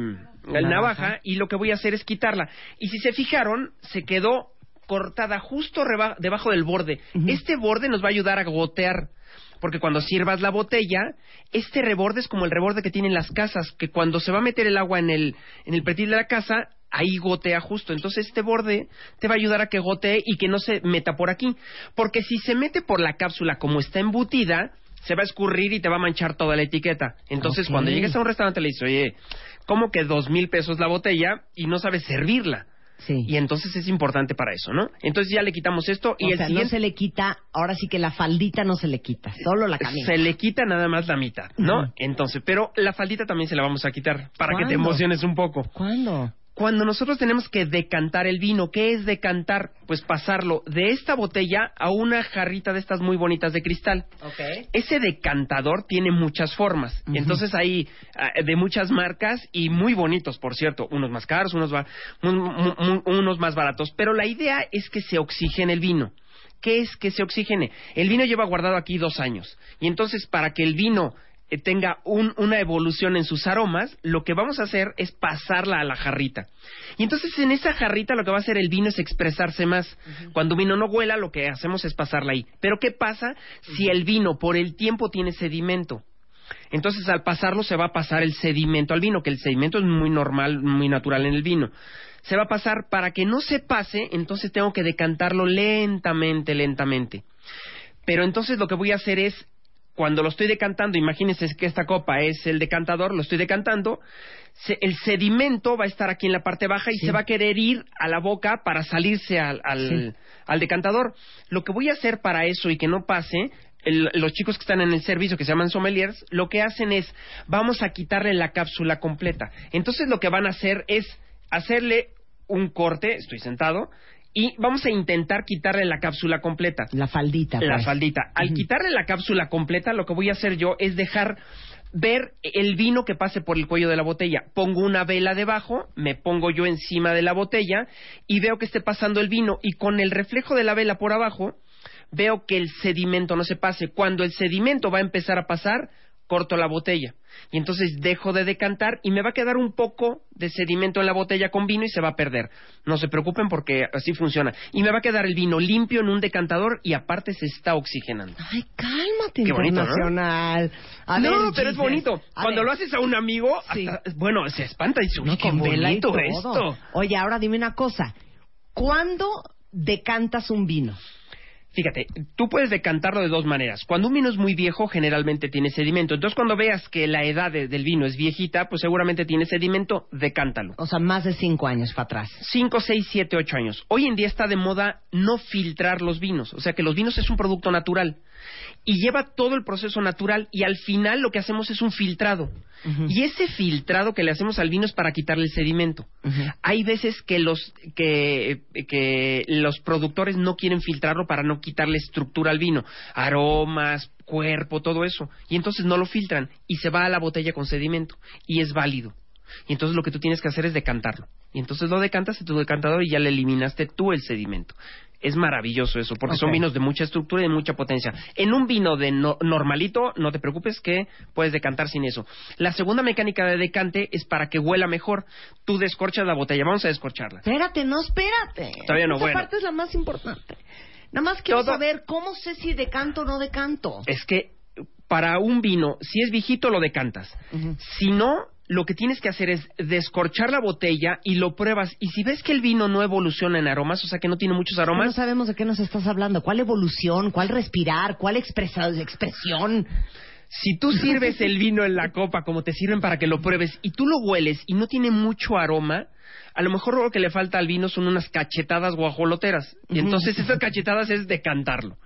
Navaja. navaja y lo que voy a hacer es quitarla. Y si se fijaron, se quedó cortada justo debajo del borde. Este borde nos va a ayudar a gotear. Porque cuando sirvas la botella, este reborde es como el reborde que tienen las casas, que cuando se va a meter el agua en el, en el pretil de la casa, ahí gotea justo. Entonces este borde te va a ayudar a que gotee y que no se meta por aquí. Porque si se mete por la cápsula como está embutida, se va a escurrir y te va a manchar toda la etiqueta. Entonces cuando llegues a un restaurante le dices, oye, ¿cómo que dos mil pesos la botella y no sabes servirla? Sí. Y entonces es importante para eso, ¿no? Entonces ya le quitamos esto y o el sea, siguiente... no se le quita, ahora sí que la faldita no se le quita, solo la camisa. Se le quita nada más la mitad, ¿no? Entonces, pero la faldita también se la vamos a quitar para que te emociones un poco. ¿Cuándo? Cuando nosotros tenemos que decantar el vino, ¿qué es decantar? Pues pasarlo de esta botella a una jarrita de estas muy bonitas de cristal. Ok. Ese decantador tiene muchas formas. Entonces hay ah, de muchas marcas y muy bonitos, por cierto. Unos más caros, unos, unos más baratos. Pero la idea es que se oxigene el vino. ¿Qué es que se oxigene? El vino lleva guardado aquí dos años. Y entonces para que el vino tenga un- una evolución en sus aromas, lo que vamos a hacer es pasarla a la jarrita. Y entonces en esa jarrita lo que va a hacer el vino es expresarse más. Cuando un vino no huela, lo que hacemos es pasarla ahí. Pero ¿qué pasa si el vino por el tiempo tiene sedimento? Entonces al pasarlo se va a pasar el sedimento al vino, que el sedimento es muy normal, muy natural en el vino. Se va a pasar para que no se pase, entonces tengo que decantarlo lentamente, lentamente. Pero entonces lo que voy a hacer es, cuando lo estoy decantando, imagínense que esta copa es el decantador, lo estoy decantando, se- el sedimento va a estar aquí en la parte baja y se va a querer ir a la boca para salirse al, al, Sí. al decantador. Lo que voy a hacer para eso y que no pase, el- los chicos que están en el servicio, que se llaman sommeliers, lo que hacen es, vamos a quitarle la cápsula completa. Entonces lo que van a hacer es hacerle un corte, estoy sentado, y vamos a intentar quitarle la cápsula completa. La faldita. La pues. faldita. Al quitarle la cápsula completa, lo que voy a hacer yo es dejar ver el vino que pase por el cuello de la botella. Pongo una vela debajo, me pongo yo encima de la botella y veo que esté pasando el vino y con el reflejo de la vela por abajo veo que el sedimento no se pase. Cuando el sedimento va a empezar a pasar, corto la botella. Y entonces dejo de decantar y me va a quedar un poco de sedimento en la botella con vino y se va a perder. No se preocupen porque así funciona. Y me va a quedar el vino limpio en un decantador y aparte se está oxigenando. Ay, cálmate, Qué bonito, ¿no? no, ver, pero es bonito. a Cuando ver. lo haces a un amigo, hasta- bueno, se espanta y dice, "Uy, qué bonito esto. Oye, ahora dime una cosa. ¿Cuándo decantas un vino? Fíjate, tú puedes decantarlo de dos maneras. Cuando un vino es muy viejo, generalmente tiene sedimento. Entonces, cuando veas que la edad de- del vino es viejita, pues seguramente tiene sedimento, decántalo. O sea, más de cinco años para atrás. Cinco, seis, siete, ocho años. Hoy en día está de moda no filtrar los vinos. O sea, que los vinos es un producto natural. Y lleva todo el proceso natural y al final lo que hacemos es un filtrado. Y ese filtrado que le hacemos al vino es para quitarle el sedimento. Hay veces que los que, que los productores no quieren filtrarlo para no quitarle estructura al vino, aromas, cuerpo, todo eso, y entonces no lo filtran y se va a la botella con sedimento y es válido. Y entonces lo que tú tienes que hacer es decantarlo. Y entonces lo decantas en tu decantador y ya le eliminaste tú el sedimento. Es maravilloso eso, porque son vinos de mucha estructura y de mucha potencia. En un vino de no- normalito, no te preocupes que puedes decantar sin eso. La segunda mecánica de decante es para que huela mejor. Tú descorchas la botella. Vamos a descorcharla. Espérate, no, espérate. Todavía no, Esa bueno. parte es la más importante. Nada más quiero Todo- saber cómo sé si decanto o no decanto. Es que para un vino, si es viejito, lo decantas. Si no, lo que tienes que hacer es descorchar la botella y lo pruebas. Y si ves que el vino no evoluciona en aromas, o sea que no tiene muchos No aromas, sabemos de qué nos estás hablando. ¿Cuál evolución? ¿Cuál respirar? ¿Cuál expresa- expresión? si tú sirves el vino en la copa como te sirven para que lo pruebes y tú lo hueles y no tiene mucho aroma, a lo mejor lo que le falta al vino son unas cachetadas guajoloteras. Y entonces esas cachetadas es decantarlo.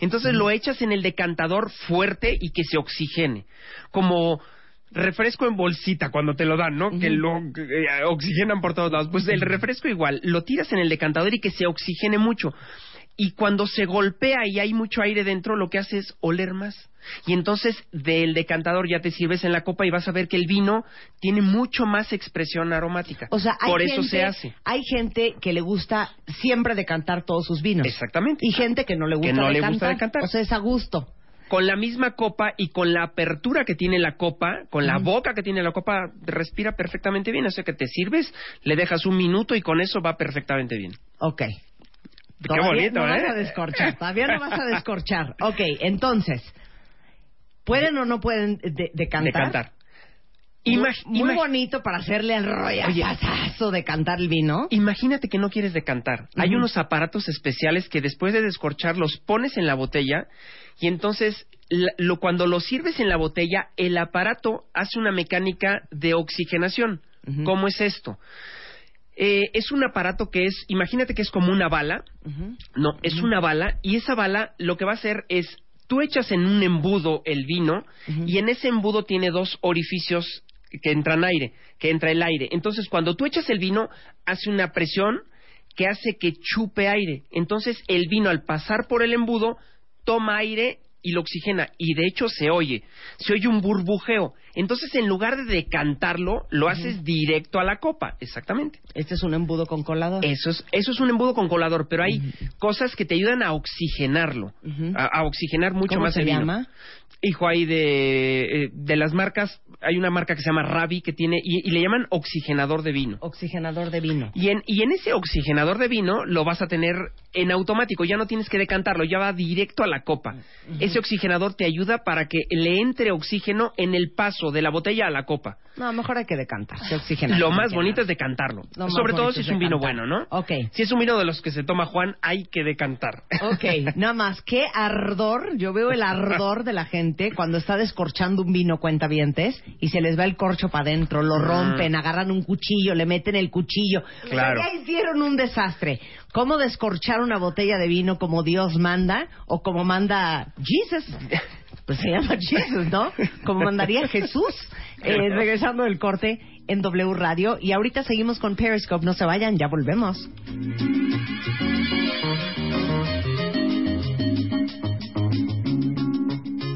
Entonces lo echas en el decantador fuerte y que se oxigene. Como refresco en bolsita cuando te lo dan, ¿no? Que lo eh, oxigenan por todos lados. Pues el refresco igual, lo tiras en el decantador y que se oxigene mucho. Y cuando se golpea y hay mucho aire dentro, lo que hace es oler más. Y entonces del decantador ya te sirves en la copa y vas a ver que el vino tiene mucho más expresión aromática. O sea, hay por eso gente, se hace. Hay gente que le gusta siempre decantar todos sus vinos. Exactamente. Y gente que no le gusta, Que no le gusta decantar. O sea, es a gusto. Con la misma copa y con la apertura que tiene la copa, con la boca que tiene la copa, respira perfectamente bien. O sea que te sirves, le dejas un minuto y con eso va perfectamente bien. Ok. Qué Todavía bonito, no ¿eh? vas a descorchar. Todavía no vas a descorchar. Ok, entonces, ¿pueden o no pueden de- decantar? Decantar. Muy, Imag- muy imag- bonito para hacerle el rollazo de cantar el vino. Imagínate que no quieres decantar. Hay unos aparatos especiales que después de descorchar los pones en la botella y entonces lo, cuando lo sirves en la botella, el aparato hace una mecánica de oxigenación. ¿Cómo es esto? Eh, es un aparato que es, imagínate que es como una bala. No, es una bala y esa bala lo que va a hacer es, tú echas en un embudo el vino y en ese embudo tiene dos orificios que entran aire, que entra el aire. Entonces, cuando tú echas el vino, hace una presión que hace que chupe aire. Entonces, el vino al pasar por el embudo toma aire y lo oxigena. Y de hecho se oye, se oye un burbujeo. Entonces, en lugar de decantarlo, lo haces directo a la copa. Exactamente. Este es un embudo con colador. Eso es, eso es un embudo con colador, pero hay cosas que te ayudan a oxigenarlo, a, a oxigenar mucho ¿Cómo más se el vino. llama? Hijo, hay de, eh, de las marcas, hay una marca que se llama Ravi que tiene, y, y le llaman oxigenador de vino. Oxigenador de vino. Y en, y en ese oxigenador de vino lo vas a tener en automático, ya no tienes que decantarlo, ya va directo a la copa. Ese oxigenador te ayuda para que le entre oxígeno en el paso de la botella a la copa. No, mejor hay que decantar. Lo más bonito es decantarlo. Lo Sobre todo si es un vino bueno, ¿no? Ok. Si es un vino de los que se toma Juan, hay que decantar. Ok, nada más, qué ardor. Yo veo el ardor de la gente cuando está descorchando un vino cuentavientes y se les va el corcho para adentro, lo rompen, agarran un cuchillo, le meten el cuchillo. Claro. O sea, ya hicieron un desastre. ¿Cómo descorchar una botella de vino como Dios manda o como manda Jesus? Pues se llama Jesus, ¿no? Como mandaría Jesús. Eh, regresando del corte en W Radio. Y ahorita seguimos con Periscope. No se vayan, ya volvemos.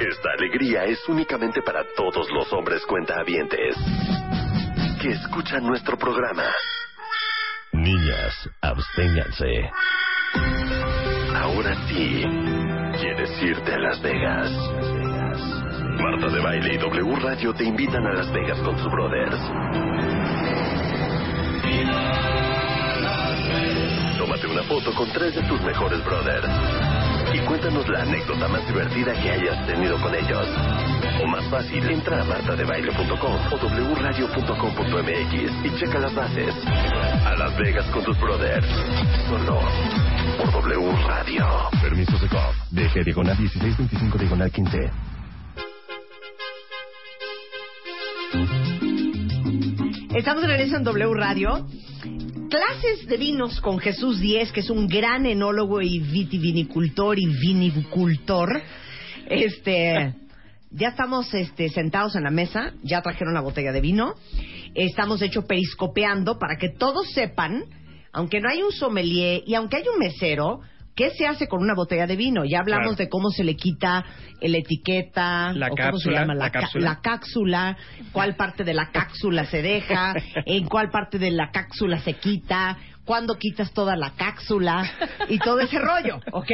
Esta alegría es únicamente para todos los hombres cuentahabientes que escuchan nuestro programa. Niñas, absténganse. Ahora sí, ¿quieres irte a Las Vegas? Marta de Baile y W Radio te invitan a Las Vegas con sus brothers. Tómate una foto con tres de tus mejores brothers. Y cuéntanos la anécdota más divertida que hayas tenido con ellos. O más fácil, entra a martadebaile.com o wradio.com.mx y checa las bases. A Las Vegas con tus brothers. Solo por W Radio. Permiso de COP. DG diagonal 1625 diagonal 15. Estamos de regreso en W Radio. Clases de vinos con Jesús Díez, que es un gran enólogo y vitivinicultor y vinicultor. Este, ya estamos este, sentados en la mesa, ya trajeron la botella de vino. Estamos, de hecho, periscopeando para que todos sepan, aunque no hay un sommelier y aunque hay un mesero, ¿qué se hace con una botella de vino? Ya hablamos Claro. de cómo se le quita la etiqueta, La o cómo se llama, la ca- cápsula. la cápsula, cuál parte de la cápsula se deja, en cuál parte de la cápsula se quita, cuándo quitas toda la cápsula y todo ese rollo, ¿ok?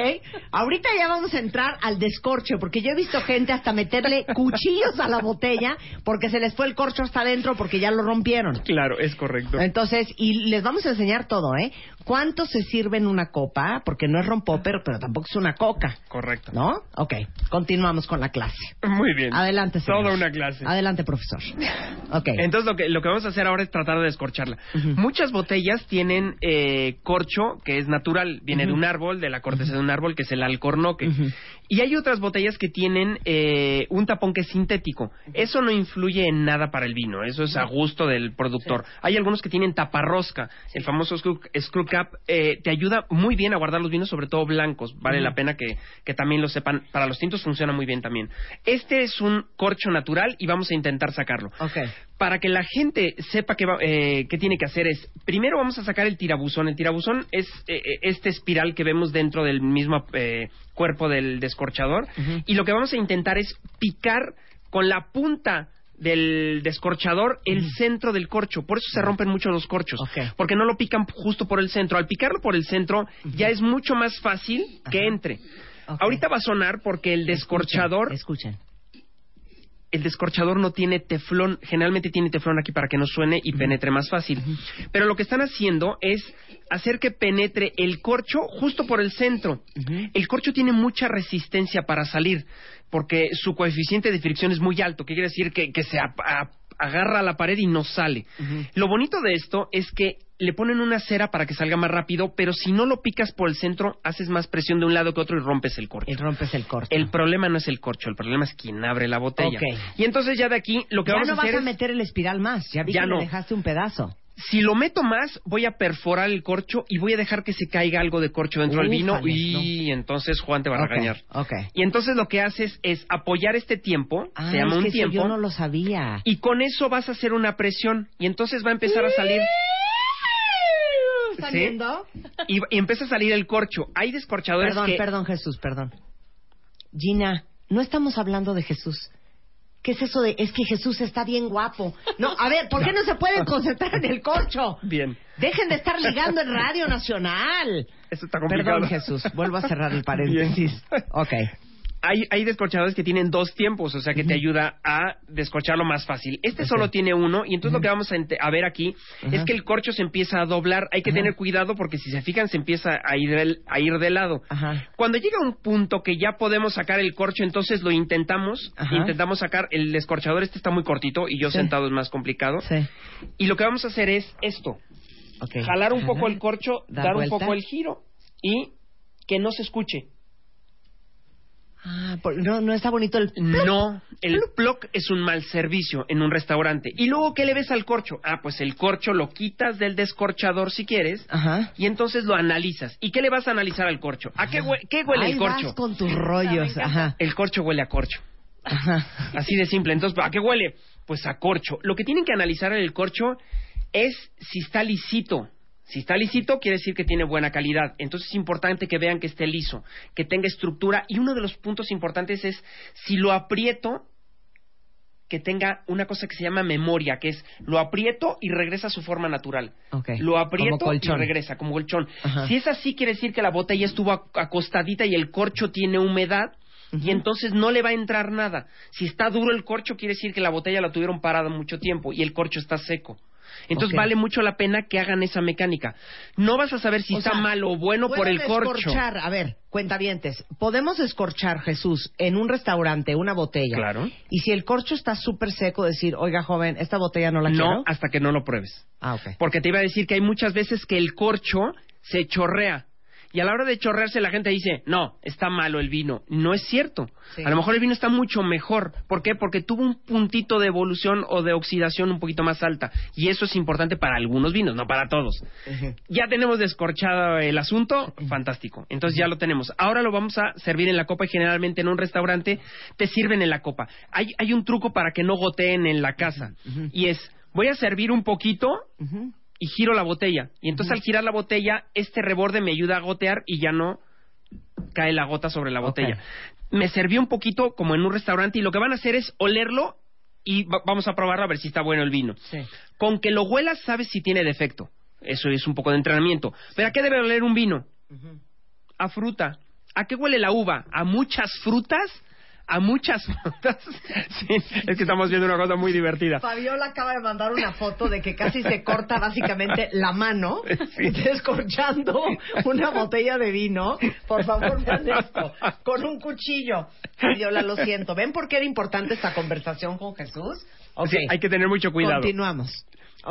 Ahorita ya vamos a entrar al descorche, porque yo he visto gente hasta meterle cuchillos a la botella porque se les fue el corcho hasta adentro porque ya lo rompieron. Claro, es correcto. Entonces, y les vamos a enseñar todo, ¿eh? ¿Cuánto se sirve en una copa? Porque no es rompopper, pero tampoco es una coca. Correcto. ¿No? Ok, continuamos con la clase. Muy bien. Adelante, señor. Toda una clase. Adelante, profesor. Ok. Entonces lo que, lo que vamos a hacer ahora es tratar de descorcharla. Muchas botellas tienen eh, corcho que es natural, viene de un árbol, de la corteza de un árbol, que es el alcornoque. Y hay otras botellas que tienen eh, un tapón que es sintético. Eso no influye en nada para el vino, eso es a gusto del productor. Hay algunos que tienen taparrosca, el famoso screw, screw cap, eh, te ayuda muy bien a guardar los vinos, sobre todo blancos. Vale la pena que, que también lo sepan. Para los tintos funciona muy bien también. Este es un corcho natural y vamos a intentar sacarlo. Para que la gente sepa qué, va- eh, tiene que hacer es, primero vamos a sacar el tirabuzón. El tirabuzón es eh, eh, este espiral que vemos dentro del mismo eh, cuerpo del descorchador. Y lo que vamos a intentar es picar con la punta del descorchador el centro del corcho. Por eso se rompen mucho los corchos. Porque no lo pican justo por el centro. Al picarlo por el centro ya es mucho más fácil que entre. Ahorita va a sonar porque el descorchador... Escuchen. El descorchador no tiene teflón, generalmente tiene teflón aquí para que no suene y penetre más fácil. Pero lo que están haciendo es hacer que penetre el corcho justo por el centro. El corcho tiene mucha resistencia para salir porque su coeficiente de fricción es muy alto, que quiere decir que, que se ap- agarra a la pared y no sale. Lo bonito de esto es que le ponen una cera para que salga más rápido, pero si no lo picas por el centro, haces más presión de un lado que otro y rompes el corcho. Y rompes el corcho. El problema no es el corcho, el problema es quien abre la botella. Ok. Y entonces ya de aquí lo que ya vamos no a hacer vas a es- meter el espiral más. Ya vi Ya que no. le dejaste un pedazo. si lo meto más, voy a perforar el corcho y voy a dejar que se caiga algo de corcho dentro del vino y entonces Juan te va a regañar. Ok. Y entonces lo que haces es apoyar este tiempo, Ah, se llama es un que eso tiempo, yo no lo sabía. y con eso vas a hacer una presión y entonces va a empezar a salir ¿Están Sí. viendo? y, y empieza a salir el corcho. Hay descorchadores Perdón, que perdón, Jesús, perdón. Gina, no estamos hablando de Jesús. ¿Qué es eso de es que Jesús está bien guapo? No, a ver, ¿por qué no se pueden concentrar en el corcho? Bien. Dejen de estar ligando en Radio Nacional. Eso está complicado. Perdón, Jesús, vuelvo a cerrar el paréntesis. Ok. Hay, hay descorchadores que tienen dos tiempos, o sea que te ayuda a descorcharlo más fácil. Este solo tiene uno, y entonces lo que vamos a, a ver aquí es que el corcho se empieza a doblar. Hay que tener cuidado porque si se fijan se empieza a ir, del- a ir de lado. Cuando llega un punto que ya podemos sacar el corcho, entonces lo intentamos. Intentamos sacar. El descorchador este está muy cortito y yo Sí. sentado es más complicado. Sí. Y lo que vamos a hacer es esto. Jalar un poco el corcho, dar un poco el giro y que no se escuche. Ah, por- no, no está bonito el... No, el ploc es un mal servicio en un restaurante. ¿Y luego qué le ves al corcho? Ah, pues el corcho lo quitas del descorchador si quieres Ajá. y entonces lo analizas. ¿Y qué le vas a analizar al corcho? ¿A qué, hue- qué huele Ahí el corcho? vas con tus rollos. Ajá. El corcho huele a corcho. Así de simple. Entonces, ¿a qué huele? Pues a corcho. Lo que tienen que analizar en el corcho es si está lisito. Si está lisito, quiere decir que tiene buena calidad. Entonces es importante que vean que esté liso, que tenga estructura. Y uno de los puntos importantes es si lo aprieto, que tenga una cosa que se llama memoria, que es lo aprieto y regresa a su forma natural. Lo aprieto y regresa como colchón. Ajá. Si es así, quiere decir que la botella estuvo ac- acostadita y el corcho tiene humedad. Y entonces no le va a entrar nada. Si está duro el corcho, quiere decir que la botella la tuvieron parada mucho tiempo y el corcho está seco. Entonces vale mucho la pena que hagan esa mecánica. No vas a saber si O está sea, mal o bueno por el corcho. escorchar, a ver, cuentavientes, podemos escorchar, Jesús, en un restaurante una botella. Claro. Y si el corcho está súper seco, decir, oiga, joven, esta botella no la No, quiero. hasta que no lo pruebes. Ah, ok. Porque te iba a decir que hay muchas veces que el corcho se chorrea. Y a la hora de chorrearse la gente dice, no, está malo el vino. No es cierto. Sí. A lo mejor el vino está mucho mejor. ¿Por qué? Porque tuvo un puntito de evolución o de oxidación un poquito más alta. Y eso es importante para algunos vinos, no para todos. Ya tenemos descorchado el asunto, fantástico. Entonces ya lo tenemos. Ahora lo vamos a servir en la copa y generalmente en un restaurante te sirven en la copa. Hay, hay un truco para que no goteen en la casa. Y es, voy a servir un poquito y giro la botella. Y entonces al girar la botella, este reborde me ayuda a gotear y ya no cae la gota sobre la botella. Me serví un poquito como en un restaurante y lo que van a hacer es olerlo y va- vamos a probarlo a ver si está bueno el vino. Con que lo huelas sabes si tiene defecto. Eso es un poco de entrenamiento. ¿Pero a qué debe oler un vino? A fruta. ¿A qué huele la uva? ¿A muchas frutas? ¿A muchas frutas? Sí, es que estamos viendo una cosa muy divertida. Fabiola acaba de mandar una foto de que casi se corta básicamente la mano descorchando una botella de vino. Por favor, vean esto. Con un cuchillo. Fabiola, lo siento. ¿Ven por qué era importante esta conversación con Jesús? Ok. Sí, hay que tener mucho cuidado. Continuamos.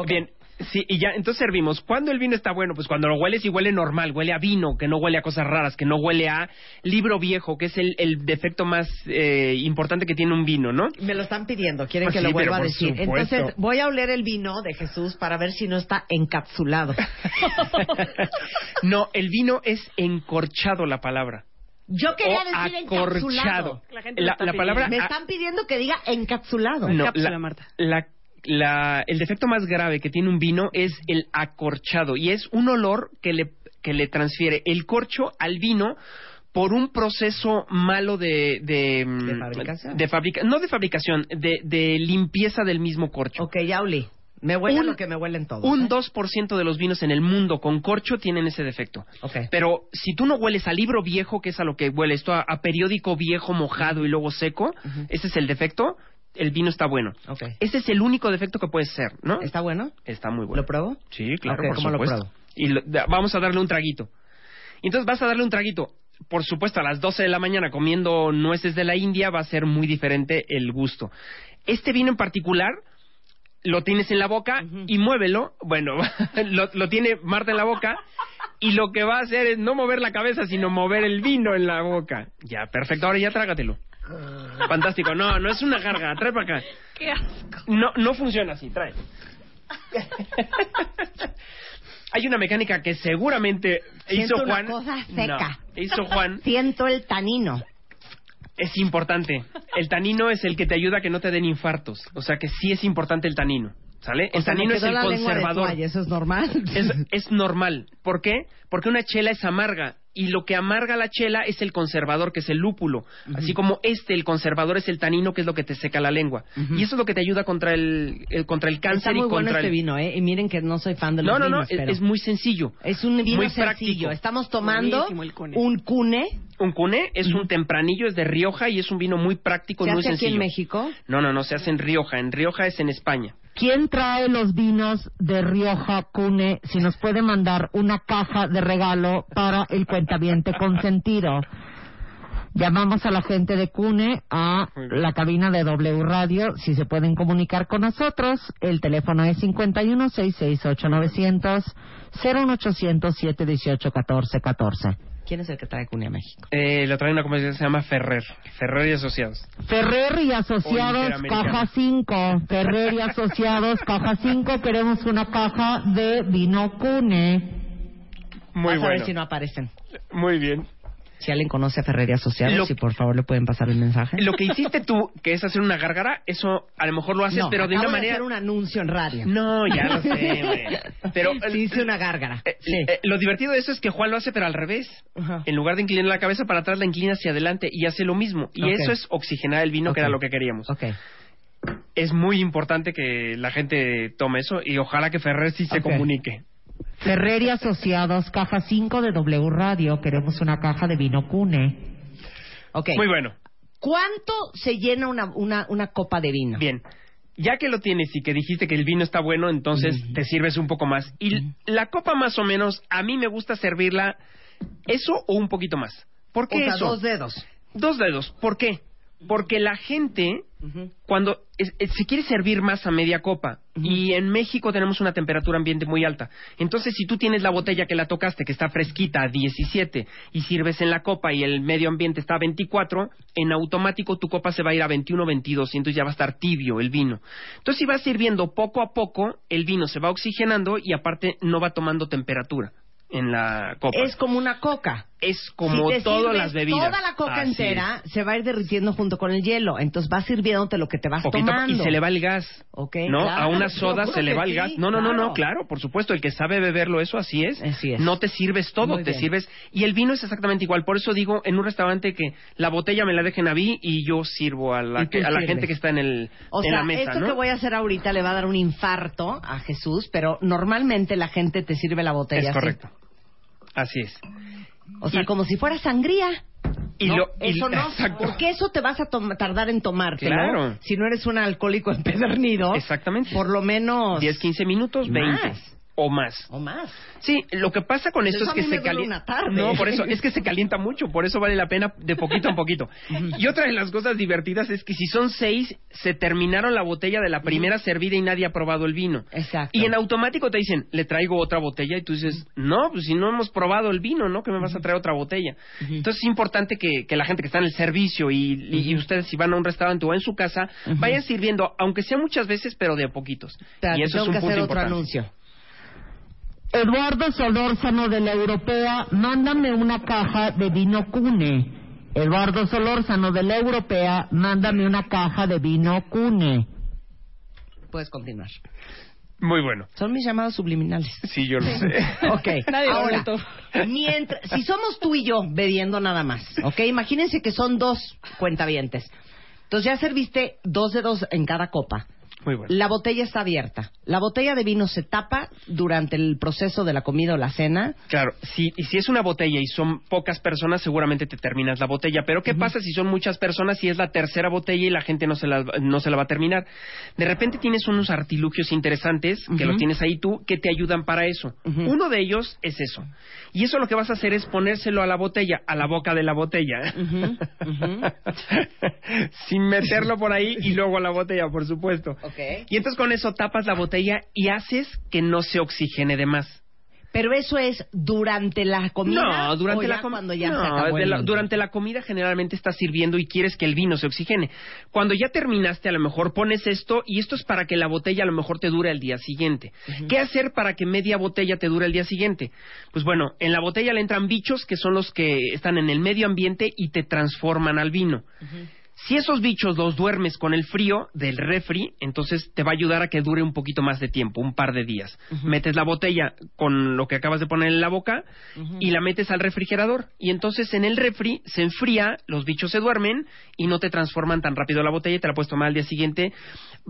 Bien, sí, y ya, entonces servimos. ¿Cuándo el vino está bueno? Pues cuando lo hueles y huele normal, huele a vino, que no huele a cosas raras, que no huele a libro viejo, que es el, el defecto más eh, importante que tiene un vino, ¿no? Me lo están pidiendo, quieren Pues que sí, lo vuelva a pero por decir. supuesto. Entonces, voy a oler el vino de Jesús para ver si no está encapsulado. No, el vino es encorchado la palabra. Yo quería O decir acorchado. encapsulado. La gente lo La- está la palabra- Me están pidiendo que diga encapsulado. No, la- la- la- el defecto más grave que tiene un vino es el acorchado y es un olor que le, que le transfiere el corcho al vino por un proceso malo de de, mm, fabricación? de fabrica- no de fabricación de, de limpieza del mismo corcho Ok, ya olí. Me huele Un- lo que me huelen todos. un ¿eh? 2% de los vinos en el mundo con corcho tienen ese defecto. Ok. Pero si tú no hueles a libro viejo, que es a lo que huele esto, a, a periódico viejo mojado y luego seco, ese es el defecto, el vino está bueno. Ok. Ese es el único defecto que puede ser, ¿no? ¿Está bueno? Está muy bueno. ¿Lo pruebo? Sí, claro, Ok, por ¿cómo lo supuesto. pruebo? Y lo- vamos a darle un traguito. Entonces vas a darle un traguito. Por supuesto, a las 12 de la mañana comiendo nueces de la India va a ser muy diferente el gusto. Este vino en particular lo tienes en la boca y muévelo. Bueno, lo, lo tiene Marta en la boca y lo que va a hacer es no mover la cabeza, sino mover el vino en la boca. Ya, perfecto. Ahora ya trágatelo. Fantástico. No, no es una carga. Trae para acá. Qué asco. No, no funciona así. Trae. Hay una mecánica que seguramente Siento hizo una Juan. cosa seca. No, hizo Juan. Siento el tanino. Es importante. El tanino es el que te ayuda a que no te den infartos. O sea que sí es importante el tanino. ¿Sale? O el sea, tanino es el conservador. toalla, ¿Eso es normal? Es, es normal. ¿Por qué? Porque una chela es amarga y lo que amarga la chela es el conservador, que es el lúpulo. Así como este, el conservador es el tanino, que es lo que te seca la lengua. Y eso es lo que te ayuda contra el, el- contra el cáncer Está muy y bueno contra este el... vino, ¿eh? Y miren que no soy fan de los No, no, no, vinos, es, pero es muy sencillo. es un vino muy sencillo. práctico. Estamos tomando cune. un cune. Un cune es un tempranillo, es de Rioja y es un vino muy práctico, ¿Se muy hace aquí sencillo. en México? No, no, no, se hace en Rioja. En Rioja es en España. ¿Quién trae los vinos de Rioja Cune? Si nos puede mandar una caja de regalo para el cuentaviente consentido. Llamamos a la gente de Cune a la cabina de W Radio si se pueden comunicar con nosotros. El teléfono es 51 668 900 01800 718 1414. ¿Quién es el que trae cune a México? Eh, lo trae una compañía que se llama Ferrer. Ferrer y Asociados. Ferrer y Asociados, caja 5. Ferrer y Asociados, caja 5. Queremos una caja de vino Cune. Muy Vas a ver bueno. si no aparecen. Muy bien. Si alguien conoce a Ferrer y Asociados, Lo- si por favor le pueden pasar el mensaje. Lo que hiciste tú, que es hacer una gárgara, eso a lo mejor lo haces, No, pero de una manera... hacer un anuncio en radio. No, ya lo sé, güey. Pero Sí, hice una gárgara. Eh, eh, lo divertido de eso es que Juan lo hace, pero al revés. En lugar de inclinar la cabeza para atrás, la inclina hacia adelante y hace lo mismo. Y eso es oxigenar el vino, que era lo que queríamos. Ok. Es muy importante que la gente tome eso y ojalá que Ferrer sí se comunique. Ferrer y Asociados, caja 5 de W Radio. Queremos una caja de vino Cune. Ok. Muy bueno. ¿Cuánto se llena una, una, una copa de vino? Bien. Ya que lo tienes y que dijiste que el vino está bueno, entonces te sirves un poco más. Y la copa más o menos, a mí me gusta servirla eso o un poquito más. ¿Por qué O sea, eso? dos dedos. Dos dedos. ¿Por qué? Porque la gente, cuando es- es- se quiere servir más a media copa, y en México tenemos una temperatura ambiente muy alta, entonces si tú tienes la botella que la tocaste, que está fresquita a 17, y sirves en la copa y el medio ambiente está a 24, en automático tu copa se va a ir a 21, 22, y entonces ya va a estar tibio el vino. Entonces si vas sirviendo poco a poco, el vino se va oxigenando y aparte no va tomando temperatura en la copa. Es como una coca. Es como Si todas las bebidas. Toda la coca Así entera se va a ir derritiendo junto con el hielo. Entonces vas sirviéndote lo que te vas Poquito, tomando. y se le va el gas. Ok, no, claro, a una soda se le va el sí, gas. No, no, no, claro. no, claro, por supuesto, el que sabe beberlo, eso así es. Así es. No te sirves todo, Muy te bien. sirves. Y el vino es exactamente igual. Por eso digo en un restaurante que la botella me la dejen a mí y yo sirvo a la, que- a la gente que está en, el, O en sea, la mesa, esto ¿no? que voy a hacer ahorita le va a dar un infarto a Jesús, pero normalmente la gente te sirve la botella Es así. correcto. Así es. O sea, como si fuera sangría. Y No, lo- y- eso no, exacto. porque eso te vas a tardar en tomártelo. Claro. Si no eres un alcohólico empedernido. Exactamente. Por lo menos 10, 15 minutos, 20. Más. O más. o más. Sí, lo que pasa con esto Eso es que se calienta. No, por eso, es que se calienta mucho, por eso vale la pena de poquito en poquito. y otra de las cosas divertidas es que si son seis, se terminaron la botella de la primera servida y nadie ha probado el vino. Exacto. Y en automático te dicen, le traigo otra botella, y tú dices, no, pues si no hemos probado el vino, ¿no? Que me vas a traer otra botella. Entonces es importante que, que la gente que está en el servicio y, y- y ustedes si van a un restaurante o en su casa, vayan sirviendo, aunque sea muchas veces, pero de a poquitos. Y eso es un que punto hacer otro importante. anuncio. Eduardo Solórzano de la Europea, mándame una caja de vino Cune. Eduardo Solórzano de la Europea, mándame una caja de vino Cune. Puedes continuar. Muy bueno. Son mis llamados subliminales. Sí, yo lo sé. Ok, Nadie ahora, mientras, si somos tú y yo bebiendo nada más, ok, imagínense que son dos cuentavientes. Entonces ya serviste dos dedos en cada copa. Muy bueno. La botella está abierta. La botella de vino se tapa durante el proceso de la comida o la cena. Claro, si, y si es una botella y son pocas personas, seguramente te terminas la botella. Pero ¿qué pasa si son muchas personas y es la tercera botella y la gente no se la, no se la va a terminar? De repente tienes unos artilugios interesantes, que Ujú. lo tienes ahí tú, que te ayudan para eso. Uno de ellos es eso. Y eso lo que vas a hacer es ponérselo a la botella, a la boca de la botella. Sin meterlo por ahí y luego a la botella, por supuesto. Y entonces con eso tapas la botella y haces que no se oxigene de más. Pero eso es durante la comida. No, durante o la comida. cuando ya se acabó de el la- vino? durante la comida generalmente estás sirviendo y quieres que el vino se oxigene. Cuando ya terminaste, a lo mejor pones esto y esto es para que la botella a lo mejor te dure el día siguiente. ¿Qué hacer para que media botella te dure el día siguiente? Pues bueno, en la botella le entran bichos que son los que están en el medio ambiente y te transforman al vino. Si esos bichos los duermes con el frío del refri, entonces te va a ayudar a que dure un poquito más de tiempo, un par de días. Metes la botella con lo que acabas de poner en la boca y la metes al refrigerador. Y entonces en el refri se enfría, los bichos se duermen y no te transforman tan rápido la botella y te la puedes tomar al día siguiente.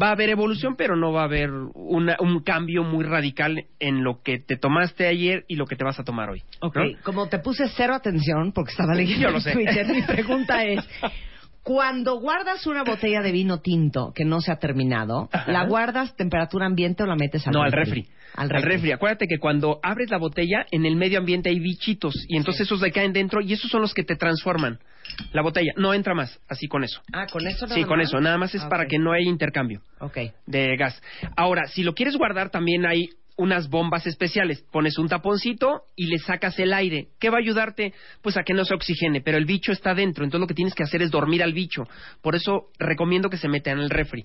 Va a haber evolución, pero no va a haber una- un cambio muy radical en lo que te tomaste ayer y lo que te vas a tomar hoy. Ok, ¿no? como te puse cero atención porque estaba leyendo Yo lo en sé. Twitter, mi pregunta es, cuando guardas una botella de vino tinto que no se ha terminado, ¿la guardas temperatura ambiente o la metes al no, refri? al refri. Al refri. Acuérdate que cuando abres la botella, en el medio ambiente hay bichitos y entonces esos le caen dentro y esos son los que te transforman. La botella no entra más, así con eso. Ah, con eso nada Sí, con más? eso. Nada más es Ah, para que no haya intercambio Ok. de gas. Ahora, si lo quieres guardar, también hay unas bombas especiales. Pones un taponcito y le sacas el aire. ¿Qué va a ayudarte? Pues a que no se oxigene, pero el bicho está dentro. Entonces lo que tienes que hacer es dormir al bicho. Por eso recomiendo que se metan en el refri.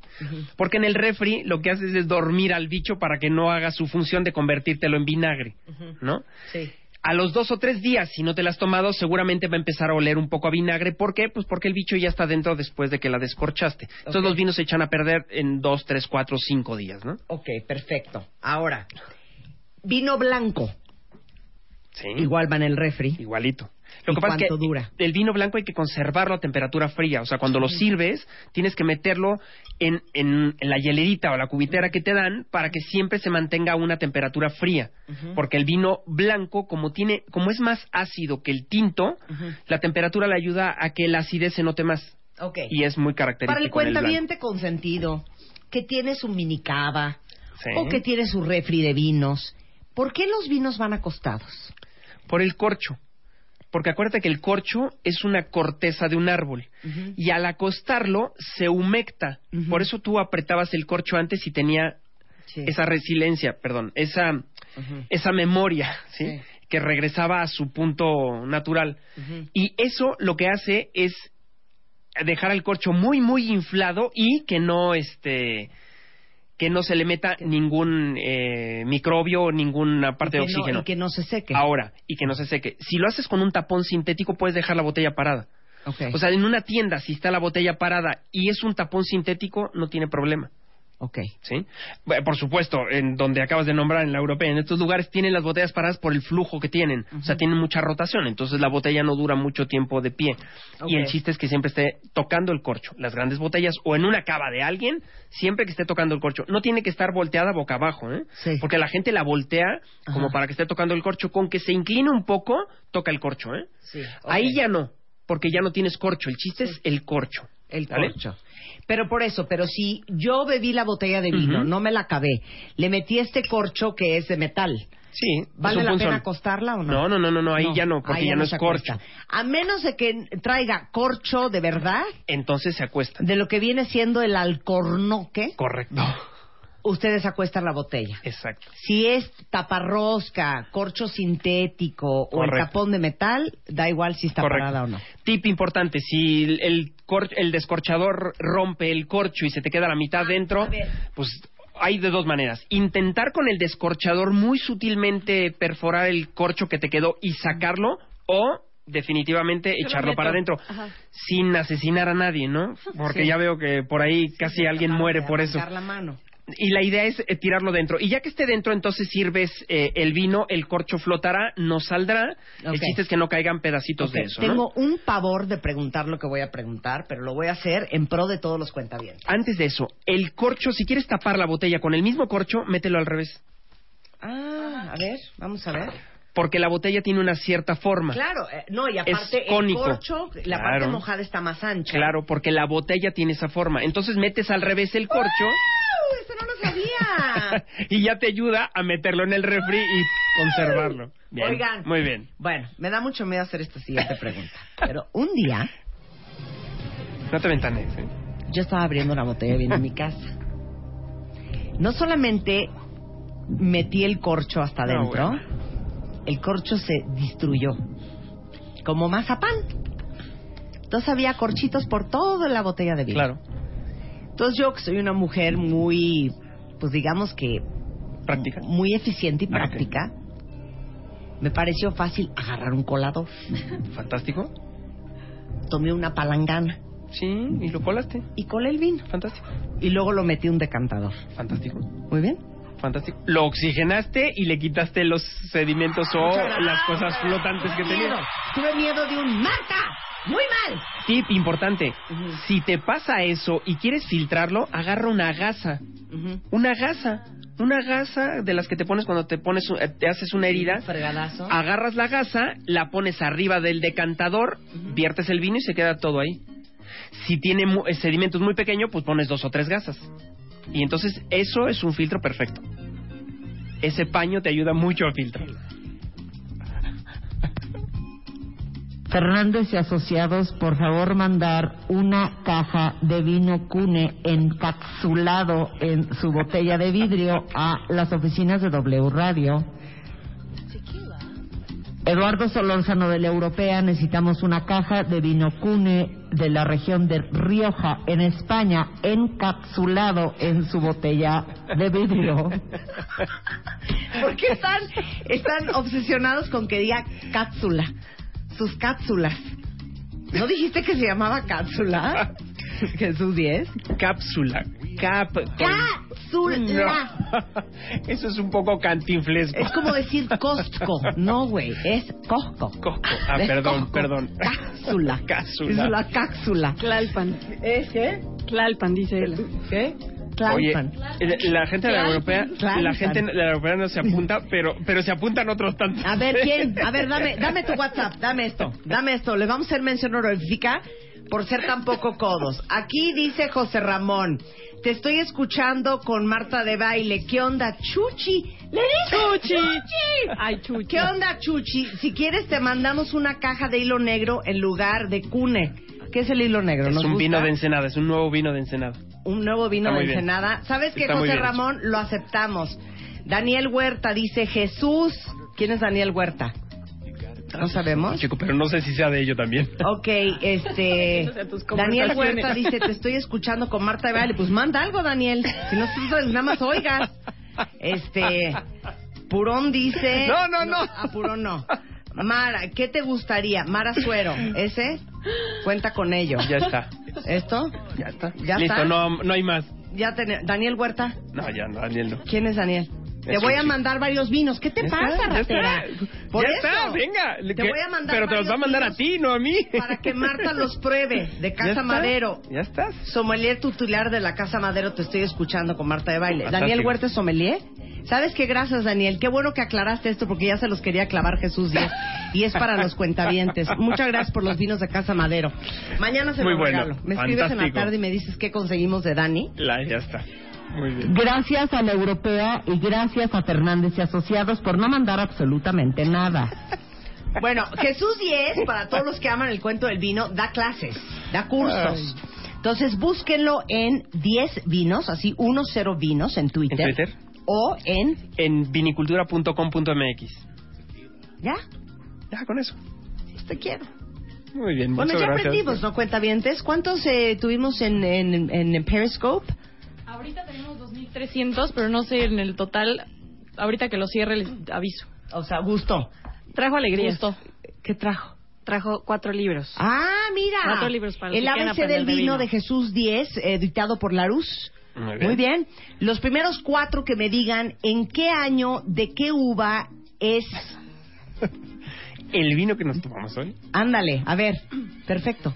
Porque en el refri lo que haces es dormir al bicho para que no haga su función de convertírtelo en vinagre. ¿No? Sí. A los dos o tres días, si no te la has tomado, seguramente va a empezar a oler un poco a vinagre. ¿Por qué? Pues porque el bicho ya está dentro después de que la descorchaste. Entonces los vinos se echan a perder en dos, tres, cuatro, cinco días, ¿no? Ok, perfecto. Ahora, vino blanco. Sí. Igual va en el refri. Igualito. Lo ¿Y que pasa es que dura? el vino blanco hay que conservarlo a temperatura fría. O sea, cuando lo sirves, tienes que meterlo en, en- en la hielerita o la cubitera que te dan para que siempre se mantenga a una temperatura fría. Porque el vino blanco, como tiene, como es más ácido que el tinto, la temperatura le ayuda a que la acidez se note más. Y es muy característico. Para el cuentaviente consentido, que tiene su mini cava Sí. o que tiene su refri de vinos, ¿por qué los vinos van acostados? Por el corcho. Porque acuérdate que el corcho es una corteza de un árbol. Y al acostarlo se humecta. Por eso tú apretabas el corcho antes y tenía esa resiliencia, perdón, esa, esa memoria, ¿sí? Que regresaba a su punto natural. Y eso lo que hace es dejar el corcho muy, muy inflado y que no, este, que no se le meta ningún eh, microbio o ninguna parte de que no- oxígeno. y que no se seque. Ahora, y que no se seque. Si lo haces con un tapón sintético, puedes dejar la botella parada. Ok. O sea, en una tienda, si está la botella parada y es un tapón sintético, no tiene problema. Ok. ¿Sí? Bueno, Por supuesto, en donde acabas de nombrar, en la europea, en estos lugares tienen las botellas paradas por el flujo que tienen. O sea, tienen mucha rotación, entonces la botella no dura mucho tiempo de pie. Y el chiste es que siempre esté tocando el corcho. Las grandes botellas o en una cava de alguien, siempre que esté tocando el corcho. No tiene que estar volteada boca abajo, ¿eh? Porque la gente la voltea como Ajá. para que esté tocando el corcho. Con que se incline un poco, toca el corcho, ¿eh? Sí, Ahí ya no, porque ya no tienes corcho. El chiste es el corcho. El ¿vale? corcho. Pero por eso, pero si yo bebí la botella de vino, no me la acabé, le metí este corcho que es de metal. Sí. ¿Vale es la pena acostarla o no? No, no, no, no, no, ahí ya no, porque ya no es se corcho. A menos de que traiga corcho de verdad, Entonces se acuesta. de lo que viene siendo el alcornoque, Correcto. Ustedes acuestan la botella. Exacto. Si es taparrosca, corcho sintético o el tapón de metal, da igual si está Correcto. parada o no. Tip importante, si el, el cor- el descorchador rompe el corcho y se te queda la mitad Ah, dentro, pues hay de dos maneras. Intentar con el descorchador muy sutilmente perforar el corcho que te quedó y sacarlo o definitivamente echarlo para adentro sin asesinar a nadie, ¿no? Porque Sí. ya veo que por ahí casi alguien muere por eso. La mano. Y la idea es eh, tirarlo dentro. Y ya que esté dentro, entonces sirves eh, el vino, el corcho flotará, no saldrá. El Ok. chiste es que no caigan pedacitos de eso. ¿no? Tengo un pavor de preguntar lo que voy a preguntar, pero lo voy a hacer en pro de todos los cuentavientes. Antes de eso, el corcho, si quieres tapar la botella con el mismo corcho, mételo al revés. Ah, a ver, vamos a ver. Porque la botella tiene una cierta forma. Claro, eh, no, y aparte el cónico. corcho, la parte mojada está más ancha. Claro, porque la botella tiene esa forma. Entonces metes al revés el corcho ¡Uh! Eso no lo sabía. y ya te ayuda a meterlo en el refri y conservarlo. Bien, Oigan. Muy bien. Bueno, me da mucho miedo hacer esta siguiente pregunta. Pero un día No te ventanes, ¿eh? yo estaba abriendo una botella vino en mi casa. No solamente metí el corcho hasta No, adentro, bueno. El corcho se destruyó. Como mazapán. Entonces había corchitos por toda la botella de vino. Claro. Entonces yo que soy una mujer muy, pues digamos que... Práctica. Muy eficiente y práctica. Me pareció fácil agarrar un colador. Fantástico. Tomé una palangana. Sí, y lo colaste. Y colé el vino. Fantástico. Y luego lo metí en un decantador. Fantástico. Muy bien. Fantástico. Lo oxigenaste y le quitaste los sedimentos o las cosas flotantes que tenía. Miedo. Tuve miedo de un Marta. Muy mal. Tip importante. Si te pasa eso y quieres filtrarlo, agarra una gasa. Una gasa. Una gasa de las que te pones cuando te pones te haces una herida. Fregadazo. Agarras la gasa, la pones arriba del decantador, viertes el vino y se queda todo ahí. Si tiene eh, sedimentos muy pequeños, pues pones dos o tres gasas. Y entonces eso es un filtro perfecto. Ese paño te ayuda mucho a filtrar. Fernández y Asociados, por favor, mandar una caja de vino Cune encapsulado en su botella de vidrio a las oficinas de W Radio. Eduardo Solórzano de la Europea, necesitamos una caja de vino Cune de la región de Rioja, en España, encapsulado en su botella de vidrio. ¿Por qué están, están obsesionados con que diga cápsula? Sus cápsulas. ¿No dijiste que se llamaba cápsula? Jesús 10. Cápsula. Cap. Cápsula. No. Eso es un poco cantinflesco. Es como decir Costco. No, güey, es Costco. Ah, Es perdón, Costco. perdón. Cápsula. Cápsula. Es la cápsula. Tlalpan. ¿Es qué? Tlalpan, dice él. ¿Qué? Oye, eh, la gente de la europea, la gente de la europea no se apunta, pero pero se apuntan otros tantos. A ver, ¿quién? A ver, dame, dame tu WhatsApp, dame esto, dame esto. Le vamos a hacer mención honorífica por ser tan poco codos. Aquí dice José Ramón, te estoy escuchando con Marta de Baile. ¿Qué onda, Chuchi? ¿Le Chuchi. Chuchi? Ay, Chuchi. ¿Qué onda, Chuchi? Si quieres te mandamos una caja de hilo negro en lugar de cune. ¿Qué es el hilo negro? Es ¿Nos un gusta? vino de ensenada, es un nuevo vino de ensenada. un nuevo vino Está de. Ensenada. ¿Sabes qué, José Ramón? Lo aceptamos. Daniel Huerta dice Jesús. ¿Quién es Daniel Huerta? ¿No sabemos? Chico, pero no sé si sea de ello también. Ok, este... Tus Daniel. Huerta dice, te estoy escuchando con Marta de Baile. Pues manda algo, Daniel. Si no, pues, nada más oigas. Este... Purón dice... No, no, no. A Purón no. Mara, ¿qué te gustaría? Mara Suero, ¿ese? Cuenta con ello. Ya está. ¿Esto? Ya está. ¿Ya Listo, está? no no hay más. Ya ten- Daniel Huerta. No, ya no, Daniel no. ¿Quién es Daniel? Te voy a mandar varios vinos. ¿Qué te Ya pasa, está, ya ratera? está. Por ya eso. está, venga. Te voy a mandar Pero te los va a mandar a ti, no a mí. Para que Marta los pruebe. De Casa. Madero. Ya estás. Sommelier tutelar de la Casa Madero, te estoy escuchando con Marta de Baile. Fantástico. Daniel Huerta sommelier. ¿Sabes qué? Gracias, Daniel. Qué bueno que aclaraste esto porque ya se los quería clavar Jesús Díaz. Y es para los cuentavientes. Muchas gracias por los vinos de Casa Madero. Mañana se Muy los bueno. regalo. Me escribes en la tarde y me dices qué conseguimos de Dani. La, ya está. Muy bien. Gracias a la europea y gracias a Fernández y Asociados por no mandar absolutamente nada. Bueno, Jesús Diez, para todos los que aman el cuento del vino, da clases, da cursos. Entonces búsquenlo en 10 vinos, así 10 vinos en Twitter. ¿En Twitter? O en... En vinicultura.com.mx. ¿Ya? Ya, con eso. Te quiero. Muy bien, Bueno, muchas ya gracias. aprendimos, ¿no, cuentavientes? ¿Cuántos eh, tuvimos en, en, en Periscope? Ahorita tenemos 2.300, pero no sé en el total. Ahorita que lo cierre les aviso. O sea, gusto. Trajo alegría. Gusto. ¿Qué trajo? Trajo cuatro libros. Ah, mira. Cuatro libros para El ABC del vino, vino. de Jesús 10, editado por Larus. Muy bien. Muy bien. Los primeros cuatro que me digan en qué año, de qué uva es. El vino que nos tomamos hoy. Ándale, a ver. Perfecto.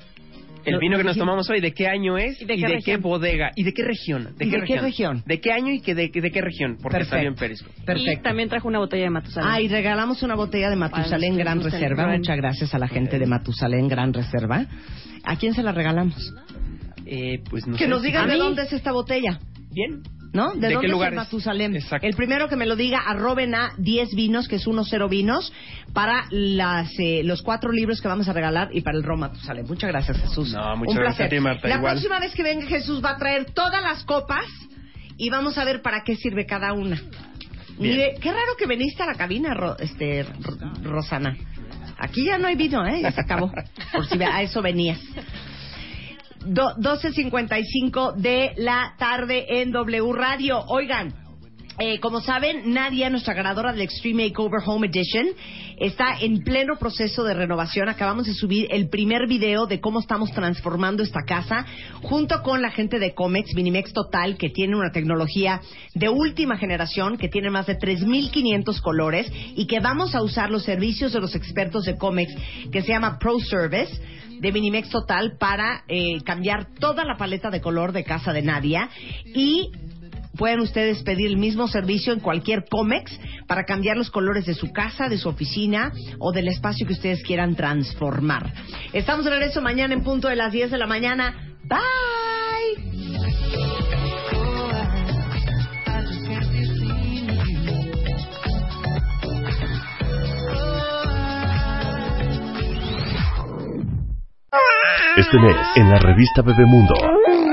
El vino que nos tomamos hoy, ¿de qué año es? ¿Y de ¿Y qué de región? qué bodega? ¿Y de qué región? ¿Y de qué región? ¿De qué año y que de, de qué región? Porque Perfecto. salió en Periscope. Y Perfecto. también trajo una botella de Matusalén. Ah, y regalamos una botella de Matusalén Gran el Reserva. Gran. Muchas gracias a la gente de Matusalén Gran Reserva. ¿A quién se la regalamos? Eh, pues no que sé. nos digan ¿A de mí? dónde es esta botella. Bien. ¿No? ¿De, ¿De qué dónde es el Matusalén? Exacto. El primero que me lo diga, arroben a 10 vinos, que es 10 vinos, para las, eh, los cuatro libros que vamos a regalar y para el Ron Matusalén. Muchas gracias, Jesús. No, muchas Un gracias placer. a ti, Marta, La igual. próxima vez que venga Jesús va a traer todas las copas y vamos a ver para qué sirve cada una. Mire, qué raro que viniste a la cabina, Ro- este, Rosana. Aquí ya no hay vino, ¿eh? Ya se acabó. Por si a eso venías. Do- 12.55 de la tarde en W Radio. Oigan, eh, como saben, Nadia, nuestra ganadora del Extreme Makeover Home Edition, está en pleno proceso de renovación. Acabamos de subir el primer video de cómo estamos transformando esta casa junto con la gente de Comex, Minimex Total, que tiene una tecnología de última generación, que tiene más de 3.500 colores y que vamos a usar los servicios de los expertos de Comex, que se llama Pro Service de Minimex Total para eh, cambiar toda la paleta de color de casa de Nadia y pueden ustedes pedir el mismo servicio en cualquier Comex para cambiar los colores de su casa, de su oficina o del espacio que ustedes quieran transformar. Estamos de regreso mañana en punto de las 10 de la mañana. Bye. Este mes, en la revista Bebemundo,